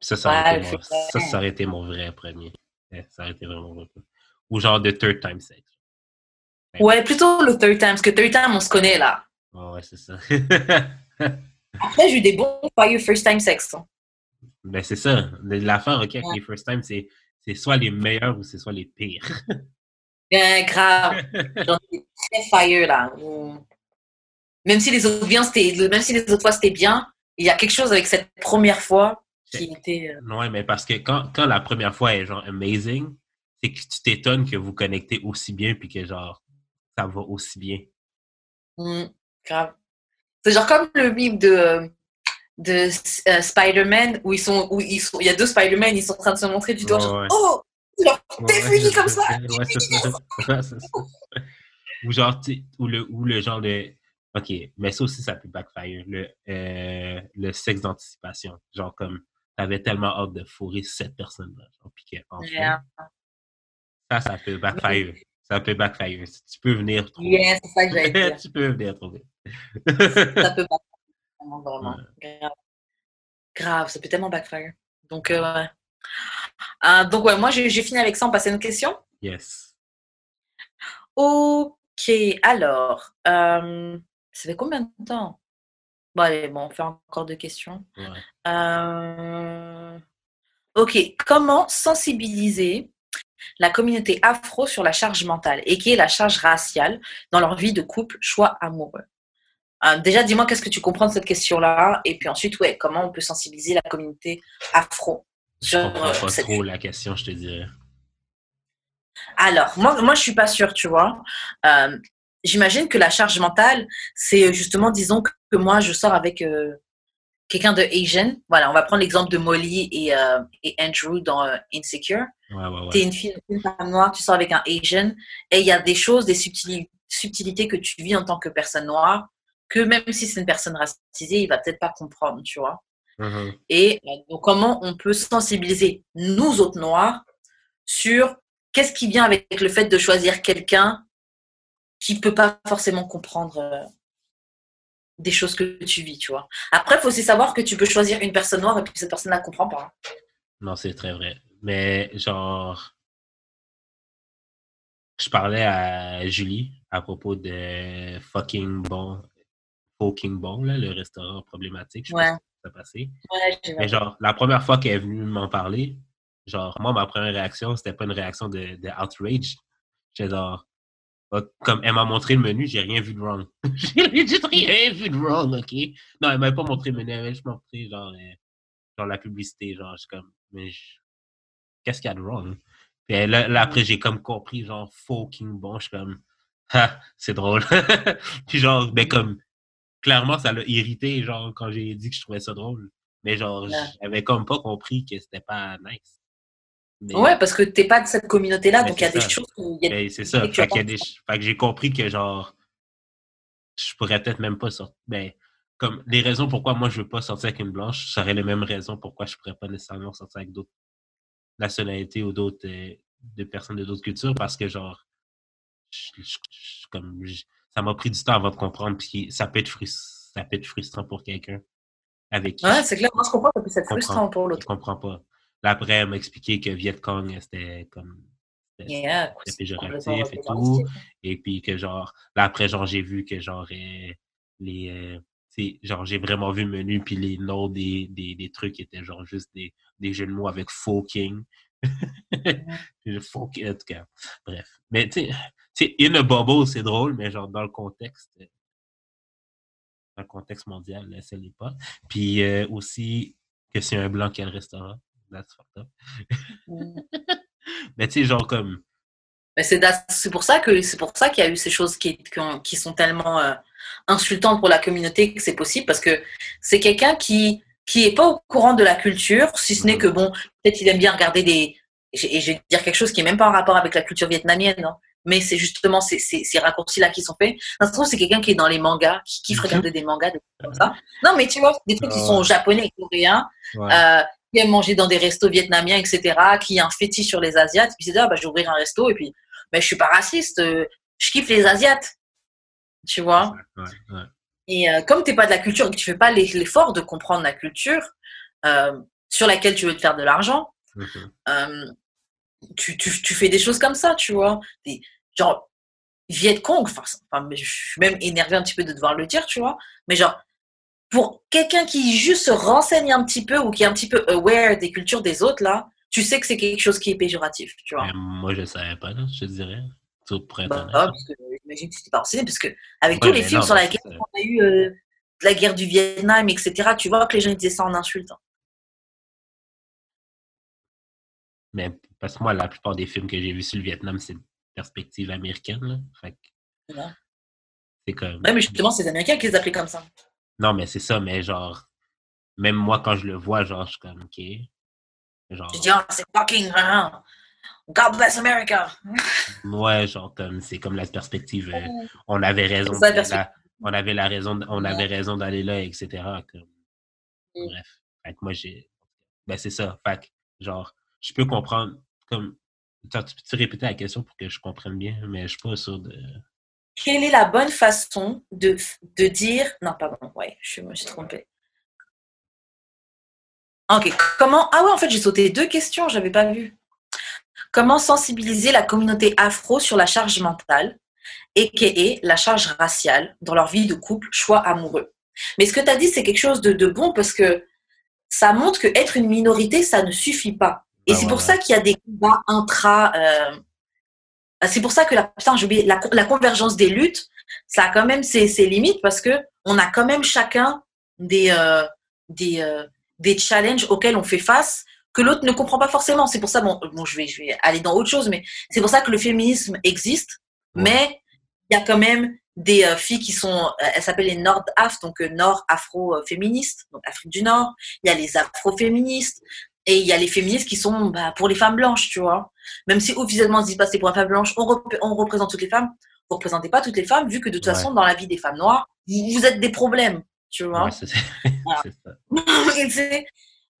Ça, ça aurait, Ouais, été, mon, vrai. ça, ça aurait été mon vrai premier. Ça aurait été vraiment vrai. Ou genre de third time sex. Ouais, plutôt le third time, parce que third time, on se connaît là. Ouais, ouais, c'est ça. *laughs* Après, j'ai eu des bons fire first time sex. hein. ben, c'est ça. L'affaire, OK, avec les first time, c'est c'est soit les meilleurs ou c'est soit les pires. *laughs* Bien grave. J'en ai très fire là. Même si les autres bien, c'était, même si les autres fois c'était bien, il y a quelque chose avec cette première fois qui était. euh, ouais, mais parce que quand, quand la première fois est genre amazing, c'est que tu t'étonnes que vous connectez aussi bien puis que genre ça va aussi bien. hmm, grave. C'est genre comme le mime de, euh, de euh, Spider-Man où ils sont, où ils sont, il y a deux Spider-Man, ils sont en train de se montrer du doigt. Ouais, genre, ouais. Oh, t'es fini comme ça. Ou genre, ou le, ou le genre de. OK, mais ça aussi, ça peut backfire. Le, euh, le sexe d'anticipation. Genre comme t'avais tellement hâte de fourrer cette personne-là. genre, Puis que, enfin, Yeah. ça, ça peut backfire. Ça peut backfire. Tu peux venir trop Yeah, c'est ça que dire. *laughs* tu peux venir trop vite. ça peut backfire. Vraiment, *laughs* vraiment. Grave. Grave, ça peut tellement backfire. Donc, euh, ouais. Ah, donc, ouais, moi, j'ai j'ai fini avec ça. On passe à une question? yes. Ok, alors, euh, ça fait combien de temps? Bon, allez, bon, on fait encore deux questions. Ouais. Euh, Ok, comment sensibiliser la communauté afro sur la charge mentale et qui est la charge raciale dans leur vie de couple, choix amoureux? Euh, déjà, dis-moi qu'est-ce que tu comprends de cette question-là? Et puis ensuite, ouais, comment on peut sensibiliser la communauté afro Je sur comprends euh, pas cette trop la question, je te dirais. Alors, moi, moi, je suis pas sûre, tu vois. Euh, J'imagine que la charge mentale, c'est justement, disons que, que moi, je sors avec euh, quelqu'un de Asian. Voilà, on va prendre l'exemple de Molly et, euh, et Andrew dans euh, Insecure. Ouais, ouais, Tu es une fille, une femme noire, tu sors avec un Asian, et il y a des choses, des subtili- subtilités que tu vis en tant que personne noire, que même si c'est une personne racisée, il va peut-être pas comprendre, tu vois. Mhm. Et euh, donc, comment on peut sensibiliser nous autres noirs sur qu'est-ce qui vient avec le fait de choisir quelqu'un qui peut pas forcément comprendre euh, des choses que tu vis, tu vois. Après, il faut aussi savoir que tu peux choisir une personne noire et puis cette personne ne comprend pas. Non, c'est très vrai. Mais genre, je parlais à Julie à propos de fucking bon, fucking bon, là, le restaurant problématique. Je Ouais. pas si ça passé. Ouais, Mais genre, la première fois qu'elle est venue m'en parler, genre, moi, ma première réaction, c'était pas une réaction de, de outrage. J'étais genre, comme elle m'a montré le menu, j'ai rien vu de wrong. *laughs* j'ai legit rien vu de wrong, ok? Non, elle m'a pas montré le menu, elle m'a juste montré, genre, euh, genre la publicité, genre, je suis comme, mais je- qu'est-ce qu'il y a de wrong? Puis là, là, après, j'ai comme compris, genre, fucking bon, je suis comme, ah, c'est drôle. *laughs* Puis genre, ben comme, clairement, ça l'a irrité, genre, quand j'ai dit que je trouvais ça drôle. Mais genre, j'avais comme pas compris que c'était pas nice. Mais, Ouais, parce que t'es pas de cette communauté-là, donc il y a des choses où il y a c'est ça. Fait, vas qu'il y a pas des... fait que j'ai compris que genre, je pourrais peut-être même pas sortir. Ben, comme les raisons pourquoi moi je veux pas sortir avec une blanche seraient les mêmes raisons pourquoi je pourrais pas nécessairement sortir avec d'autres nationalités ou d'autres euh, de personnes de d'autres cultures parce que genre, je- je- je- comme je- ça m'a pris du temps avant de comprendre puis ça peut être frus- ça peut être frustrant pour quelqu'un avec qui Ouais, je- c'est clair, moi je comprends que ça peut être frustrant pour je l'autre. comprends pas. Là, après, elle m'a expliqué que Viet Cong, c'était comme. c'était- Yeah, péjoratif et tout. Et puis que genre, là après, genre, j'ai vu que genre, euh, les. euh, tu sais, genre, j'ai vraiment vu le menu, puis les noms des, des, des trucs étaient genre juste des, des jeux de mots avec fucking. *laughs* fucking, en tout cas. Bref. Mais tu sais, in a bubble, c'est drôle, mais genre, dans le contexte. euh, Dans le contexte mondial, là, ça l'est pas. Puis euh, aussi, que c'est un blanc qui a le restaurant. That's fucked up. *laughs* Mais tu sais, genre, comme. Mais c'est pour ça que c'est pour ça qu'il y a eu ces choses qui, qui, ont- qui sont tellement euh, insultantes pour la communauté que c'est possible parce que c'est quelqu'un qui qui est pas au courant de la culture, si ce n'est Mhm. que bon, peut-être il aime bien regarder des et je et vais dire quelque chose qui est même pas en rapport avec la culture vietnamienne, hein, mais c'est justement ces, ces, ces raccourcis-là qui sont faits. Ça se trouve, c'est quelqu'un qui est dans les mangas, qui kiffe regarder des mangas, des trucs comme ça. Non, mais tu vois, des trucs qui Ah sont japonais, coréens, Ouais. euh, qui aime manger dans des restos vietnamiens, etc., qui a un fétiche sur les Asiates, puis dit, ah, bah, je vais ouvrir un resto, et puis, ben, je suis pas raciste, euh, je kiffe les Asiates, tu vois. Ouais, ouais. Et euh, comme tu n'es pas de la culture et que tu fais pas l'e- l'effort de comprendre la culture euh, sur laquelle tu veux te faire de l'argent, tu, tu, tu fais des choses comme ça, tu vois. Des, genre, Viet Cong, enfin, c'est- mais je suis même énervée un petit peu de devoir le dire, tu vois. Mais genre, pour quelqu'un qui juste se renseigne un petit peu ou qui est un petit peu aware des cultures des autres, là, tu sais que c'est quelque chose qui est péjoratif, tu vois. Mais moi, je savais pas, je te dirais. Tout être Bah, honnête. parce que j'imagine que tu t'es pas renseigné, parce que avec Ouais, tous les films non, sur c'est ça. on a eu euh, la guerre du Vietnam, etc., tu vois que les gens disaient ça en insultant. Mais parce que moi, la plupart des films que j'ai vus sur le Vietnam, c'est une perspective américaine. Là. Fait que Ouais. c'est comme. Ouais, mais justement, c'est les Américains qui les appelaient comme ça. Non, mais c'est ça, mais genre, même moi, quand je le vois, genre, je suis comme, OK. Genre, Je dis, c'est fucking. hein, God bless America. ouais, genre, comme, c'est comme la perspective. euh, on avait raison. Ça, la on avait la raison, on Ouais. avait raison d'aller là, etc. Comme, Mm. bref. Fait que moi, j'ai. Ben, c'est ça. Fait que, genre, je peux comprendre, comme, tu peux répéter la question pour que je comprenne bien, mais je suis pas sûr de. Quelle est la bonne façon de, de dire. Non, pardon, ouais, je me suis trompée. Ok, comment. Ah ouais, en fait, j'ai sauté deux questions, j'avais pas vu. Comment sensibiliser la communauté afro sur la charge mentale, et la charge raciale dans leur vie de couple, choix amoureux? Mais ce que tu as dit, c'est quelque chose de, de, bon parce que ça montre que être une minorité, ça ne suffit pas. Et ah c'est pour ça qu'il y a des combats intra. Euh, c'est pour ça que la, putain, la, la, convergence des luttes, ça a quand même ses, ses, limites parce que on a quand même chacun des, euh, des, euh, des challenges auxquels on fait face que l'autre ne comprend pas forcément. C'est pour ça, bon, bon je, vais, je vais aller dans autre chose, mais c'est pour ça que le féminisme existe, mais il y a quand même des euh, filles qui sont, elles s'appellent les Nord-Af, donc Nord-Afro-féministes, donc Afrique du Nord. Il y a les Afro-féministes et il y a les féministes qui sont bah, pour les femmes blanches, tu vois. Même si officiellement on se dit pas c'est pour les femmes blanches, on, on, représente toutes les femmes. Vous représentez pas toutes les femmes, vu que de toute façon dans la vie des femmes noires, vous, êtes des problèmes, tu vois. Ouais, ça. *laughs* *laughs*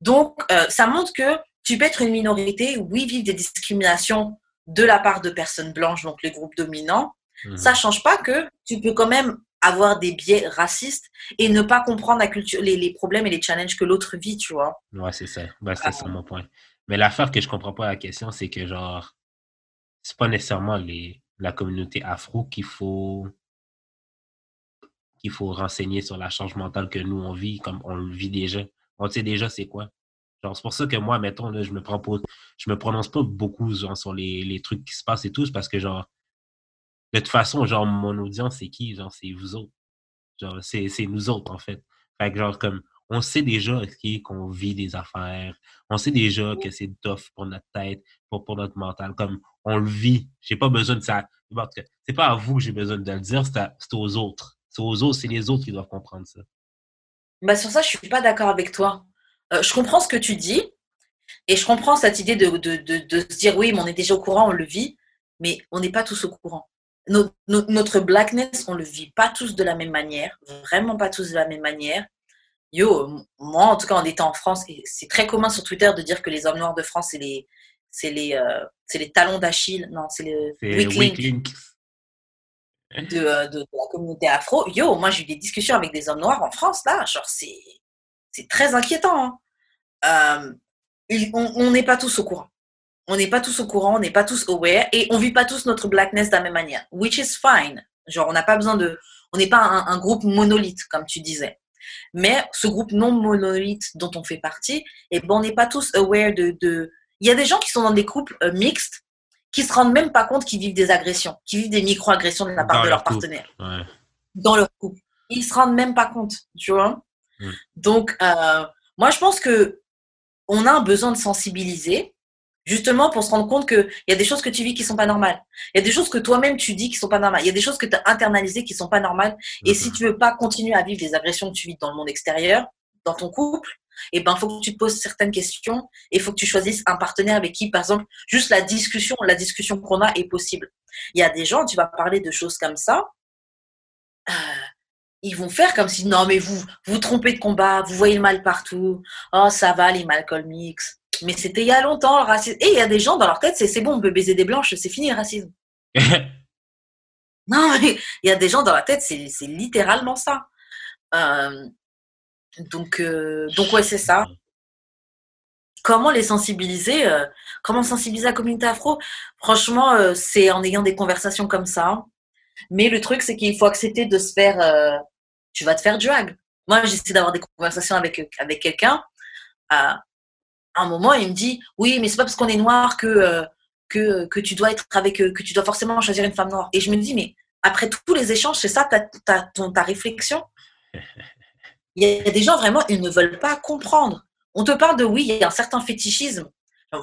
donc ça montre que tu peux être une minorité, oui, vivre des discriminations de la part de personnes blanches, donc les groupes dominants, Mhm. Ça change pas que tu peux quand même avoir des biais racistes et ne pas comprendre la culture, les, problèmes et les challenges que l'autre vit, tu vois. Ouais, c'est ça. Ben, c'est ça mon point. Mais l'affaire que je comprends pas la question, c'est que genre, c'est pas nécessairement les, la communauté afro qu'il faut qu'il faut renseigner sur la charge mentale que nous on vit, comme on le vit déjà. On sait déjà c'est quoi. Genre, c'est pour ça que moi, mettons, là, je me prends pas, je me prononce pas beaucoup sur les, les trucs qui se passent et tout, parce que genre, de toute façon, genre, mon audience, c'est qui? Genre, c'est vous autres. Genre, c'est nous autres, en fait. Fait que, genre, comme, on sait déjà qu'on vit des affaires. On sait déjà que c'est tough pour notre tête, pour, pour notre mental. Comme, on le vit. J'ai pas besoin de ça. C'est pas à vous que j'ai besoin de le dire, c'est aux autres. C'est aux autres, c'est les autres qui doivent comprendre ça. Bah, sur ça, je suis pas d'accord avec toi. Euh, je comprends ce que tu dis. Et je comprends cette idée de, de, de, de, se dire, oui, mais on est déjà au courant, on le vit, mais on n'est pas tous au courant notre, blackness, on le vit pas tous de la même manière, vraiment pas tous de la même manière. Yo, moi, en tout cas, en étant en France, c'est très commun sur Twitter de dire que les hommes noirs de France, c'est les, c'est les, euh, c'est les talons d'Achille. Non, c'est les weak de, euh, de, la communauté afro. Yo, moi, j'ai eu des discussions avec des hommes noirs en France, là. Genre, c'est, c'est très inquiétant. Hein. Euh, on n'est pas tous au courant on n'est pas tous au courant, on n'est pas tous aware et on vit pas tous notre blackness de la même manière, which is fine. Genre, on n'a pas besoin de, on n'est pas un, groupe monolithe comme tu disais. Mais ce groupe non monolithe dont on fait partie, et eh ben, on n'est pas tous aware de, de, il y a des gens qui sont dans des couples euh, mixtes qui se rendent même pas compte qu'ils vivent des agressions, qui vivent des micro-agressions de la part de leur, partenaire. Dans leur couple. Ils se rendent même pas compte, tu vois? Mm. Donc, euh, moi, je pense que on a un besoin de sensibiliser Justement pour se rendre compte qu'il y a des choses que tu vis qui sont pas normales. Il y a des choses que toi-même tu dis qui sont pas normales. Il y a des choses que tu as internalisées qui sont pas normales. Et si tu veux pas continuer à vivre les agressions que tu vis dans le monde extérieur, dans ton couple, eh ben, faut que tu te poses certaines questions et il faut que tu choisisses un partenaire avec qui, par exemple, juste la discussion, la discussion qu'on a est possible. Il y a des gens, tu vas parler de choses comme ça, euh, ils vont faire comme si, non, mais vous, vous trompez de combat, vous voyez le mal partout. Oh, ça va, les Malcolm X mais c'était il y a longtemps, le racisme. Et il y a des gens dans leur tête, c'est bon, on peut baiser des blanches, c'est fini le racisme. *laughs* non, mais il y a des gens dans la tête, c'est littéralement ça. Euh, donc, euh, donc ouais, c'est ça. Comment les sensibiliser euh, Comment sensibiliser la communauté afro? Franchement, c'est en ayant des conversations comme ça. Mais le truc, c'est qu'il faut accepter de se faire. tu vas te faire drag. Moi, j'essaie d'avoir des conversations avec, avec quelqu'un un moment, il me dit Oui, mais c'est pas parce qu'on est noir que, euh, que, que, tu dois être avec, euh, que tu dois forcément choisir une femme noire. Et je me dis Mais après tous les échanges, c'est ça ta, ta, ton, ta réflexion? Il y a des gens vraiment, ils ne veulent pas comprendre. On te parle de oui, il y a un certain fétichisme.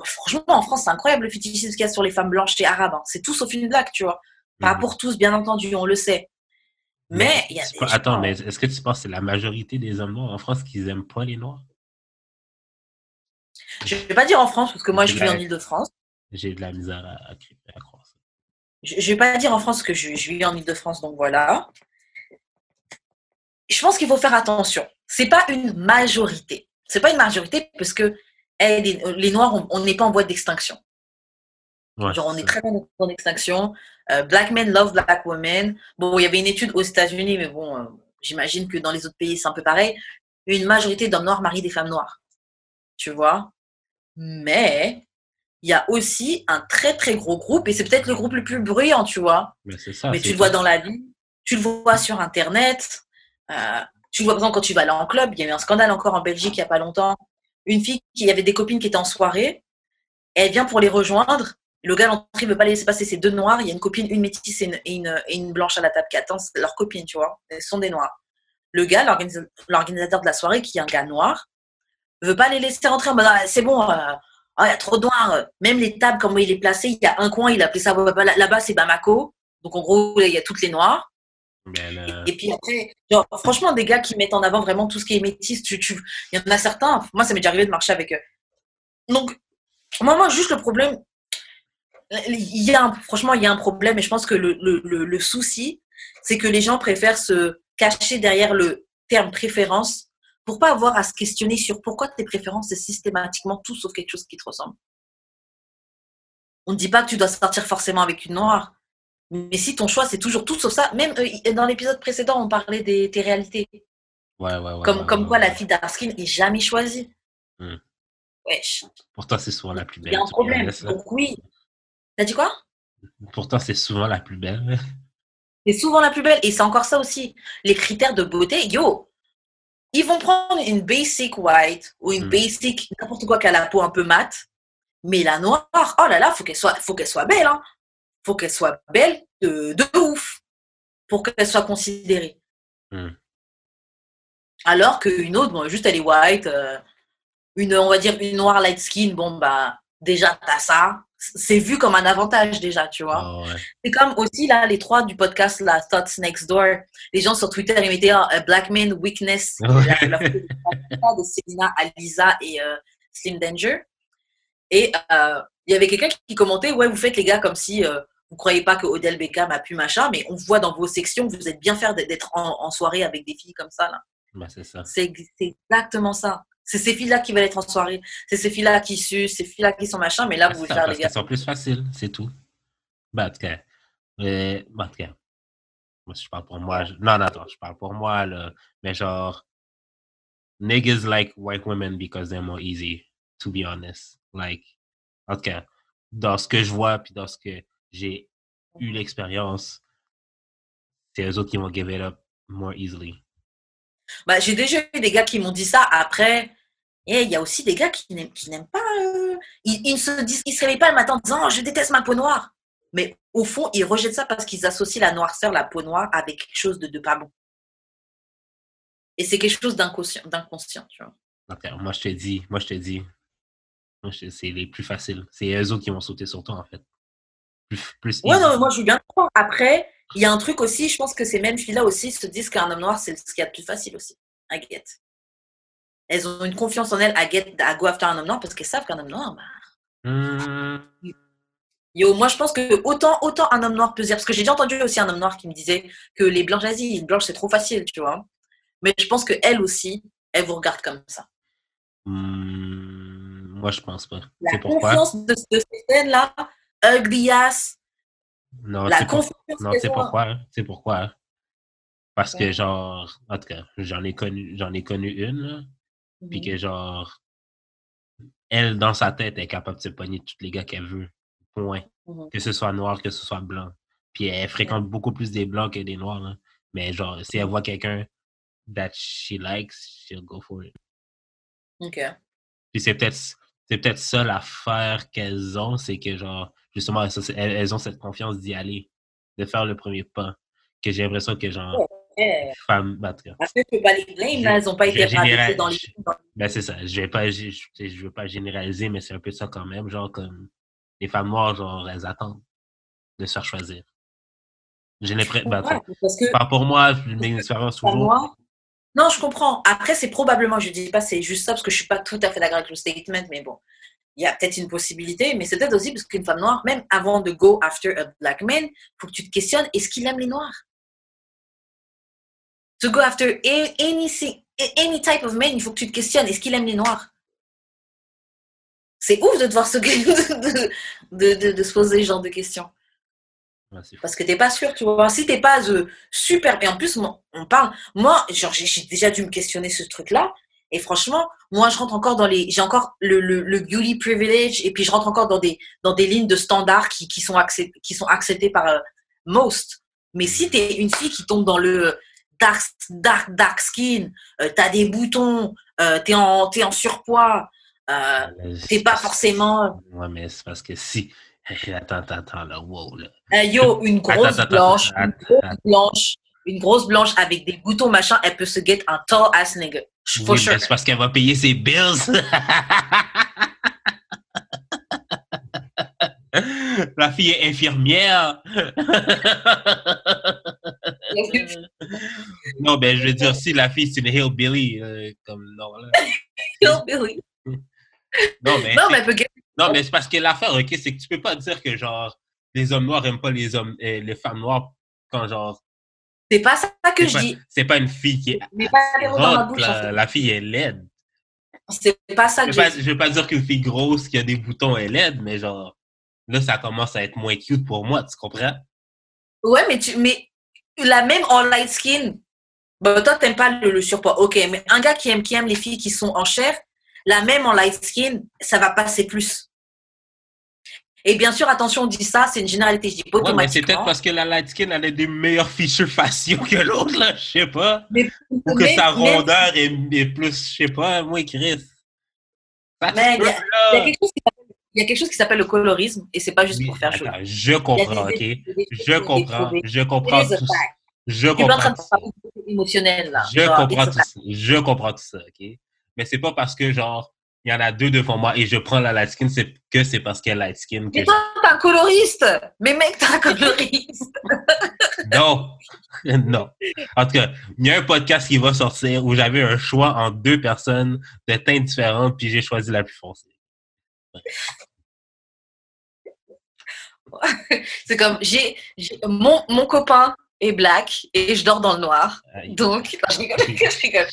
franchement, en France, c'est incroyable le fétichisme qu'il y a sur les femmes blanches et arabes. Hein. C'est tout sauf une blague, tu vois. Pas mhm. pour tous, bien entendu, on le sait. Mais, il y a des Attends, mais est-ce que tu penses que c'est la majorité des hommes noirs en France qui n'aiment pas les noirs? Je ne vais pas dire en France, parce que moi, je vis en Ile-de-France. J'ai de la misère à, à, croire ça. Je ne vais pas dire en France que je, vis en Ile-de-France, donc voilà. Je pense qu'il faut faire attention. Ce n'est pas une majorité. Ce n'est pas une majorité parce que les, Noirs, on n'est pas en voie d'extinction. Ouais, Genre, on c'est est très en voie d'extinction. Euh, black men love black women. Bon, il y avait une étude aux États-Unis, mais bon, euh, j'imagine que dans les autres pays, c'est un peu pareil. Une majorité d'hommes noirs marient des femmes noires. Tu vois? Mais il y a aussi un très, très gros groupe, et c'est peut-être le groupe le plus bruyant, tu vois Mais c'est ça. mais tu le vois dans la vie, tu le vois sur Internet, euh, tu le vois par exemple quand tu vas aller en club. Il y a eu un scandale encore en Belgique il n'y a pas longtemps. Une fille qui avait des copines qui étaient en soirée, elle vient pour les rejoindre. Le gars l'entrée ne veut pas laisser passer ces deux noirs. Il y a une copine, une métisse et une, et une, et une blanche à la table qui attend. C'est leur copine, tu vois. Elles sont des noirs. Le gars, l'organisa- l'organisateur de la soirée, qui est un gars noir, veut pas les laisser rentrer en mode Ah, c'est bon, euh, ah, il y a trop de noirs. Même les tables, comment il est placé, il y a un coin, il a appelé ça là- là-bas, c'est Bamako. Donc en gros, il y a toutes les noirs. Là, Et puis après, genre, franchement, des gars qui mettent en avant vraiment tout ce qui est métis, tu, tu, il y en a certains, moi, ça m'est déjà arrivé de marcher avec eux. Donc, moi, moi, juste le problème, il y a un- franchement, il y a un problème, et je pense que le, le, le, le souci, c'est que les gens préfèrent se cacher derrière le terme préférence pour pas avoir à se questionner sur pourquoi tes préférences, c'est systématiquement tout sauf quelque chose qui te ressemble. On ne dit pas que tu dois sortir forcément avec une noire. Mais si ton choix, c'est toujours tout sauf ça, même euh, dans l'épisode précédent, on parlait des tes réalités. ouais, ouais, ouais. Comme, comme quoi la fille d'Arskin est jamais choisie. Hmm. Wesh, Pourtant, c'est souvent la plus il belle. y a un problème. Donc oui. T'as dit quoi? Pourtant, c'est souvent la plus belle. C'est souvent la plus belle. Et c'est encore ça aussi. Les critères de beauté, yo, ils vont prendre une basic white ou une Hmm. basic n'importe quoi qui a la peau un peu mate. Mais la noire, oh là là, faut qu'elle soit, faut qu'elle soit belle. Hein. Faut qu'elle soit belle de, de ouf pour qu'elle soit considérée. Hmm. Alors qu'une autre, bon, juste elle est white, euh, une, on va dire une noire light skin, bon bah déjà t'as ça. C'est vu comme un avantage déjà, tu vois. Ah ouais. C'est comme aussi là les trois du podcast là, Thoughts Next Door. Les gens sur Twitter ils mettaient euh, Black Man Weakness Ouais. la, la *laughs* de Selena, Alisa et euh, Slim Danger. Et euh, il y avait quelqu'un qui commentait ouais vous faites les gars comme si euh, vous croyez pas que Odell Beckham a pu machin, mais on voit dans vos sections que vous êtes bien faire d'être en, en soirée avec des filles comme ça là. Ben, c'est ça. C'est exactement ça. C'est ces filles-là qui veulent être en soirée. C'est ces filles-là qui sucent, ces filles-là qui sont machin, mais là, vous c'est voulez ça, faire parce les gars. sont plus faciles, c'est tout. Ben, en tout cas. ben, en tout cas. Moi, je parle pour moi. je- Non, non, attends, je parle pour moi, là. Mais genre, niggas like white women because they're more easy, to be honest. Like, en tout cas, dans ce que je vois, puis dans ce que j'ai eu l'expérience, c'est eux autres qui vont give it up more easily. Bah, J'ai déjà eu des gars qui m'ont dit ça. Après, et il y a aussi des gars qui n'aiment qui n'aiment pas. euh, Ils, ils ne se, disent, ils se réveillent pas le matin en disant oh, Je déteste ma peau noire. Mais au fond, ils rejettent ça parce qu'ils associent la noirceur, la peau noire, avec quelque chose de, de pas bon. Et c'est quelque chose d'inconscient, d'inconscient, tu vois. Moi, je te dis, moi, je te dis, moi, je- c'est les plus faciles. C'est eux autres qui vont sauter sur toi, en fait. Plus, plus Ouais, non, mais moi je veux bien te croire. Après, il y a un truc aussi, je pense que ces mêmes filles-là aussi se disent qu'un homme noir, c'est ce qu'il y a de plus facile aussi, à get. Elles ont une confiance en elles à get, à go after un homme noir parce qu'elles savent qu'un homme noir, bah, Hmm, Yo, moi je pense que autant, autant un homme noir peut dire, parce que j'ai déjà entendu aussi un homme noir qui me disait que les blanches, vas-y, une blanche c'est trop facile, tu vois. Mais je pense qu'elle aussi, elle vous regarde comme ça. hmm, moi, je pense pas. La confiance de, de certaines-là, ugly ass, Non, la non, c'est pourquoi? C'est pourquoi? Parce que, genre, en tout cas, j'en ai connu, j'en ai connu une, là, puis Mhm. que, genre, elle, dans sa tête, elle est capable de se pogner tous les gars qu'elle veut. Point. Mhm. Que ce soit noir, que ce soit blanc. Puis elle fréquente beaucoup plus des blancs que des noirs, là. Mais, genre, si elle voit quelqu'un that she likes, she'll go for it. Ok. Puis c'est peut-être c'est peut-être ça l'affaire qu'elles ont, c'est que genre justement ça, elles, elles ont cette confiance d'y aller, de faire le premier pas. Que j'ai l'impression que genre Ouais. les femmes bah, cas, Après, tu peux pas les blâmer, Je- là, elles n'ont pas je été généralise- dans les ben c'est ça. Je vais pas je, je- je veux pas généraliser, mais c'est un peu ça quand même. Genre comme les femmes noires, genre elles attendent de se faire choisir. J'ai l'impression. parce que pas pour moi, mes expériences toujours. moi, non, je comprends. Après, c'est probablement, je dis pas c'est juste ça parce que je suis pas tout à fait d'accord avec le statement, mais bon, il y a peut-être une possibilité, mais c'est peut-être aussi parce qu'une femme noire, même avant de go after a black man, faut que tu te questionnes est-ce qu'il aime les noirs? To go after any, any type of man, il faut que tu te questionnes est-ce qu'il aime les noirs? C'est ouf de devoir se, *laughs* de, de, de, de se poser ce genre de questions. Ouais. Parce que t'es pas sûr, tu vois. Si t'es pas euh, super. Et en plus, moi, on parle. Moi, genre, j'ai déjà dû me questionner ce truc-là. Et franchement, moi, je rentre encore dans les. J'ai encore le, le, le beauty privilege. Et puis, je rentre encore dans des, dans des lignes de standards qui, qui, sont, acceptées, qui sont acceptées par euh, most. Mais si t'es une fille qui tombe dans le dark, dark, dark skin, euh, t'as des boutons, euh, t'es en, t'es en surpoids, euh, t'es pas forcément. Ouais, mais c'est parce que si. *laughs* Attends, attends, attends, là, wow, là. Euh, yo, une grosse Attends, blanche, attends, une grosse blanche, une grosse blanche avec des boutons machin, elle peut se get un tall ass nigga. Oui, sure. mais c'est parce qu'elle va payer ses bills. *laughs* La fille est infirmière. *laughs* non, ben, je veux dire, si la fille, c'est une hillbilly, euh, comme, non, là. *laughs* Hillbilly. Non, mais, Non, mais peut non, mais c'est parce que l'affaire, ok, c'est que tu peux pas dire que, genre, les hommes noirs aiment pas les hommes, euh, les femmes noires quand, genre, C'est pas ça que je pas, dis. c'est pas une fille qui est pas dans ma en la, fait. la fille est laide. C'est pas ça Je que veux, pas, j'ai dit. je veux pas dire qu'une fille grosse qui a des boutons est laide, mais genre, là, ça commence à être moins cute pour moi, tu comprends? Ouais, mais, tu, mais la même en light skin, bah, toi, t'aimes pas le, le surpoids. Ok, mais un gars qui aime, qui aime les filles qui sont en chair, la même en light skin, ça va passer plus. Et bien sûr, attention, on dit ça, c'est une généralité. Je dis pas Ouais, mais c'est peut-être parce que la light skin, elle a des meilleurs features faciaux que l'autre, là, je sais pas. Mais- Ou que mais- sa mais- rondeur est, est plus, je sais pas, moins Chris. Mais il y a- quelque chose qui s'appelle- le colorisme et c'est pas juste Oui, pour faire attends, je comprends, ok? Je comprends, je comprends tout ça. Je comprends tout ça. parler émotionnel là. Je comprends tout ça. Je comprends tout ça, ok? Mais c'est pas parce que, genre, il y en a deux devant moi et je prends la light skin, c'est que c'est parce qu'elle est light skin que Mais toi, t'es un coloriste. Mais mec, t'es un coloriste. *laughs* Non, *laughs* non. En tout cas, il y a un podcast qui va sortir où j'avais un choix entre deux personnes de teintes différentes, puis j'ai choisi la plus foncée. *laughs* C'est comme, j'ai, j'ai- mon, mon copain est black et je dors dans le noir. Aïe. Donc, non, *laughs* je rigole, je rigole.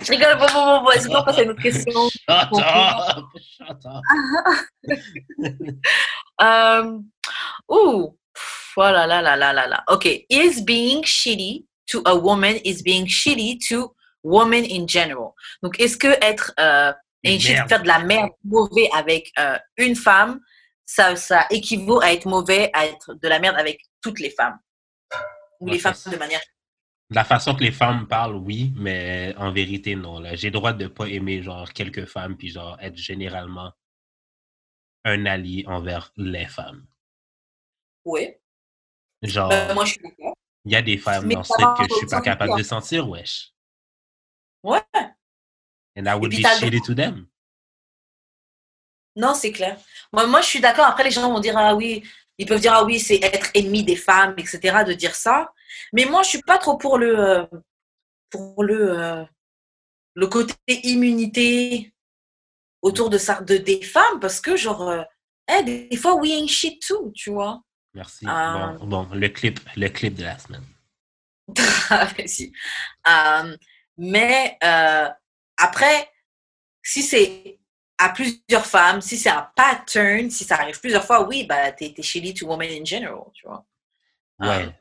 Je rigole, bon, bon, bon, bon, est-ce qu'on passe à une autre question? Shut *laughs* up! Euh, ouh, pff, oh là là là là là. Ok, is being shitty to a woman is being shitty to women in general. Donc, est-ce que être euh, Une une shit, merde. faire de la merde mauvais avec euh, une femme, ça, ça équivaut à être mauvais, à être de la merde avec toutes les femmes? Ou les femmes de manière. La façon que les femmes parlent, oui, mais en vérité, non. J'ai le droit de pas aimer, genre, quelques femmes, puis, genre, être généralement un allié envers les femmes. Oui. Genre, Ben, moi, je suis d'accord. il y a des femmes mais dans ça ce va que je suis pas capable de sentir, wesh. Ouais. And I would be shitty to them. Non, c'est clair. Moi, moi, je suis d'accord. Après, les gens vont dire, ah oui, ils peuvent dire, ah oui, c'est être ennemi des femmes, etc., de dire ça. Mais moi, je suis pas trop pour le, euh, pour le, euh, le côté immunité autour de ça, de, des femmes, parce que, genre, euh, eh, des, fois, we ain't shit too, tu vois. Merci. Bon, bon, le clip, le clip de la semaine. *laughs* Merci. Euh, mais euh, après, si c'est à plusieurs femmes, si c'est un pattern, si ça arrive plusieurs fois, oui, bah, t'es, t'es shitty to women in general, tu vois. Ouais. Ah.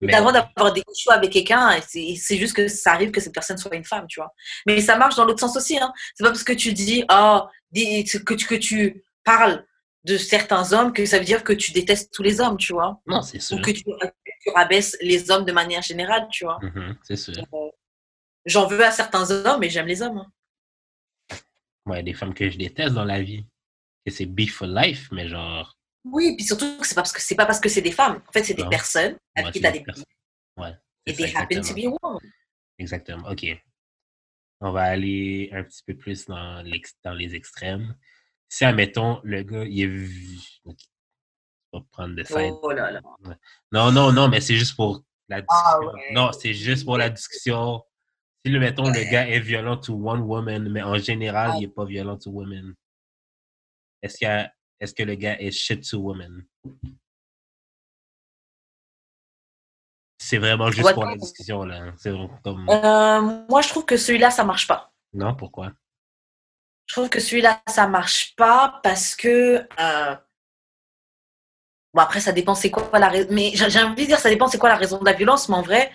Mais- Avant d'avoir des issues avec quelqu'un, c'est, juste que ça arrive que cette personne soit une femme, tu vois. Mais ça marche dans l'autre sens aussi. Hein. C'est pas parce que tu dis, oh, que, tu, que tu parles de certains hommes que ça veut dire que tu détestes tous les hommes, tu vois. Non, c'est sûr. Ou que tu, que tu rabaisses les hommes de manière générale, tu vois. Mhm, c'est sûr. J'en veux à certains hommes, mais j'aime les hommes. hein. Ouais, il y a des femmes que je déteste dans la vie. Et c'est beef for life, mais genre. Oui, puis surtout c'est pas parce que c'est pas parce que c'est des femmes. En fait, c'est des Non. personnes avec Ouais, qui c'est tu as des personnes. Ouais. Et they happen to exactement. be woman. Exactement. OK. On va aller un petit peu plus dans, l'ex- dans les extrêmes. Si, admettons, le gars, il est vu. Ok. Je vais prendre de scène. Oh là là. Non, non, non, mais c'est juste pour la Ah discussion. ouais. Non, c'est juste pour la discussion. Si, le, mettons, le gars est violent to one woman, mais en général, Ah. il n'est pas violent to women, est-ce a- est-ce que le gars est shit to women? C'est vraiment juste Ouais. pour la discussion, là. comme... Euh, moi, je trouve que celui-là, ça marche pas. Non, pourquoi? Je trouve que celui-là, ça marche pas parce que. euh, Bon, après, ça dépend c'est quoi la raison. Mais j'ai j'ai envie de dire, ça dépend c'est quoi la raison de la violence, mais en vrai.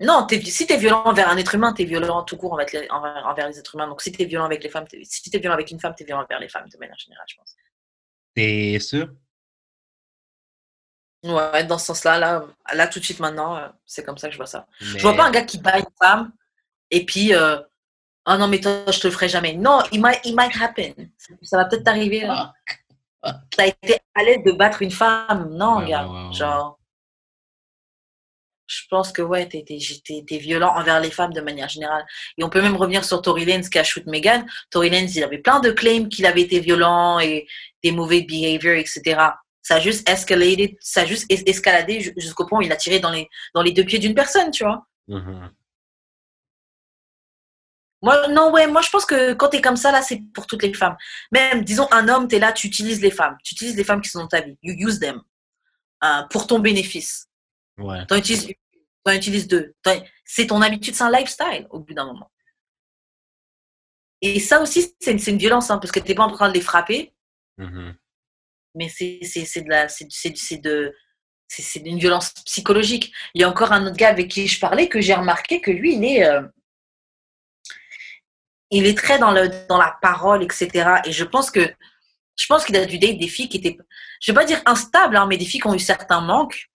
Non, si tu es violent envers un être humain, tu es violent tout court envers les, envers, envers les êtres humains. Donc si tu es violent avec les femmes, si tu es violent avec une femme, tu es violent envers les femmes de manière générale, je pense. T'es sûr? Ouais, dans ce sens-là, là, là, tout de suite maintenant, euh, c'est comme ça que je vois ça. Mais... Je vois pas un gars qui bat une femme et puis, euh, ah non, mais toi, je te le ferai jamais. Non, it might, it might happen. Ça va peut-être t'arriver. là. T'as été à l'aise de battre une femme. Non, Ouais, gars. ouais, ouais, ouais. Genre, je pense que ouais, t'es, violent envers les femmes de manière générale. Et on peut même revenir sur Tory Lanez qui a shoot Megan. Tory Lanez, il avait plein de claims qu'il avait été violent et des mauvais behaviors, etc. Ça a juste escalated, ça a juste es- escaladé ju- jusqu'au point où il a tiré dans les, dans les deux pieds d'une personne, tu vois. Mhm. Moi, non, ouais, moi je pense que quand t'es comme ça, là, c'est pour toutes les femmes. Même, disons, un homme, t'es là, tu utilises les femmes. Tu utilises les femmes qui sont dans ta vie. You use them. euh, pour ton bénéfice. Ouais. T'en utilises une, t'en utilises deux. C'est ton habitude, c'est un lifestyle au bout d'un moment. Et ça aussi, c'est une, violence, hein, parce que t'es pas en train de les frapper, Mhm. mais c'est de la, c'est de, c'est c'est d'une violence psychologique. Il y a encore un autre gars avec qui je parlais que j'ai remarqué que lui, il est, euh, il est très dans le, dans la parole, etc. Et je pense que, je pense qu'il a dû date des filles qui étaient, je vais pas dire instables, hein, mais des filles qui ont eu certains manques.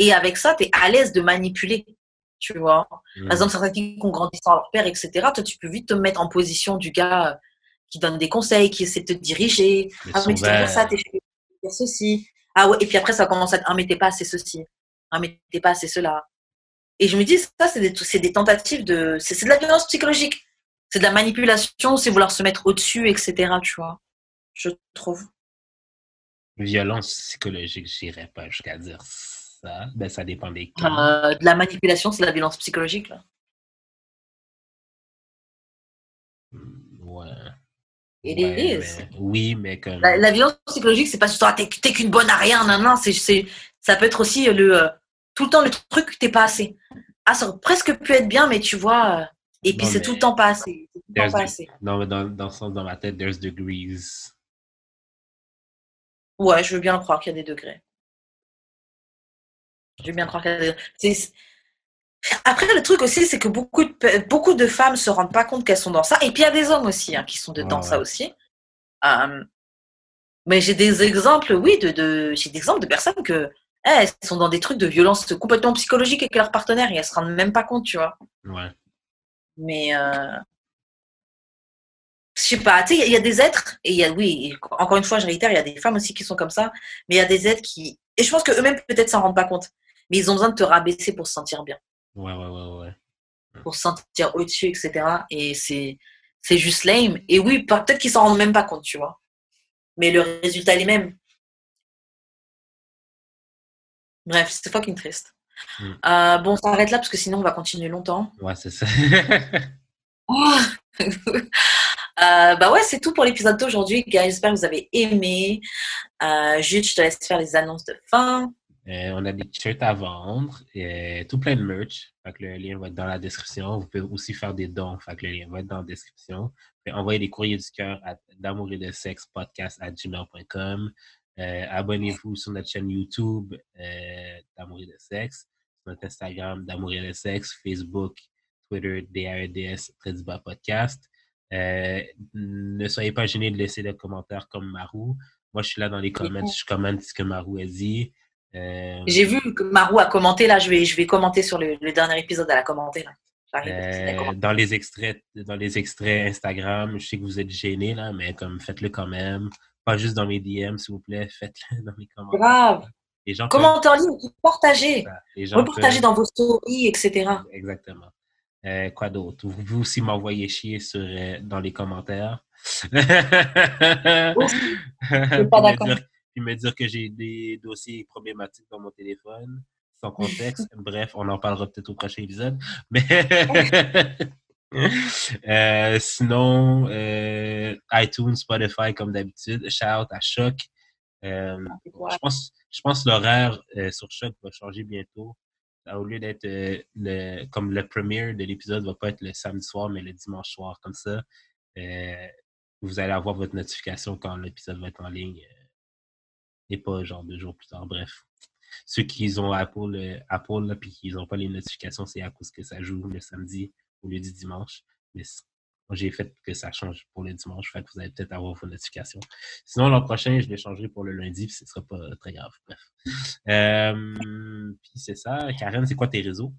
Et avec ça, tu es à l'aise de manipuler, tu vois. Mhm. Par exemple, certains qui ont grandi sans leur père, etc. Toi, tu peux vite te mettre en position du gars euh, qui donne des conseils, qui essaie de te diriger. Ah, mais tu faire ça, t'es fait faire ceci. Ah ouais, et puis après, ça commence à être, ah, mais t'es pas assez ceci. Ah, mais t'es pas assez cela. Et je me dis, ça, c'est des, des tentatives de. C'est c'est de la violence psychologique. C'est de la manipulation, c'est vouloir se mettre au-dessus, etc. Tu vois. Je trouve. Violence psychologique, j'irais pas jusqu'à dire ça. Ben, ça dépend des cas. Euh, de la manipulation, c'est de la violence psychologique, là. Mm, Ouais. It Ouais, mais- oui, mais comme. La, la violence psychologique, c'est pas juste ah, t'es t'es qu'une bonne à rien, non, non, c'est, c'est, ça peut être aussi le euh, tout le temps le truc t'es pas assez. Ah, ça aurait presque pu être bien, mais tu vois, euh, et puis Non, c'est tout le temps pas assez. Tout le temps pas assez. Non, mais dans, dans le sens, dans ma tête, there's degrees. Ouais, je veux bien croire qu'il y a des degrés. Je bien croire. C'est- Après, le truc aussi, c'est que beaucoup de, beaucoup de femmes se rendent pas compte qu'elles sont dans ça. Et puis, il y a des hommes aussi hein, qui sont dedans Ouais, ça aussi. Euh, mais j'ai des exemples, oui, de, de, j'ai des exemples de personnes que eh, elles sont dans des trucs de violence complètement psychologique avec leur partenaire et elles se rendent même pas compte, tu vois. Ouais. Mais euh, je sais pas, tu sais, il y a des êtres, et il y a, oui, encore une fois, je réitère, il y a des femmes aussi qui sont comme ça, mais il y a des êtres qui, et je pense qu'eux-mêmes peut-être s'en rendent pas compte, mais ils ont besoin de te rabaisser pour se sentir bien, Ouais, ouais, ouais, ouais. pour se sentir au-dessus, etc. Et c'est, c'est juste lame. Et oui, peut-être qu'ils s'en rendent même pas compte, tu vois. Mais le résultat est le même. Bref, c'est fucking triste. Mm. Euh, bon, on s'arrête là parce que sinon on va continuer longtemps. Ouais, c'est ça. *laughs* *laughs* Euh, bah ouais, c'est tout pour l'épisode d'aujourd'hui, guys. J'espère que vous avez aimé. Euh, Jude, je te laisse faire les annonces de fin. Euh, on a des t-shirts à vendre, et tout plein de merch. Fait que le lien va être dans la description. Vous pouvez aussi faire des dons. Fait que le lien va être dans la description. Envoyer des courriers du cœur à d'amour et de sexe podcast à gmail.com. Euh, Abonnez-vous sur notre chaîne YouTube euh, d'amour et de sexe, sur notre Instagram d'amour et de sexe, Facebook, Twitter, DAEDS, bas podcast. Euh, ne soyez pas gênés de laisser des commentaires comme Marou. Moi, je suis là dans les comments, je commente ce que Marou a dit. Euh, J'ai vu que Marou a commenté là. Je vais, je vais commenter sur le, le dernier épisode. Elle a commenté là. Euh, dans les extraits dans les extraits Instagram, je sais que vous êtes gênés là, mais comme faites-le quand même. Pas juste dans mes DM, s'il vous plaît, faites-le *laughs* dans les commentaires. Grave. Les gens peuvent- Commentez en ligne, partagez. les gens Repartagez peuvent- dans vos stories, etc. Exactement. Euh, quoi d'autre? Vous pouvez aussi m'envoyer chier sur, dans les commentaires. *laughs* Aussi, Puis pas d'accord. Puis me dire que j'ai des dossiers problématiques dans mon téléphone, sans contexte. *laughs* Bref, on en parlera peut-être au prochain épisode. *laughs* Mais Euh, sinon, euh, iTunes, Spotify, comme d'habitude. Shout à Choc. Euh, Ouais. je pense, je pense que l'horaire sur Choc va changer bientôt. Au lieu d'être le, comme le premiere de l'épisode, va pas être le samedi soir, mais le dimanche soir, comme ça. Vous allez avoir votre notification quand l'épisode va être en ligne. Et pas genre deux jours plus tard. Bref. Ceux qui ont Apple, euh, Apple là, puis qui n'ont pas les notifications, c'est à cause que ça joue le samedi au lieu du dimanche. Mais j'ai fait que ça change pour le dimanche. Fait que vous allez peut-être avoir vos notifications. Sinon, l'an prochain, je les changerai pour le lundi, puis ce ne sera pas très grave. Bref. Euh, puis c'est ça. Karen, c'est quoi tes réseaux?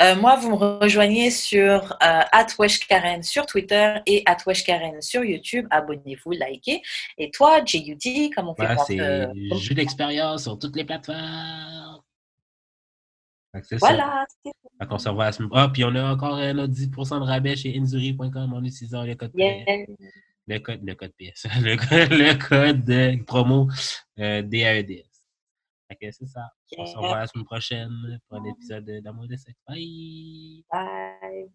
Euh, moi, vous me rejoignez sur euh, @weshkaren sur Twitter et @weshkaren sur YouTube. Abonnez-vous, likez. Et toi, JUD, comment on fait Voilà, pour, c'est euh, jeu d'expérience sur toutes les plateformes. Ça. Voilà. c'est- Fait qu'on se revoit semaine- Ah, puis on a encore un autre 10% de rabais chez inzuri.com en utilisant le code Yeah. le code, le code PS, *laughs* le, code- le code de promo euh, DAEDS. Fait que c'est ça. On se revoit la semaine prochaine pour un épisode d'Amour de sexe. Bye! Bye.